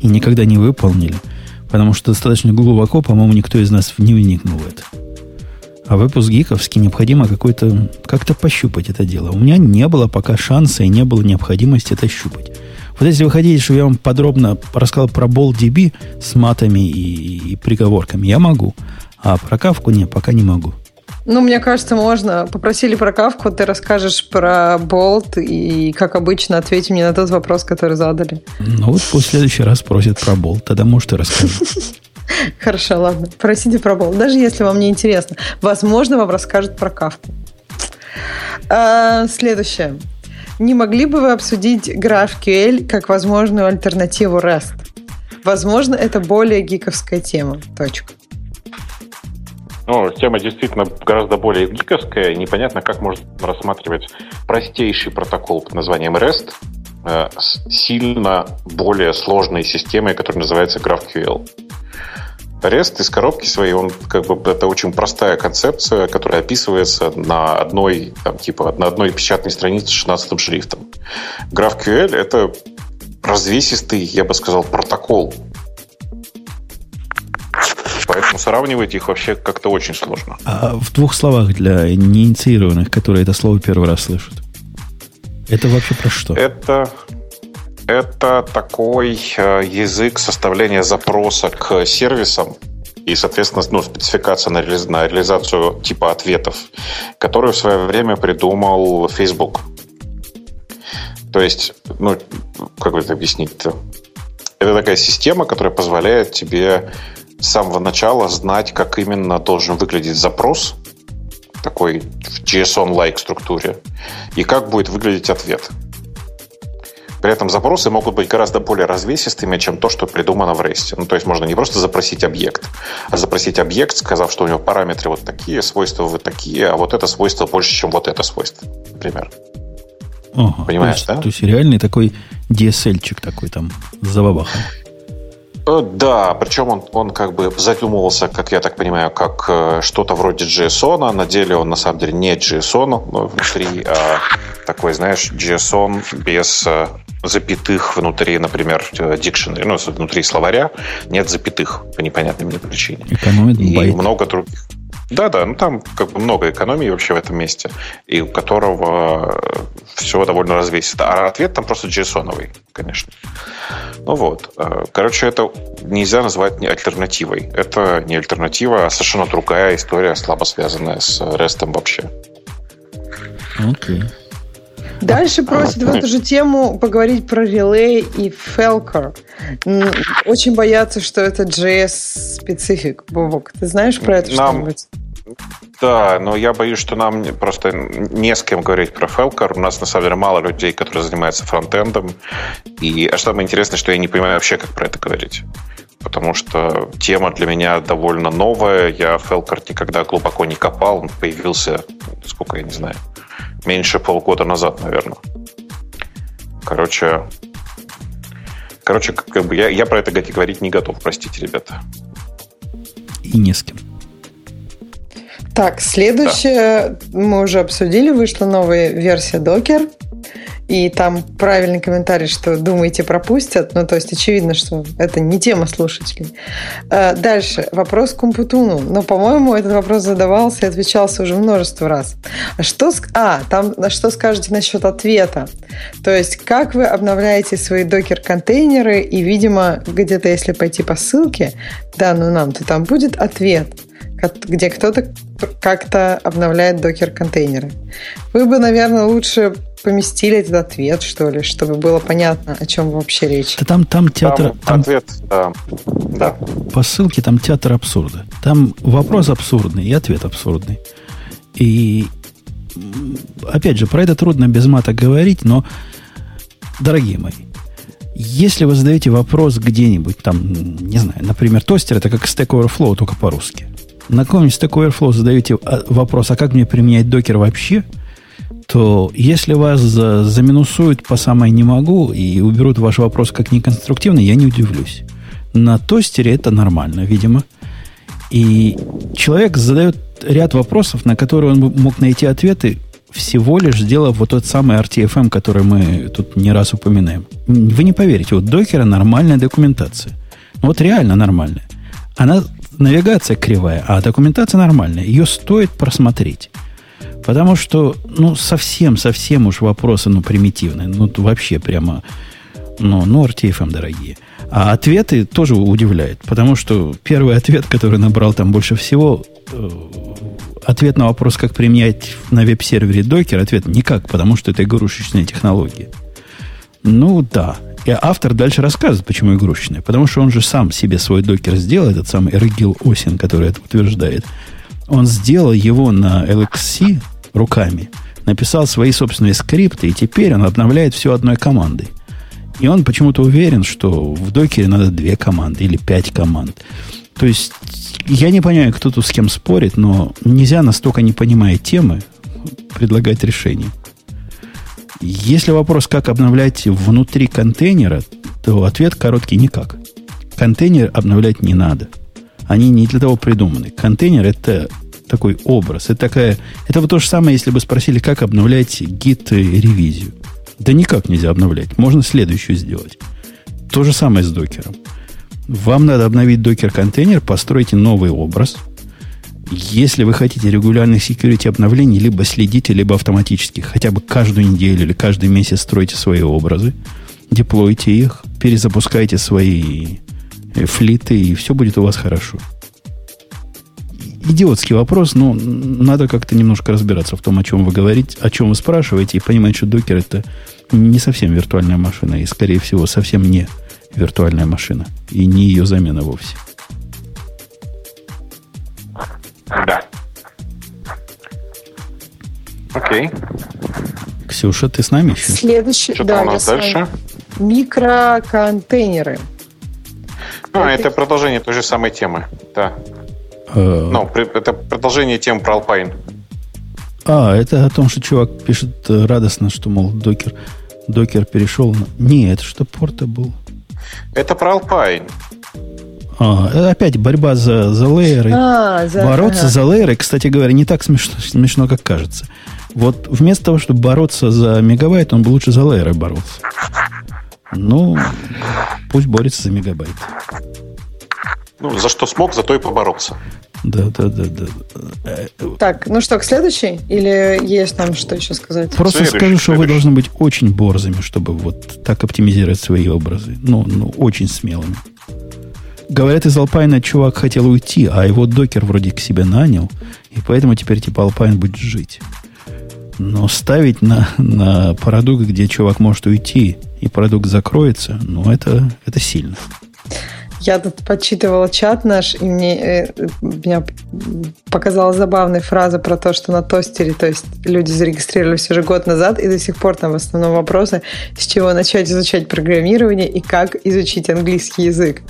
и никогда не выполнили. Потому что достаточно глубоко, по-моему, никто из нас не вникнул в это. А выпуск гиковский необходимо какой-то, как-то пощупать это дело. У меня не было пока шанса и не было необходимости это щупать. Вот если вы хотите, чтобы я вам подробно рассказал про BoltDB с матами и, и приговорками, я могу. А про кавку не, пока не могу. Ну, мне кажется, можно. Попросили про кавку, ты расскажешь про болт и, как обычно, ответим мне на тот вопрос, который задали. Ну, вот пусть в следующий раз просят про болт. Тогда, может, и расскажу. Хорошо, ладно. Просите про болт. Даже если вам не интересно. Возможно, вам расскажут про кавку. А, следующее. Не могли бы вы обсудить GraphQL как возможную альтернативу REST? Возможно, это более гиковская тема. Точка. Ну, тема действительно гораздо более гиковская, непонятно, как можно рассматривать простейший протокол под названием REST э, с сильно более сложной системой, которая называется GraphQL. REST из коробки своей, он как бы это очень простая концепция, которая описывается на одной, там, типа, на одной печатной странице с 16 шрифтом. GraphQL — это развесистый, я бы сказал, протокол, Поэтому сравнивать их вообще как-то очень сложно. А в двух словах для неинициированных, которые это слово первый раз слышат. Это вообще про что? Это, это такой э, язык составления запроса к сервисам и, соответственно, ну, спецификация на, реали- на реализацию типа ответов, которую в свое время придумал Facebook. То есть, ну, как это объяснить-то? Это такая система, которая позволяет тебе с самого начала знать, как именно должен выглядеть запрос, такой в JSON-like структуре, и как будет выглядеть ответ. При этом запросы могут быть гораздо более развесистыми, чем то, что придумано в REST. Ну, то есть можно не просто запросить объект, а запросить объект, сказав, что у него параметры вот такие, свойства вот такие, а вот это свойство больше, чем вот это свойство, например. Ага, Понимаешь, то есть, да? То есть реальный такой DSL-чик такой там с забабахом. Э, да, причем он, он как бы задумывался, как я так понимаю, как э, что-то вроде JSON, а на деле он на самом деле не JSON внутри, а такой, знаешь, JSON без э, запятых внутри, например, dictionary, ну, внутри словаря нет запятых по непонятной мне причине. Экономит И байт. много других. Да, да, ну там как бы много экономии вообще в этом месте, и у которого все довольно развесисто. А ответ там просто JSON, конечно. Ну вот. Э, короче, это нельзя назвать не альтернативой. Это не альтернатива, а совершенно другая история, слабо связанная с REST вообще. Окей. Okay. Дальше просят в эту же тему поговорить про релей и Felker. Очень боятся, что это JS-специфик. Бобок, ты знаешь про это Нам... что-нибудь? Да, но я боюсь, что нам просто не с кем говорить про Felker. У нас, на самом деле, мало людей, которые занимаются фронтендом. И а самое интересное, что я не понимаю вообще, как про это говорить. Потому что тема для меня довольно новая. Я Felker никогда глубоко не копал. Он появился, сколько я не знаю, меньше полгода назад, наверное. Короче, короче, как бы я, я про это говорить не готов, простите, ребята. И не с кем. Так, следующее да. мы уже обсудили, вышла новая версия Docker. И там правильный комментарий, что думаете пропустят. Ну, то есть очевидно, что это не тема слушателей. Э, дальше. Вопрос к Умпутуну. Но, по-моему, этот вопрос задавался и отвечался уже множество раз. А что... А, там что скажете насчет ответа? То есть, как вы обновляете свои докер-контейнеры и, видимо, где-то, если пойти по ссылке, данную нам, то там будет ответ где кто-то как-то обновляет докер-контейнеры. Вы бы, наверное, лучше поместили этот ответ, что ли, чтобы было понятно, о чем вообще речь. Да там, там театр... Там, там ответ, да. да. По ссылке там театр абсурда. Там вопрос абсурдный и ответ абсурдный. И опять же, про это трудно без мата говорить, но, дорогие мои, если вы задаете вопрос где-нибудь, там, не знаю, например, тостер, это как Stack Overflow, только по-русски на каком-нибудь Stack Overflow задаете а, вопрос, а как мне применять докер вообще, то если вас заминусуют по самой не могу и уберут ваш вопрос как неконструктивный, я не удивлюсь. На тостере это нормально, видимо. И человек задает ряд вопросов, на которые он мог найти ответы, всего лишь сделав вот тот самый RTFM, который мы тут не раз упоминаем. Вы не поверите, у докера нормальная документация. Вот реально нормальная. Она навигация кривая, а документация нормальная. Ее стоит просмотреть. Потому что, ну, совсем-совсем уж вопросы, ну, примитивные. Ну, вообще прямо, ну, ну, RTFM дорогие. А ответы тоже удивляют. Потому что первый ответ, который набрал там больше всего, э, ответ на вопрос, как применять на веб-сервере докер, ответ никак, потому что это игрушечная технология. Ну, да. И автор дальше рассказывает, почему игрушечная. Потому что он же сам себе свой докер сделал, этот самый Эргил Осин, который это утверждает. Он сделал его на LXC руками, написал свои собственные скрипты, и теперь он обновляет все одной командой. И он почему-то уверен, что в докере надо две команды или пять команд. То есть я не понимаю, кто тут с кем спорит, но нельзя настолько не понимая темы предлагать решение. Если вопрос, как обновлять внутри контейнера, то ответ короткий – никак. Контейнер обновлять не надо. Они не для того придуманы. Контейнер – это такой образ. Это, такая, это вот то же самое, если бы спросили, как обновлять гид ревизию. Да никак нельзя обновлять. Можно следующую сделать. То же самое с докером. Вам надо обновить докер-контейнер, постройте новый образ – если вы хотите регулярных security обновлений, либо следите, либо автоматически, хотя бы каждую неделю или каждый месяц стройте свои образы, деплойте их, перезапускайте свои э, флиты, и все будет у вас хорошо. Идиотский вопрос, но надо как-то немножко разбираться в том, о чем вы говорите, о чем вы спрашиваете, и понимать, что докер это не совсем виртуальная машина, и, скорее всего, совсем не виртуальная машина, и не ее замена вовсе. Да. Окей. Ксюша, ты с нами еще? Следующий, Что да, у нас дальше? Микроконтейнеры. А, это... это продолжение той же самой темы, да. Э... Ну, это продолжение темы про Alpine. А, это о том, что чувак пишет э, радостно, что, мол, докер, докер перешел на... Не, это что порта был. Это про Alpine. А, опять борьба за, за лейеры. А, за, бороться ага. за лейеры, кстати говоря, не так смешно, смешно, как кажется. Вот вместо того, чтобы бороться за мегабайт, он бы лучше за лейеры боролся. Ну, пусть борется за мегабайт. Ну, за что смог, за то и поборолся. Да, да, да, да. Так, ну что, к следующей? Или есть нам что еще сказать? Просто следующий, скажу, что следующий. вы должны быть очень борзыми, чтобы вот так оптимизировать свои образы. Ну, ну очень смелыми. Говорят, из Alpine чувак хотел уйти, а его докер вроде к себе нанял, и поэтому теперь типа Alpine будет жить. Но ставить на, на продукт, где чувак может уйти, и продукт закроется, ну, это, это сильно. Я тут подсчитывала чат наш, и мне э, меня показала забавная фраза про то, что на тостере, то есть люди зарегистрировались уже год назад, и до сих пор там в основном вопросы, с чего начать изучать программирование и как изучить английский язык.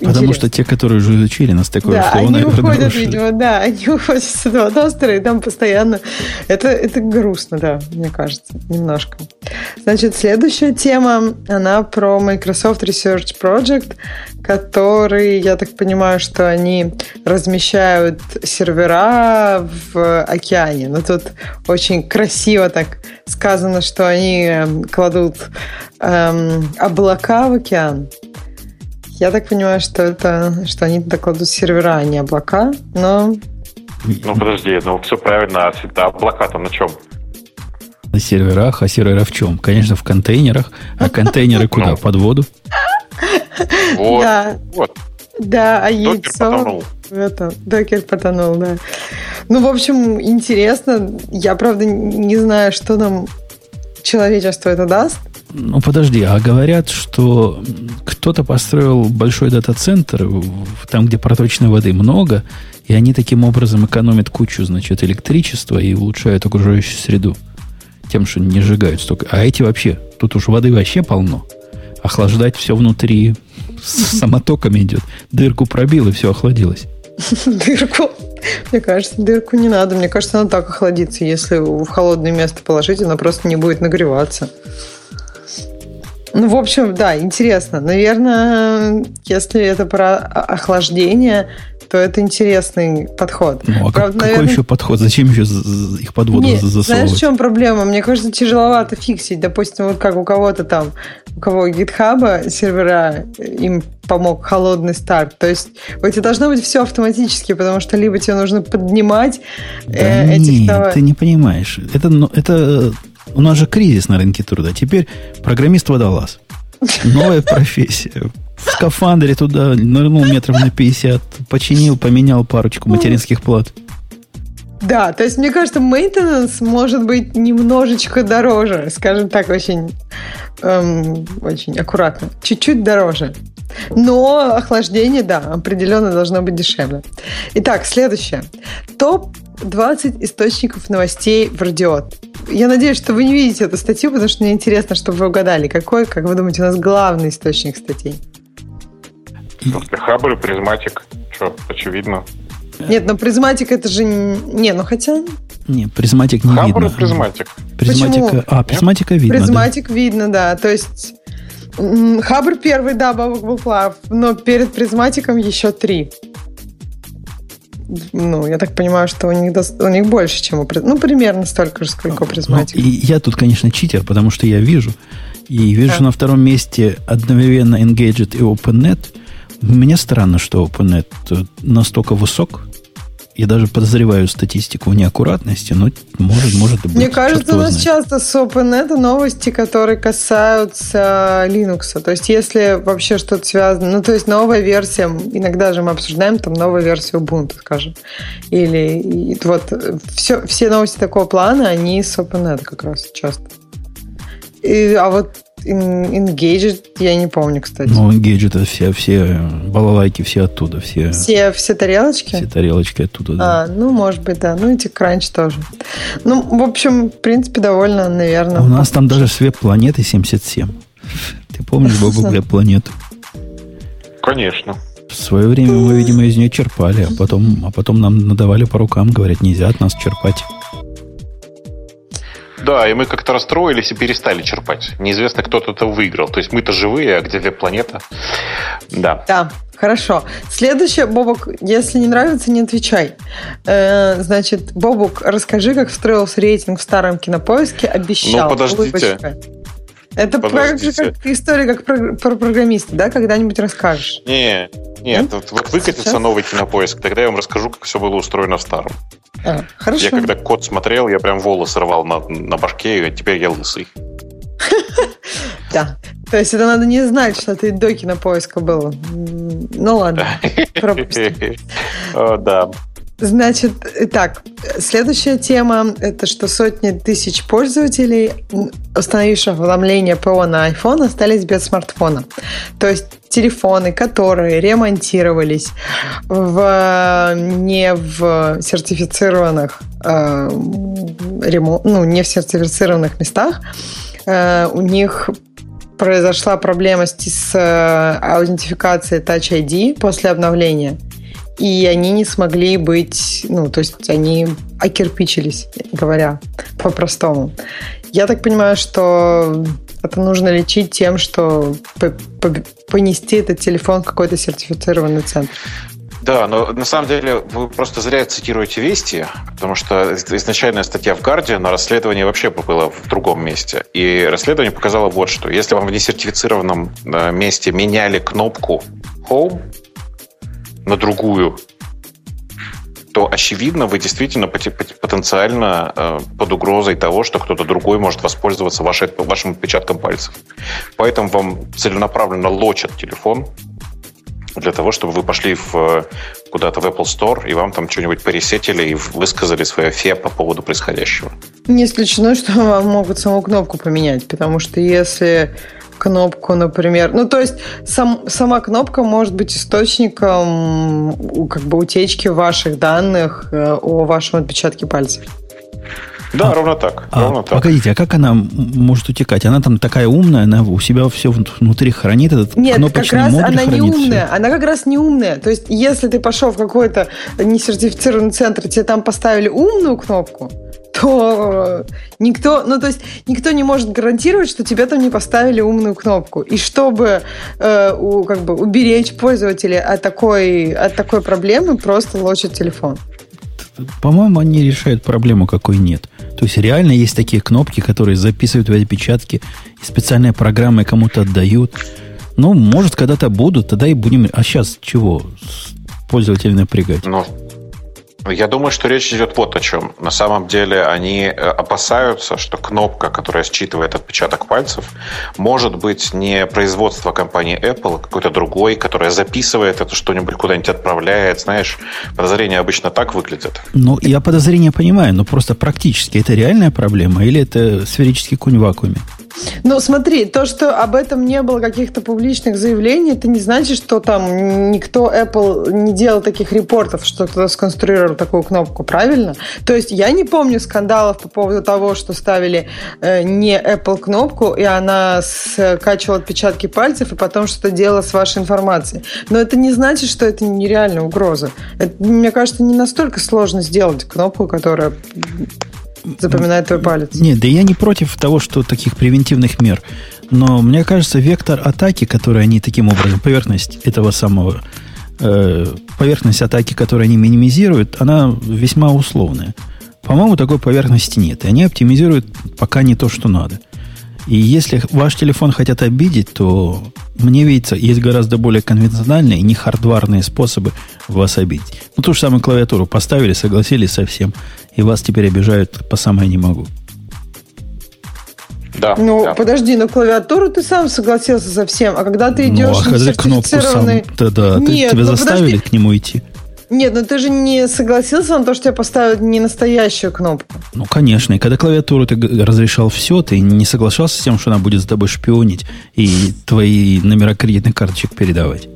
Потому что те, которые уже изучили нас такое, да, что они уходят, нарушили. видимо, да, они уходят с этого тостера, и там постоянно... Это, это грустно, да, мне кажется, немножко. Значит, следующая тема, она про Microsoft Research Project, который, я так понимаю, что они размещают сервера в океане. Но тут очень красиво так сказано, что они кладут эм, облака в океан. Я так понимаю, что это, что они туда кладут сервера, а не облака, но... Ну, подожди, ну все правильно, а облака-то на чем? На серверах, а сервера в чем? Конечно, в контейнерах. А контейнеры куда? Ну. Под воду? Вот, да. вот. Да, а яйцо... Докер потонул. Это, докер потонул, да. Ну, в общем, интересно. Я, правда, не знаю, что нам человечество это даст. Ну, подожди, а говорят, что кто-то построил большой дата-центр, там, где проточной воды много, и они таким образом экономят кучу, значит, электричества и улучшают окружающую среду тем, что не сжигают столько. А эти вообще, тут уж воды вообще полно. Охлаждать все внутри с самотоками идет. Дырку пробил, и все охладилось. Дырку? Мне кажется, дырку не надо. Мне кажется, она так охладится. Если в холодное место положить, она просто не будет нагреваться. Ну, в общем, да, интересно. Наверное, если это про охлаждение, то это интересный подход. Ну, а Правда, какой наверное... еще подход? Зачем еще их под воду Нет, засовывать? Знаешь, в чем проблема? Мне кажется, тяжеловато фиксить. Допустим, вот как у кого-то там, у кого GitHub сервера, им помог холодный старт. То есть у тебя должно быть все автоматически, потому что либо тебе нужно поднимать э, да э, этих нет, товаров. ты не понимаешь. Это, ну, это у нас же кризис на рынке труда. Теперь программист-водолаз. Новая профессия в скафандре туда нырнул метров на 50, починил, поменял парочку материнских плат. Да, то есть, мне кажется, мейнтенанс может быть немножечко дороже, скажем так, очень, эм, очень аккуратно, чуть-чуть дороже. Но охлаждение, да, определенно должно быть дешевле. Итак, следующее. Топ-20 источников новостей в Радио-Т. Я надеюсь, что вы не видите эту статью, потому что мне интересно, чтобы вы угадали, какой, как вы думаете, у нас главный источник статей. Хабр и Prismatic. Что, очевидно. Нет, но Prismatic это же... Не, ну хотя... Не, призматик не Хабр видно. и призматик. Призматика... Почему? А, призматика Нет? видно. Призматик да. видно, да. То есть Хабр первый, да, бабок был прав, но перед призматиком еще три. Ну, я так понимаю, что у них, у них больше, чем у Ну, примерно столько же, сколько у ну, призматика. Ну, и я тут, конечно, читер, потому что я вижу. И вижу да. на втором месте одновременно Engadget и OpenNet – мне странно, что OpenNet настолько высок. Я даже подозреваю статистику неаккуратности, но может, может быть. Мне кажется, у нас знает. часто с OpenNet новости, которые касаются Linux. То есть, если вообще что-то связано, ну, то есть, новая версия, иногда же мы обсуждаем там новую версию Ubuntu, скажем. Или и, вот все, все новости такого плана, они с OpenNet как раз часто. И, а вот Engaged я не помню, кстати. Ну, Engaged это все, все балалайки, все оттуда. Все, все, все тарелочки? Все тарелочки оттуда, да. А, ну, может быть, да. Ну, эти кранч тоже. Ну, в общем, в принципе, довольно, наверное. А у нас там даже с веб-планеты 77. Ты помнишь, Богу, веб-планету? Конечно. В свое время мы, видимо, из нее черпали, а потом, а потом нам надавали по рукам, говорят, нельзя от нас черпать. Да, и мы как-то расстроились и перестали черпать. Неизвестно, кто-то это выиграл. То есть мы-то живые, а где планета? Да. Да, Хорошо. Следующее, Бобок, если не нравится, не отвечай. Э, значит, Бобук, расскажи, как строился рейтинг в старом кинопоиске. Обещал. Ну, подождите. Это про, как история как про, про программиста, да? Когда-нибудь расскажешь. Не, нет, вот, вот выкатится Сейчас? новый кинопоиск, тогда я вам расскажу, как все было устроено в старом. А, хорошо. Я когда код смотрел, я прям волосы рвал на, на башке, и теперь я лысый. Да. То есть это надо не знать, что ты до кинопоиска был. Ну ладно, пропустим. Да. Значит, итак, следующая тема – это что сотни тысяч пользователей, установивших уведомления ПО на iPhone, остались без смартфона. То есть телефоны, которые ремонтировались в, не в сертифицированных э, ремонт, ну, не в сертифицированных местах, э, у них произошла проблема с, с э, аутентификацией Touch ID после обновления – и они не смогли быть, ну, то есть они окирпичились, говоря по-простому. Я так понимаю, что это нужно лечить тем, что понести этот телефон в какой-то сертифицированный центр. Да, но на самом деле вы просто зря цитируете вести, потому что изначальная статья в Гарде на расследование вообще было в другом месте. И расследование показало вот что. Если вам в несертифицированном э, месте меняли кнопку Home на другую, то, очевидно, вы действительно потенциально э, под угрозой того, что кто-то другой может воспользоваться вашей, вашим отпечатком пальцев. Поэтому вам целенаправленно лочат телефон, для того, чтобы вы пошли в, куда-то в Apple Store и вам там что-нибудь пересетили и высказали свое фе по поводу происходящего. Не исключено, что вам могут саму кнопку поменять, потому что если кнопку, например. Ну, то есть сам, сама кнопка может быть источником как бы утечки ваших данных э, о вашем отпечатке пальцев. Да, а, ровно так. А, ровно так. Погодите, а как она может утекать? Она там такая умная, она у себя все внутри хранит этот Нет, кнопочный как раз она не умная. Все. Она как раз не умная. То есть, если ты пошел в какой-то несертифицированный центр, тебе там поставили умную кнопку, то никто, ну то есть никто не может гарантировать, что тебе там не поставили умную кнопку. И чтобы э, у, как бы уберечь пользователя от такой, от такой проблемы, просто лочат телефон. По-моему, они решают проблему, какой нет. То есть реально есть такие кнопки, которые записывают в отпечатки, и специальные программы кому-то отдают. Ну, может, когда-то будут, тогда и будем... А сейчас чего пользователя напрягать? Ну, я думаю, что речь идет вот о чем. На самом деле они э, опасаются, что кнопка, которая считывает отпечаток пальцев, может быть не производство компании Apple, а какой-то другой, которая записывает это что-нибудь куда-нибудь отправляет. Знаешь, подозрения обычно так выглядят. Ну, я подозрения понимаю, но просто практически это реальная проблема или это сферический кунь в вакууме? Ну, смотри, то, что об этом не было каких-то публичных заявлений, это не значит, что там никто Apple не делал таких репортов, что кто-то сконструировал такую кнопку, правильно? То есть я не помню скандалов по поводу того, что ставили э, не Apple кнопку, и она скачивала отпечатки пальцев, и потом что-то делала с вашей информацией. Но это не значит, что это нереальная угроза. Это, мне кажется, не настолько сложно сделать кнопку, которая запоминает твой палец. Нет, да я не против того, что таких превентивных мер. Но мне кажется, вектор атаки, который они таким образом, поверхность этого самого, э, поверхность атаки, которую они минимизируют, она весьма условная. По-моему, такой поверхности нет. И они оптимизируют пока не то, что надо. И если ваш телефон хотят обидеть, то мне видится, есть гораздо более конвенциональные, не хардварные способы вас обидеть. Ну, ту же самую клавиатуру поставили, согласились со всем и вас теперь обижают по самое не могу. Да. Ну, да. подожди, на клавиатуру ты сам согласился со всем, а когда ты идешь ну, а когда сертифицированный... Кнопку сам, да, да, Нет, тебя ну, заставили подожди. к нему идти. Нет, ну ты же не согласился на то, что тебе поставят не настоящую кнопку. Ну, конечно. И когда клавиатуру ты разрешал все, ты не соглашался с тем, что она будет с тобой шпионить и твои номера кредитных карточек передавать.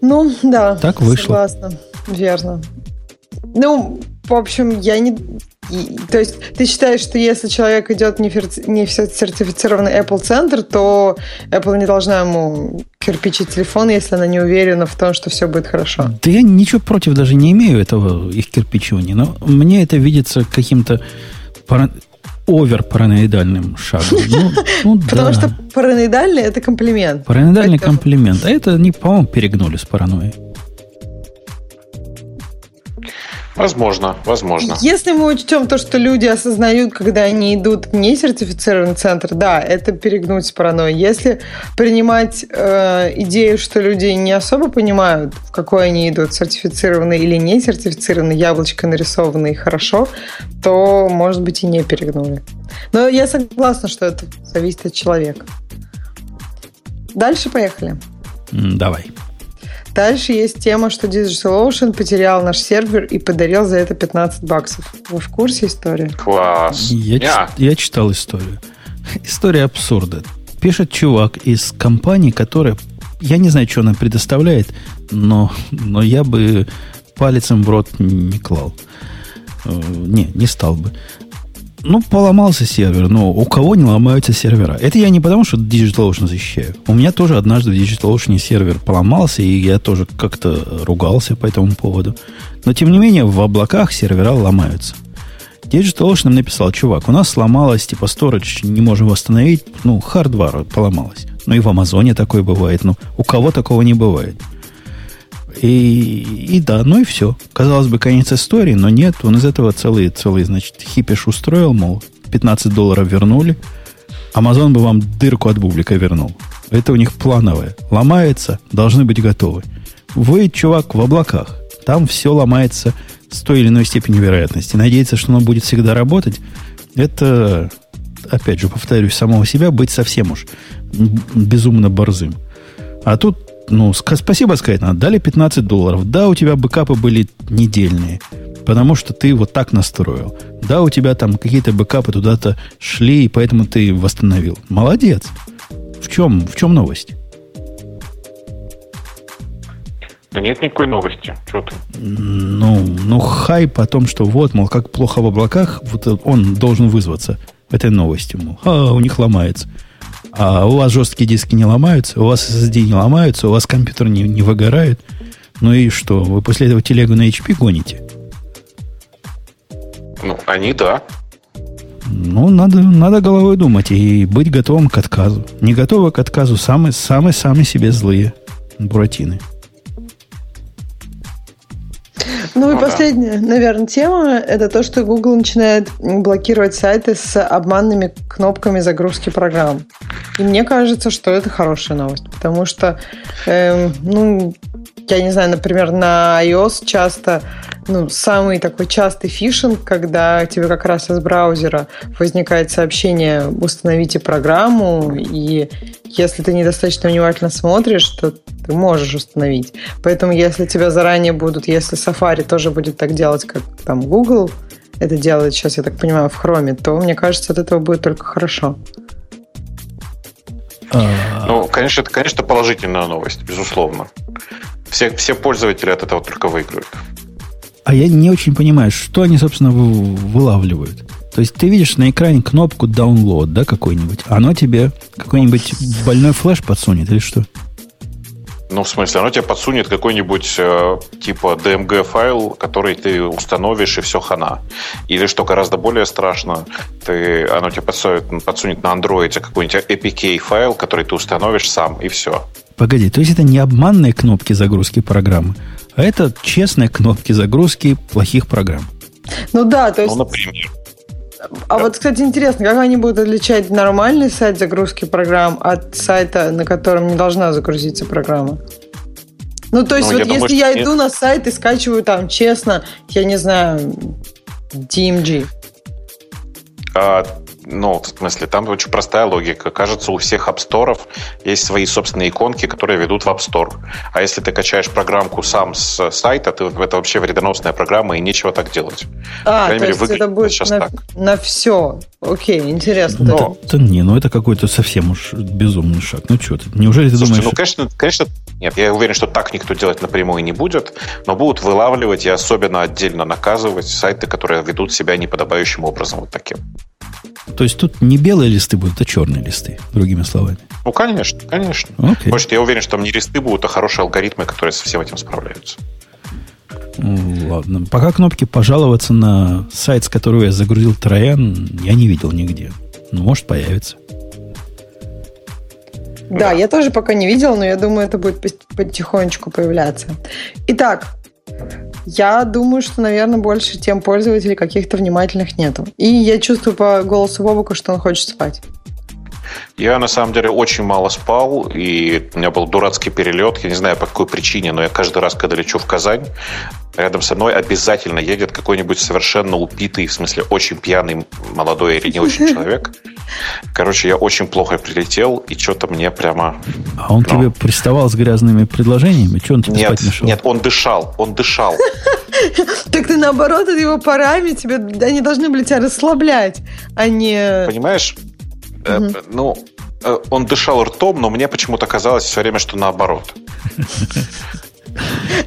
Ну, да. Так вышло. Согласна. Верно. Ну, в общем, я не... То есть ты считаешь, что если человек идет не, фер... не в сертифицированный Apple центр, то Apple не должна ему кирпичить телефон, если она не уверена в том, что все будет хорошо? Да я ничего против даже не имею этого их кирпичивания, но мне это видится каким-то пара... овер-параноидальным шагом. Ну, ну, Потому да. что параноидальный – это комплимент. Параноидальный комплимент. А это, не, по-моему, перегнули с паранойей. Возможно, возможно. Если мы учтем то, что люди осознают, когда они идут в несертифицированный центр, да, это перегнуть с паранойей. Если принимать э, идею, что люди не особо понимают, в какой они идут, сертифицированный или не сертифицированный, яблочко нарисованный хорошо, то, может быть, и не перегнули. Но я согласна, что это зависит от человека. Дальше поехали. Давай. Дальше есть тема, что DigitalOcean потерял наш сервер и подарил за это 15 баксов. Вы в курсе истории? Класс. Я, yeah. я читал историю. История абсурда. Пишет чувак из компании, которая... Я не знаю, что она предоставляет, но, но я бы палецем в рот не клал. Э, не, не стал бы. Ну, поломался сервер, но у кого не ломаются сервера? Это я не потому, что DigitalOcean защищаю. У меня тоже однажды в DigitalOcean сервер поломался, и я тоже как-то ругался по этому поводу. Но, тем не менее, в облаках сервера ломаются. DigitalOcean написал, чувак, у нас сломалось, типа, storage не можем восстановить, ну, хардвар поломалось. Ну, и в Амазоне такое бывает, ну, у кого такого не бывает? И, и да, ну и все. Казалось бы, конец истории, но нет. Он из этого целый, целый, значит, хипиш устроил, мол, 15 долларов вернули. Amazon бы вам дырку от бублика вернул. Это у них плановое. Ломается, должны быть готовы. Вы, чувак, в облаках. Там все ломается с той или иной степенью вероятности. Надеяться, что оно будет всегда работать, это, опять же, повторюсь, самого себя быть совсем уж безумно борзым. А тут, ну, спасибо сказать надо. Дали 15 долларов. Да, у тебя бэкапы были недельные, потому что ты вот так настроил. Да, у тебя там какие-то бэкапы туда-то шли, и поэтому ты восстановил. Молодец. В чем, в чем новость? Да нет никакой новости. Что ты? Ну, ну, хайп о том, что вот, мол, как плохо в облаках, вот он должен вызваться этой новостью, мол, а, у них ломается. А у вас жесткие диски не ломаются, у вас SSD не ломаются, у вас компьютер не, не выгорает. Ну и что, вы после этого телегу на HP гоните? Ну, они да. Ну, надо, надо головой думать и быть готовым к отказу. Не готовы к отказу самые-самые себе злые буратины. Ну и последняя, наверное, тема – это то, что Google начинает блокировать сайты с обманными кнопками загрузки программ. И мне кажется, что это хорошая новость, потому что, э, ну, я не знаю, например, на iOS часто ну, самый такой частый фишинг, когда тебе как раз из браузера возникает сообщение «Установите программу», и если ты недостаточно внимательно смотришь, то ты можешь установить. Поэтому если тебя заранее будут, если Safari тоже будет так делать, как там Google это делает сейчас, я так понимаю, в Chrome, то, мне кажется, от этого будет только хорошо. А. Ну, конечно, это, конечно, положительная новость, безусловно. Все, все пользователи от этого только выиграют. А я не очень понимаю, что они, собственно, вылавливают. То есть ты видишь на экране кнопку download, да, какой-нибудь. Оно тебе какой-нибудь больной флеш подсунет или что? Ну, в смысле, оно тебе подсунет какой-нибудь э, типа DMG файл, который ты установишь, и все хана. Или, что гораздо более страшно, ты, оно тебе подсунет, подсунет на андроиде какой-нибудь APK файл, который ты установишь сам, и все. Погоди, то есть это не обманные кнопки загрузки программы, а это честные кнопки загрузки плохих программ. Ну да, то есть... Ну, например. А да. вот, кстати, интересно, как они будут отличать нормальный сайт загрузки программ от сайта, на котором не должна загрузиться программа? Ну, то есть, ну, вот я если думаю, я иду на сайт и скачиваю там, честно, я не знаю, DMG. А, ну, в смысле, там очень простая логика. Кажется, у всех App Store есть свои собственные иконки, которые ведут в App Store. А если ты качаешь программку сам с сайта, то это вообще вредоносная программа, и нечего так делать. А, то мере, есть это будет сейчас на, так. на все. Окей, интересно. Но, это, не, ну это какой-то совсем уж безумный шаг. Ну что ты, неужели ты Слушайте, думаешь... ну, конечно, конечно, нет, я уверен, что так никто делать напрямую не будет, но будут вылавливать и особенно отдельно наказывать сайты, которые ведут себя неподобающим образом вот таким. То есть тут не белые листы будут, а черные листы, другими словами. Ну, конечно, конечно. Okay. Может, я уверен, что там не листы будут, а хорошие алгоритмы, которые со всем этим справляются. Ну, ладно. Пока кнопки пожаловаться на сайт, с которого я загрузил Троян, я не видел нигде. Ну, может, появится. Да, да, я тоже пока не видел, но я думаю, это будет потихонечку появляться. Итак, я думаю, что, наверное, больше тем пользователей каких-то внимательных нету. И я чувствую по голосу Бобука, что он хочет спать. Я, на самом деле, очень мало спал, и у меня был дурацкий перелет. Я не знаю, по какой причине, но я каждый раз, когда лечу в Казань, рядом со мной обязательно едет какой-нибудь совершенно упитый, в смысле, очень пьяный молодой или не очень человек. Короче, я очень плохо прилетел, и что-то мне прямо... А он ну... тебе приставал с грязными предложениями? Что он тебе нет, спать мешал? Нет, он дышал, он дышал. Так ты наоборот, от его парами тебе, они должны были тебя расслаблять, а не... Понимаешь, ну, э, он дышал ртом, но мне почему-то казалось все время, что наоборот.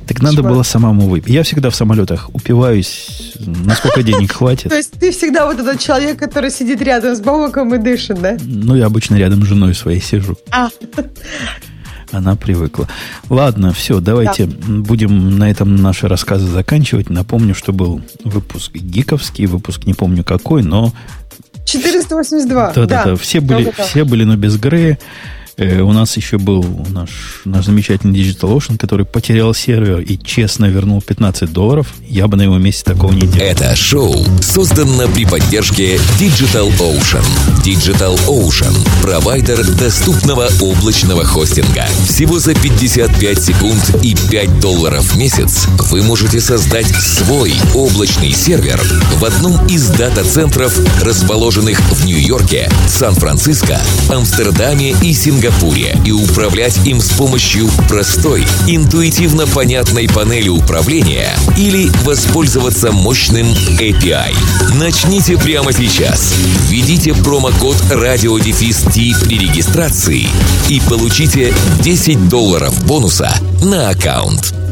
Так надо было самому выпить. Я всегда в самолетах упиваюсь, насколько денег хватит. То есть ты всегда вот этот человек, который сидит рядом с Бобоком и дышит, да? Ну, я обычно рядом с женой своей сижу. А. Она привыкла. Ладно, все, давайте да. будем на этом наши рассказы заканчивать. Напомню, что был выпуск гиковский, выпуск не помню какой, но 482. Да, да, да. Все были, все были, но без Грея. Э, у нас еще был наш, наш замечательный Digital Ocean, который потерял сервер и честно вернул 15 долларов. Я бы на его месте такого не делал. Это шоу создано при поддержке Digital Ocean. Digital Ocean – провайдер доступного облачного хостинга. Всего за 55 секунд и 5 долларов в месяц вы можете создать свой облачный сервер в одном из дата-центров, расположенных в Нью-Йорке, Сан-Франциско, Амстердаме и Сингапуре и управлять им с помощью простой, интуитивно понятной панели управления или воспользоваться мощным API. Начните прямо сейчас. Введите промокод RadioDefist при регистрации и получите 10 долларов бонуса на аккаунт.